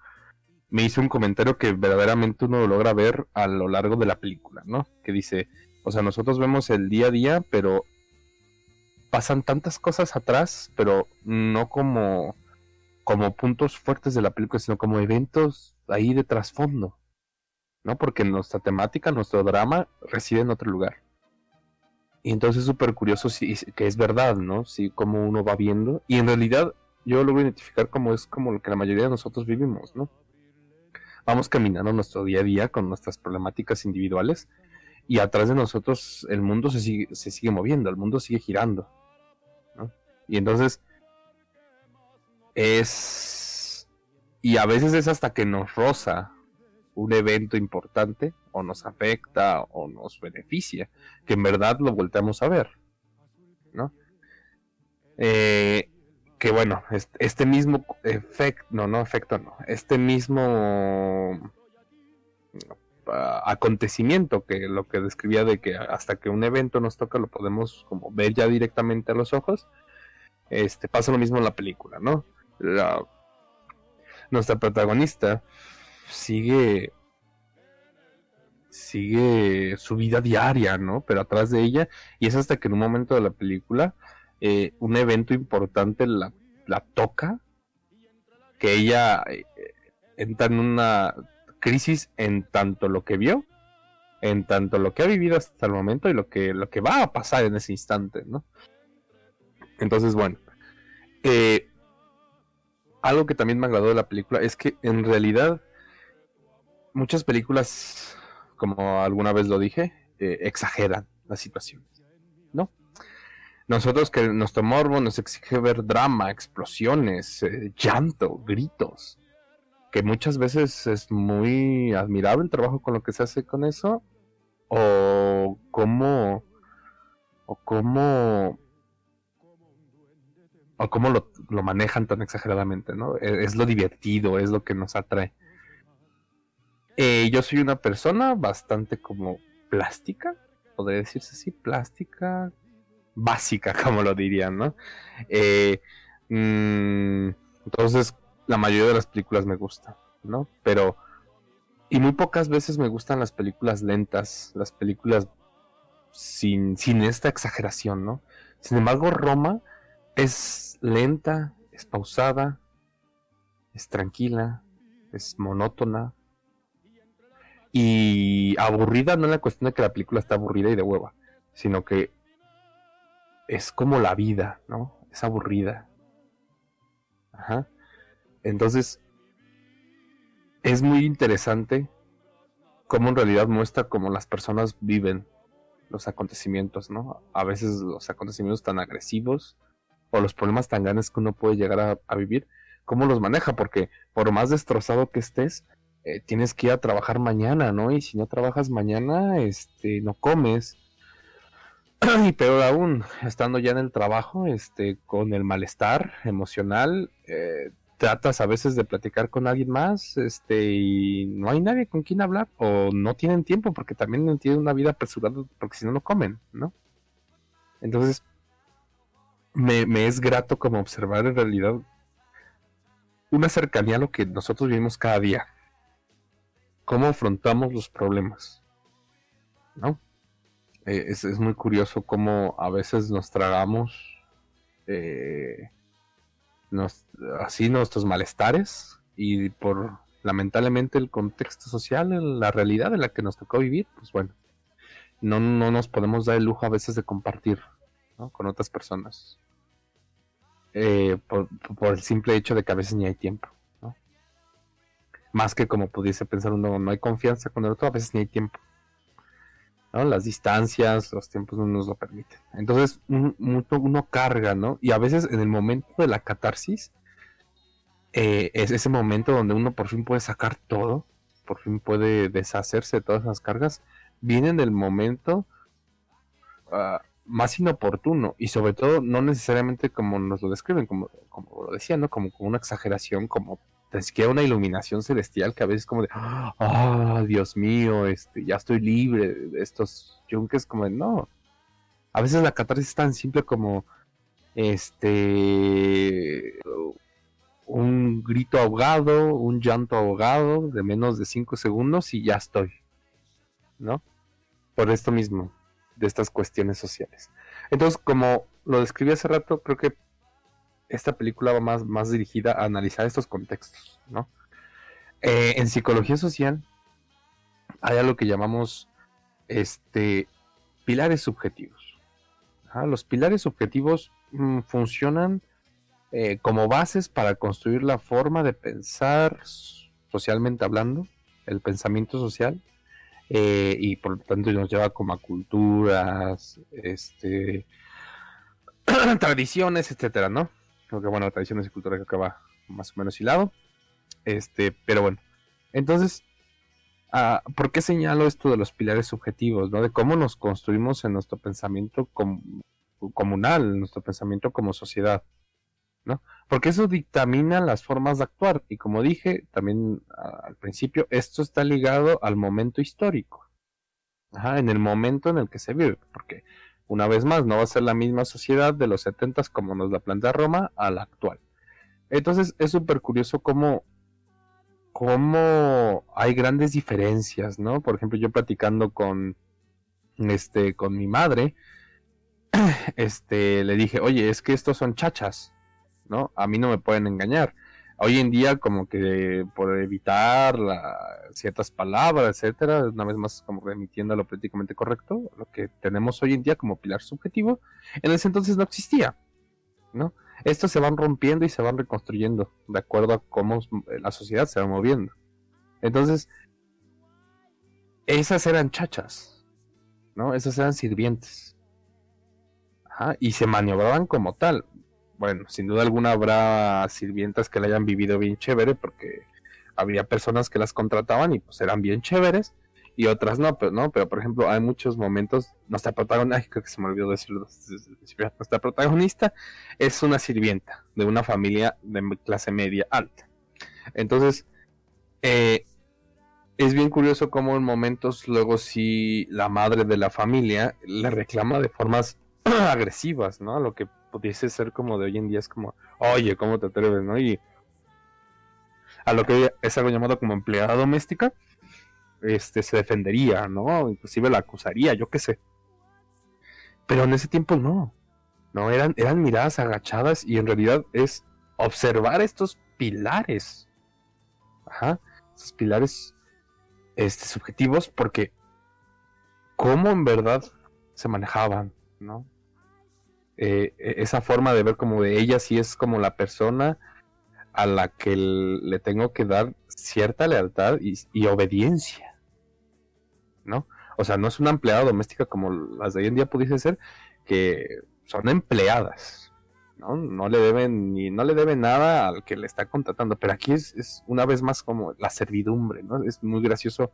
me hizo un comentario que verdaderamente uno logra ver a lo largo de la película, ¿no? Que dice, o sea, nosotros vemos el día a día, pero pasan tantas cosas atrás, pero no como, como puntos fuertes de la película, sino como eventos ahí de trasfondo, ¿no? Porque nuestra temática, nuestro drama reside en otro lugar. Y entonces es súper curioso que es verdad, ¿no? Si como uno va viendo. Y en realidad yo lo a identificar como es como lo que la mayoría de nosotros vivimos, ¿no? Vamos caminando nuestro día a día con nuestras problemáticas individuales y atrás de nosotros el mundo se sigue, se sigue moviendo, el mundo sigue girando. Y entonces es... Y a veces es hasta que nos roza un evento importante o nos afecta o nos beneficia, que en verdad lo volteamos a ver. ¿no? Eh, que bueno, este mismo efecto, no, no efecto, no, este mismo acontecimiento que lo que describía de que hasta que un evento nos toca lo podemos como ver ya directamente a los ojos este pasa lo mismo en la película no nuestra protagonista sigue sigue su vida diaria no pero atrás de ella y es hasta que en un momento de la película eh, un evento importante la, la toca que ella eh, entra en una crisis en tanto lo que vio, en tanto lo que ha vivido hasta el momento y lo que, lo que va a pasar en ese instante, ¿no? Entonces, bueno, eh, algo que también me agradó de la película es que en realidad muchas películas, como alguna vez lo dije, eh, exageran la situación, ¿no? Nosotros que nuestro morbo nos exige ver drama, explosiones, eh, llanto, gritos, que muchas veces es muy admirable el trabajo con lo que se hace con eso, o cómo, o cómo, o cómo lo, manejan tan exageradamente, ¿no? E, es, lo divertido, es lo que nos atrae. Eh, yo soy una persona bastante como plástica, podría decirse así, plástica, básica, como lo dirían, ¿no? Eh, mm, entonces, la mayoría de las películas me gustan, ¿no? Pero... Y muy pocas veces me gustan las películas lentas, las películas sin, sin esta exageración, ¿no? Sin embargo, Roma es lenta, es pausada, es tranquila, es monótona. Y aburrida no es la cuestión de que la película está aburrida y de hueva, sino que es como la vida, ¿no? Es aburrida. Ajá. Entonces, es muy interesante cómo en realidad muestra cómo las personas viven los acontecimientos, ¿no? A veces los acontecimientos tan agresivos o los problemas tan grandes que uno puede llegar a, vivir, cómo los maneja, porque por más destrozado que estés, eh, tienes que ir a trabajar mañana, ¿no? Y si no trabajas mañana, este, no comes. y peor aún, estando ya en el trabajo, este, con el malestar emocional, eh, tratas a veces de platicar con alguien más, este, y no hay nadie con quien hablar, o no tienen tiempo porque también tienen una vida apresurada, porque si no, no comen, ¿no? Entonces, me, es grato como observar en realidad una cercanía a lo que nosotros vivimos cada día. Cómo afrontamos los problemas, ¿no? Eh, es, es, muy curioso cómo a veces nos tragamos eh, así nuestros malestares y por lamentablemente el contexto social, la realidad en la que nos tocó vivir, pues bueno, no, no nos podemos dar el lujo a veces de compartir con otras personas. Eh, por, el simple hecho de que a veces ni hay tiempo. Más que como pudiese pensar uno, no hay confianza con el otro, a veces ni hay tiempo. Las distancias, los tiempos no nos lo permiten. Entonces uno, carga, ¿no? Y a veces en el momento de la catarsis, eh, es ese momento donde uno por fin puede sacar todo, por fin puede deshacerse de todas esas cargas, viene en el momento ah, más inoportuno y sobre todo no necesariamente como nos lo describen, como, como lo decía, ¿no? Como, como una exageración, como ni siquiera una iluminación celestial que a veces como de, ah, Dios mío, este, ya estoy libre de estos yunques, como de, no. A veces la catarsis es tan simple como, este, un grito ahogado, un llanto ahogado de menos de 5 segundos y ya estoy, ¿no? Por esto mismo, de estas cuestiones sociales. Entonces, como lo describí hace rato, creo que esta película va más, más dirigida a analizar estos contextos, ¿no? Eh, en psicología social hay algo que llamamos este, pilares subjetivos. Los pilares subjetivos mm, funcionan eh, como bases para construir la forma de pensar socialmente hablando, el pensamiento social, eh, y por lo tanto nos lleva como a culturas, este, tradiciones, etcétera, ¿no? Creo que bueno, tradiciones y cultura que va más o menos hilado. Este, pero bueno. Entonces, ah, ¿por qué señalo esto de los pilares subjetivos, ¿no? De cómo nos construimos en nuestro pensamiento comunal, en nuestro pensamiento como sociedad, Porque eso dictamina las formas de actuar. Y como dije también al principio, esto está ligado al momento histórico. En el momento en el que se vive. Porque una vez más, no va a ser la misma sociedad de los 70 como nos la plantea Roma a la actual. Entonces es súper curioso cómo, cómo hay grandes diferencias, ¿no? Por ejemplo, yo platicando con, este, con mi madre, este, le dije, oye, es que estos son chachas, ¿no? A mí no me pueden engañar hoy en día como que por evitar ciertas palabras, etcétera, una vez más como remitiendo a lo políticamente correcto, lo que tenemos hoy en día como pilar subjetivo, en ese entonces no existía, ¿no? Estos se van rompiendo y se van reconstruyendo de acuerdo a cómo la sociedad se va moviendo. Entonces, esas eran chachas, ¿no? Esas eran sirvientes. Y se maniobraban como tal bueno, sin duda alguna habrá sirvientas que la hayan vivido bien chévere porque había personas que las contrataban y pues eran bien chéveres y otras no, pero no, pero por ejemplo hay muchos momentos, nuestra protagonista, creo que se me olvidó nuestra protagonista es una sirvienta de una familia de clase media alta. Entonces, eh, es bien curioso cómo en momentos luego si la madre de la familia le reclama de formas agresivas, ¿no? Lo que pudiese ser como de hoy en día es como, oye, ¿cómo te atreves, no? Y a lo que es algo llamado como empleada doméstica, este se defendería, ¿no? Inclusive la acusaría, yo qué sé. Pero en ese tiempo no. No, eran, eran miradas agachadas y en realidad es observar estos pilares. Ajá. Estos pilares este, subjetivos porque cómo en verdad se manejaban, ¿no? Eh, e-, esa forma de ver como de ella sí es como la persona a la que le tengo que dar cierta lealtad y, obediencia, ¿no? O sea, no es una empleada doméstica como las de hoy en día pudiese ser, que son empleadas, ¿no? No le deben ni no le deben nada al que le está contratando, pero aquí es, una vez más como la servidumbre, ¿no? Es muy gracioso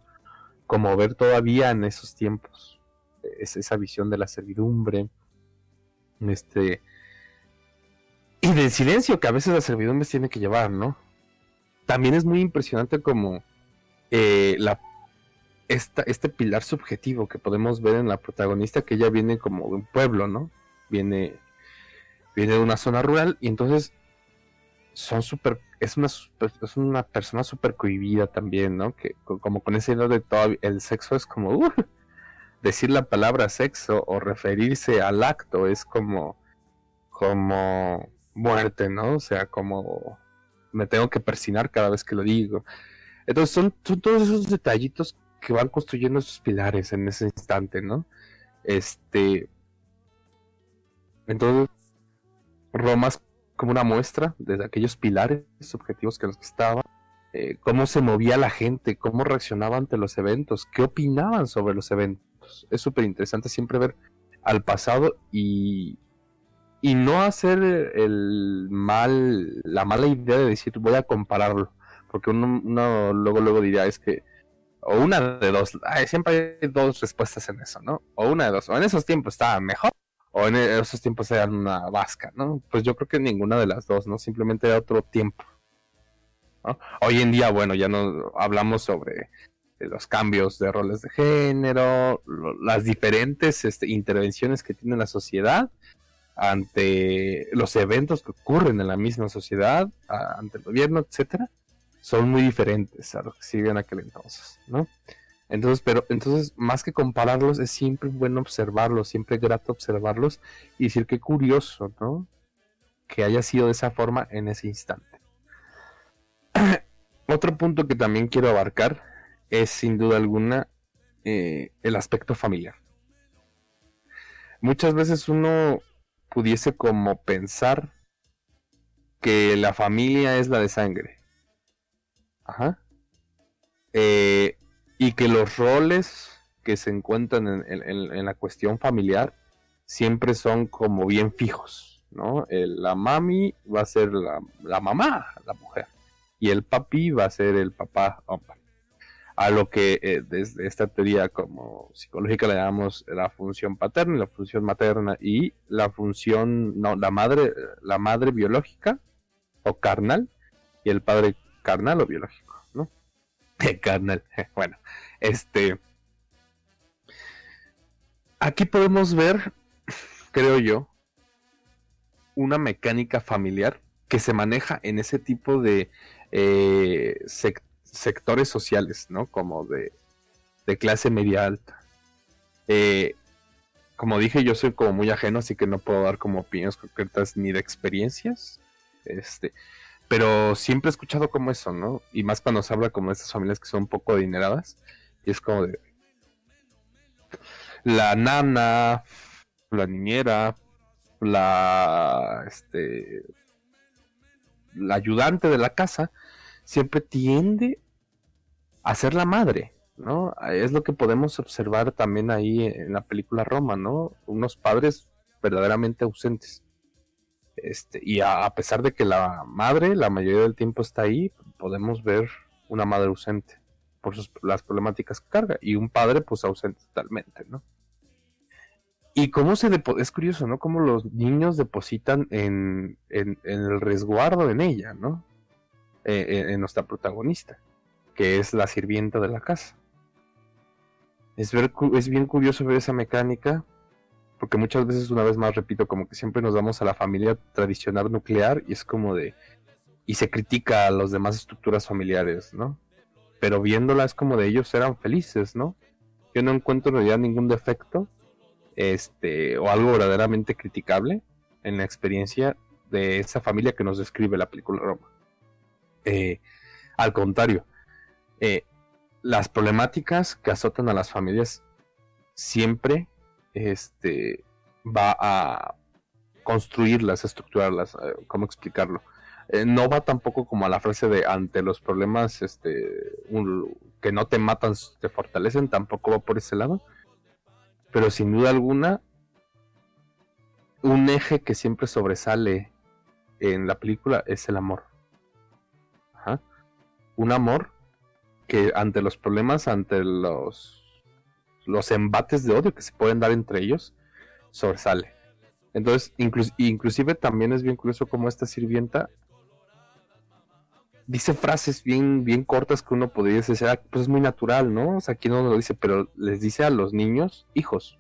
como ver todavía en esos tiempos es esa visión de la servidumbre, este. Y del silencio que a veces la servidumbre tiene que llevar, ¿no? También es muy impresionante como eh, la, este pilar subjetivo que podemos ver en la protagonista, que ella viene como de un pueblo, ¿no? Viene, viene de una zona rural y entonces son súper, es una, es una persona súper cohibida también, ¿no? Que como con ese idea de todo el sexo es como, uh, decir la palabra sexo o referirse al acto es como, como muerte, ¿no? O sea, como me tengo que persinar cada vez que lo digo. Entonces son, todos esos detallitos que van construyendo esos pilares en ese instante, ¿no? Este. Entonces, Roma es como una muestra de aquellos pilares objetivos que los que eh, cómo se movía la gente, cómo reaccionaba ante los eventos, qué opinaban sobre los eventos es súper interesante siempre ver al pasado y, y no hacer el mal, la mala idea de decir voy a compararlo, porque uno, luego luego diría es que o una de dos, siempre hay dos respuestas en eso, ¿no? O una de dos, o en esos tiempos estaba mejor o en esos tiempos era una vasca, ¿no? Pues yo creo que ninguna de las dos, ¿no? Simplemente era otro tiempo. Hoy en día, bueno, ya no hablamos sobre los cambios de roles de género, las diferentes este, intervenciones que tiene la sociedad ante los eventos que ocurren en la misma sociedad, ante el gobierno, etcétera, son muy diferentes a lo que siguen aquel entonces, ¿no? Entonces, pero entonces, más que compararlos, es siempre bueno observarlos, siempre grato observarlos y decir qué curioso, ¿no? Que haya sido de esa forma en ese instante. Otro punto que también quiero abarcar es sin duda alguna eh, el aspecto familiar. Muchas veces uno pudiese como pensar que la familia es la de sangre. Ajá. Eh, y que los roles que se encuentran en, la cuestión familiar siempre son como bien fijos, ¿no? la mami va a ser la, mamá, la mujer, y el papi va a ser el papá. A lo que eh, desde esta teoría como psicológica le llamamos la función paterna y la función materna y la función, no, la madre, la madre biológica o carnal y el padre carnal o biológico. carnal. Bueno, este. Aquí podemos ver, creo yo, una mecánica familiar que se maneja en ese tipo de eh, sectores sociales, ¿no? Como de, de clase media alta. Eh, como dije, yo soy como muy ajeno, así que no puedo dar como opiniones concretas ni de experiencias. Este, pero siempre he escuchado como eso, ¿no? Y más cuando se habla como de estas familias que son un poco adineradas. Y es como de. La nana, la niñera, la. Este. La ayudante de la casa siempre tiende a ser la madre, ¿no? Es lo que podemos observar también ahí en la película Roma, ¿no? Unos padres verdaderamente ausentes. Este, y a, pesar de que la madre la mayoría del tiempo está ahí, podemos ver una madre ausente por sus, las problemáticas que carga y un padre pues ausente totalmente, ¿no? Y cómo se es curioso, ¿no? Cómo los niños depositan en, el resguardo en ella, ¿no? Eh, en, nuestra protagonista, que es la sirvienta de la casa. Es, ver, es bien curioso ver esa mecánica porque muchas veces, una vez más, repito, como que siempre nos vamos a la familia tradicional nuclear y es como de... y se critica a las demás estructuras familiares, ¿no? Pero viéndola es como de ellos eran felices, ¿no? Yo no encuentro en realidad ningún defecto, este, o algo verdaderamente criticable en la experiencia de esa familia que nos describe la película Roma. Eh, al contrario, eh, las problemáticas que azotan a las familias siempre este, va a construirlas, estructurarlas, eh, ¿cómo explicarlo? Eh, no va tampoco como a la frase de ante los problemas este, que no te matan, te fortalecen, tampoco va por ese lado. Pero sin duda alguna, un eje que siempre sobresale en la película es el amor. Un amor que ante los problemas, ante los los embates de odio que se pueden dar entre ellos sobresale. Entonces, inclusive también es bien curioso como esta sirvienta dice frases bien, bien cortas que uno podría decir, ah, pues es muy natural, ¿no? O sea, aquí no lo dice, pero les dice a los niños, hijos.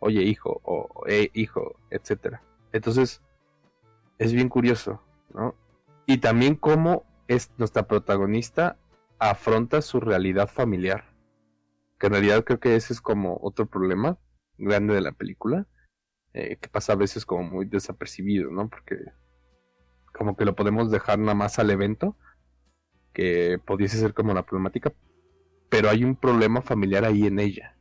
Oye, hijo, o eh, hijo, etcétera. Entonces, es bien curioso, ¿no? Y también cómo es nuestra protagonista afronta su realidad familiar que en realidad creo que ese es como otro problema grande de la película, eh, que pasa a veces como muy desapercibido, ¿no? Porque como que lo podemos dejar nada más al evento, que pudiese ser como una problemática, pero hay un problema familiar ahí en ella.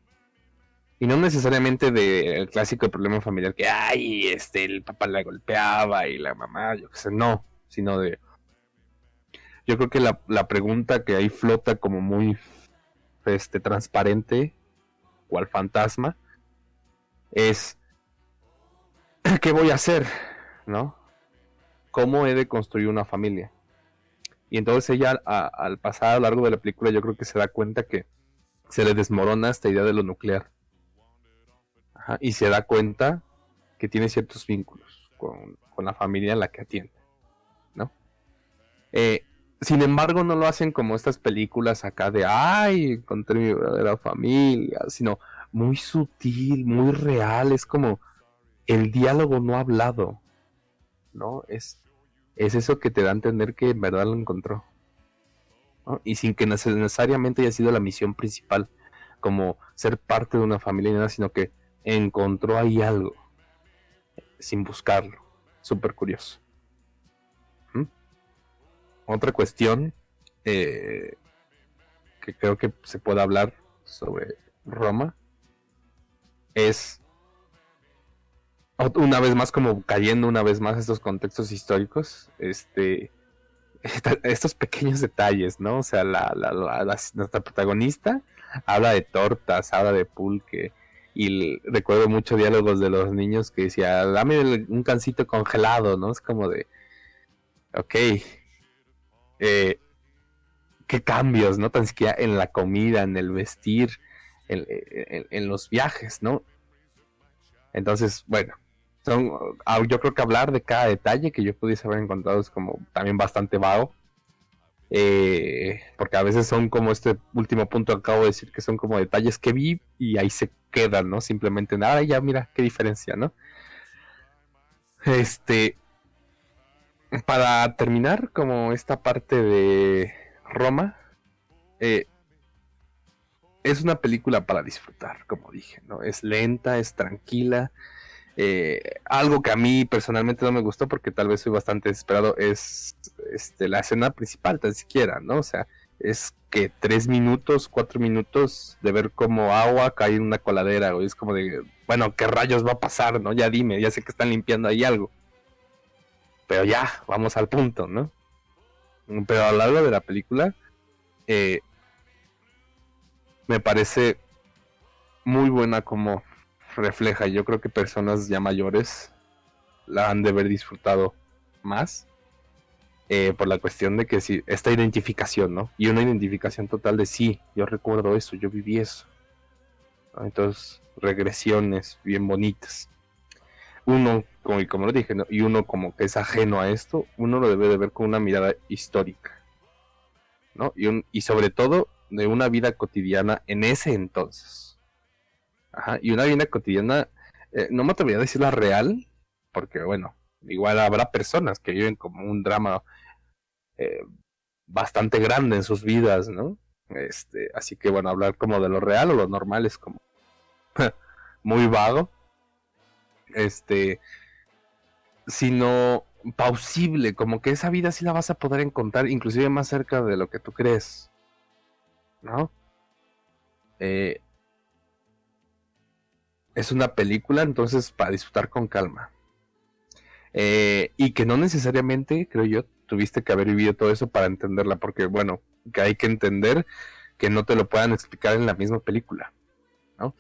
Y no necesariamente del clásico problema familiar que, ay, este, el papá la golpeaba y la mamá, yo qué sé, no, sino de... Yo creo que la, la pregunta que ahí flota como muy este, transparente, cual fantasma, es ¿qué voy a hacer? ¿No? ¿Cómo he de construir una familia? Y entonces ella al pasar a lo largo de la película yo creo que se da cuenta que se le desmorona esta idea de lo nuclear. Ajá, y se da cuenta que tiene ciertos vínculos con, con la familia en la que atiende, ¿no? Eh, sin embargo, no lo hacen como estas películas acá de, ay, encontré mi verdadera familia, sino muy sutil, muy real, es como el diálogo no hablado, ¿no? Es, es eso que te da a entender que en verdad lo encontró. Y sin que necesariamente haya sido la misión principal, como ser parte de una familia, nada, sino que encontró ahí algo, sin buscarlo. Súper curioso. Otra cuestión eh, que creo que se puede hablar sobre Roma es una vez más como cayendo una vez más estos contextos históricos, este estos pequeños detalles, ¿no? O sea, la, la, la, nuestra protagonista habla de tortas, habla de pulque, y recuerdo muchos diálogos de los niños que decía, dame un cancito congelado, ¿no? Es como de, ok, eh, qué cambios, ¿no? Tan siquiera en la comida, en el vestir, en, los viajes, ¿no? Entonces, bueno, son, ah, yo creo que hablar de cada detalle que yo pudiese haber encontrado es como también bastante vago. Eh, porque a veces son como este último punto que acabo de decir, que son como detalles que vi y ahí se quedan, ¿no? Simplemente nada, ya mira qué diferencia, ¿no? Este, para terminar, como esta parte de Roma, eh, es una película para disfrutar, como dije, ¿no? Es lenta, es tranquila. Eh, algo que a mí personalmente no me gustó porque tal vez soy bastante desesperado es este, la escena principal, tan siquiera, ¿no? O sea, es que tres minutos, cuatro minutos de ver cómo agua cae en una coladera, o es como de, bueno, ¿qué rayos va a pasar, no? Ya dime, ya sé que están limpiando ahí algo. Pero ya, vamos al punto, ¿no? Pero a lo largo de la película, eh, me parece muy buena como refleja. Yo creo que personas ya mayores la han de haber disfrutado más. Eh, por la cuestión de que si esta identificación, ¿no? Y una identificación total de sí, yo recuerdo eso, yo viví eso. Entonces, regresiones bien bonitas. Uno, como, como lo dije, y uno como que es ajeno a esto, uno lo debe de ver con una mirada histórica. ¿no? Y, un, y sobre todo de una vida cotidiana en ese entonces. Ajá, y una vida cotidiana, eh, no me atrevería a decir la real, porque bueno, igual habrá personas que viven como un drama eh, bastante grande en sus vidas, ¿no? Este, así que bueno, hablar como de lo real o lo normal es como muy vago. Este, sino pausible, como que esa vida sí la vas a poder encontrar, inclusive más cerca de lo que tú crees. ¿no? Eh, es una película, entonces, para disfrutar con calma. Eh, y que no necesariamente, creo yo, tuviste que haber vivido todo eso para entenderla, porque, bueno, que hay que entender que no te lo puedan explicar en la misma película, ¿no?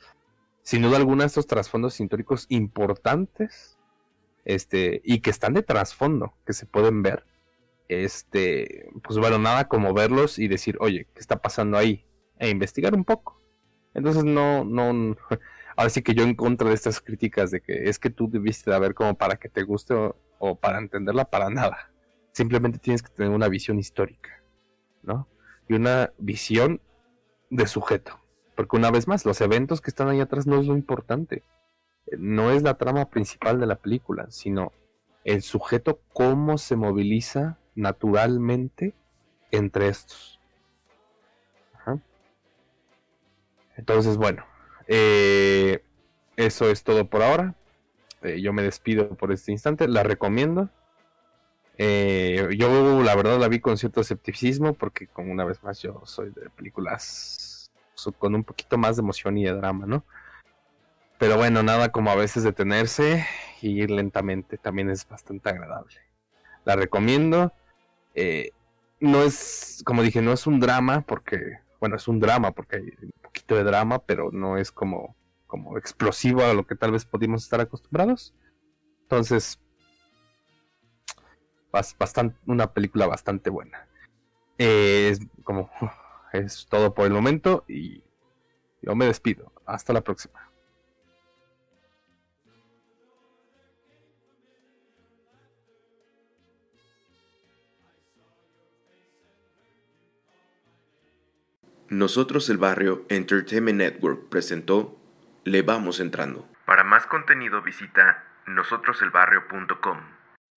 Sin duda alguna, estos trasfondos históricos importantes, este, y que están de trasfondo, que se pueden ver, este, pues bueno, nada como verlos y decir, oye, ¿qué está pasando ahí? E investigar un poco. Entonces no, no, ahora sí que yo en contra de estas críticas de que es que tú debiste de ver como para que te guste o, para entenderla, para nada. Simplemente tienes que tener una visión histórica, ¿no? Y una visión de sujeto. Porque una vez más, los eventos que están ahí atrás no es lo importante. No es la trama principal de la película, sino el sujeto cómo se moviliza naturalmente entre estos. Entonces, bueno, eh, eso es todo por ahora. Eh, yo me despido por este instante. La recomiendo. Eh, yo la verdad la vi con cierto escepticismo porque como una vez más yo soy de películas con un poquito más de emoción y de drama, ¿no? Pero bueno, nada como a veces detenerse y ir lentamente también es bastante agradable. La recomiendo. Eh, no es, como dije, no es un drama porque, bueno, es un drama porque hay un poquito de drama, pero no es como, como explosivo a lo que tal vez podíamos estar acostumbrados. Entonces, bastante, una película bastante buena. Eh, es como, es todo por el momento y yo me despido. Hasta la próxima. Nosotros el Barrio Entertainment Network presentó Le Vamos Entrando. Para más contenido visita nosotroselbarrio.com.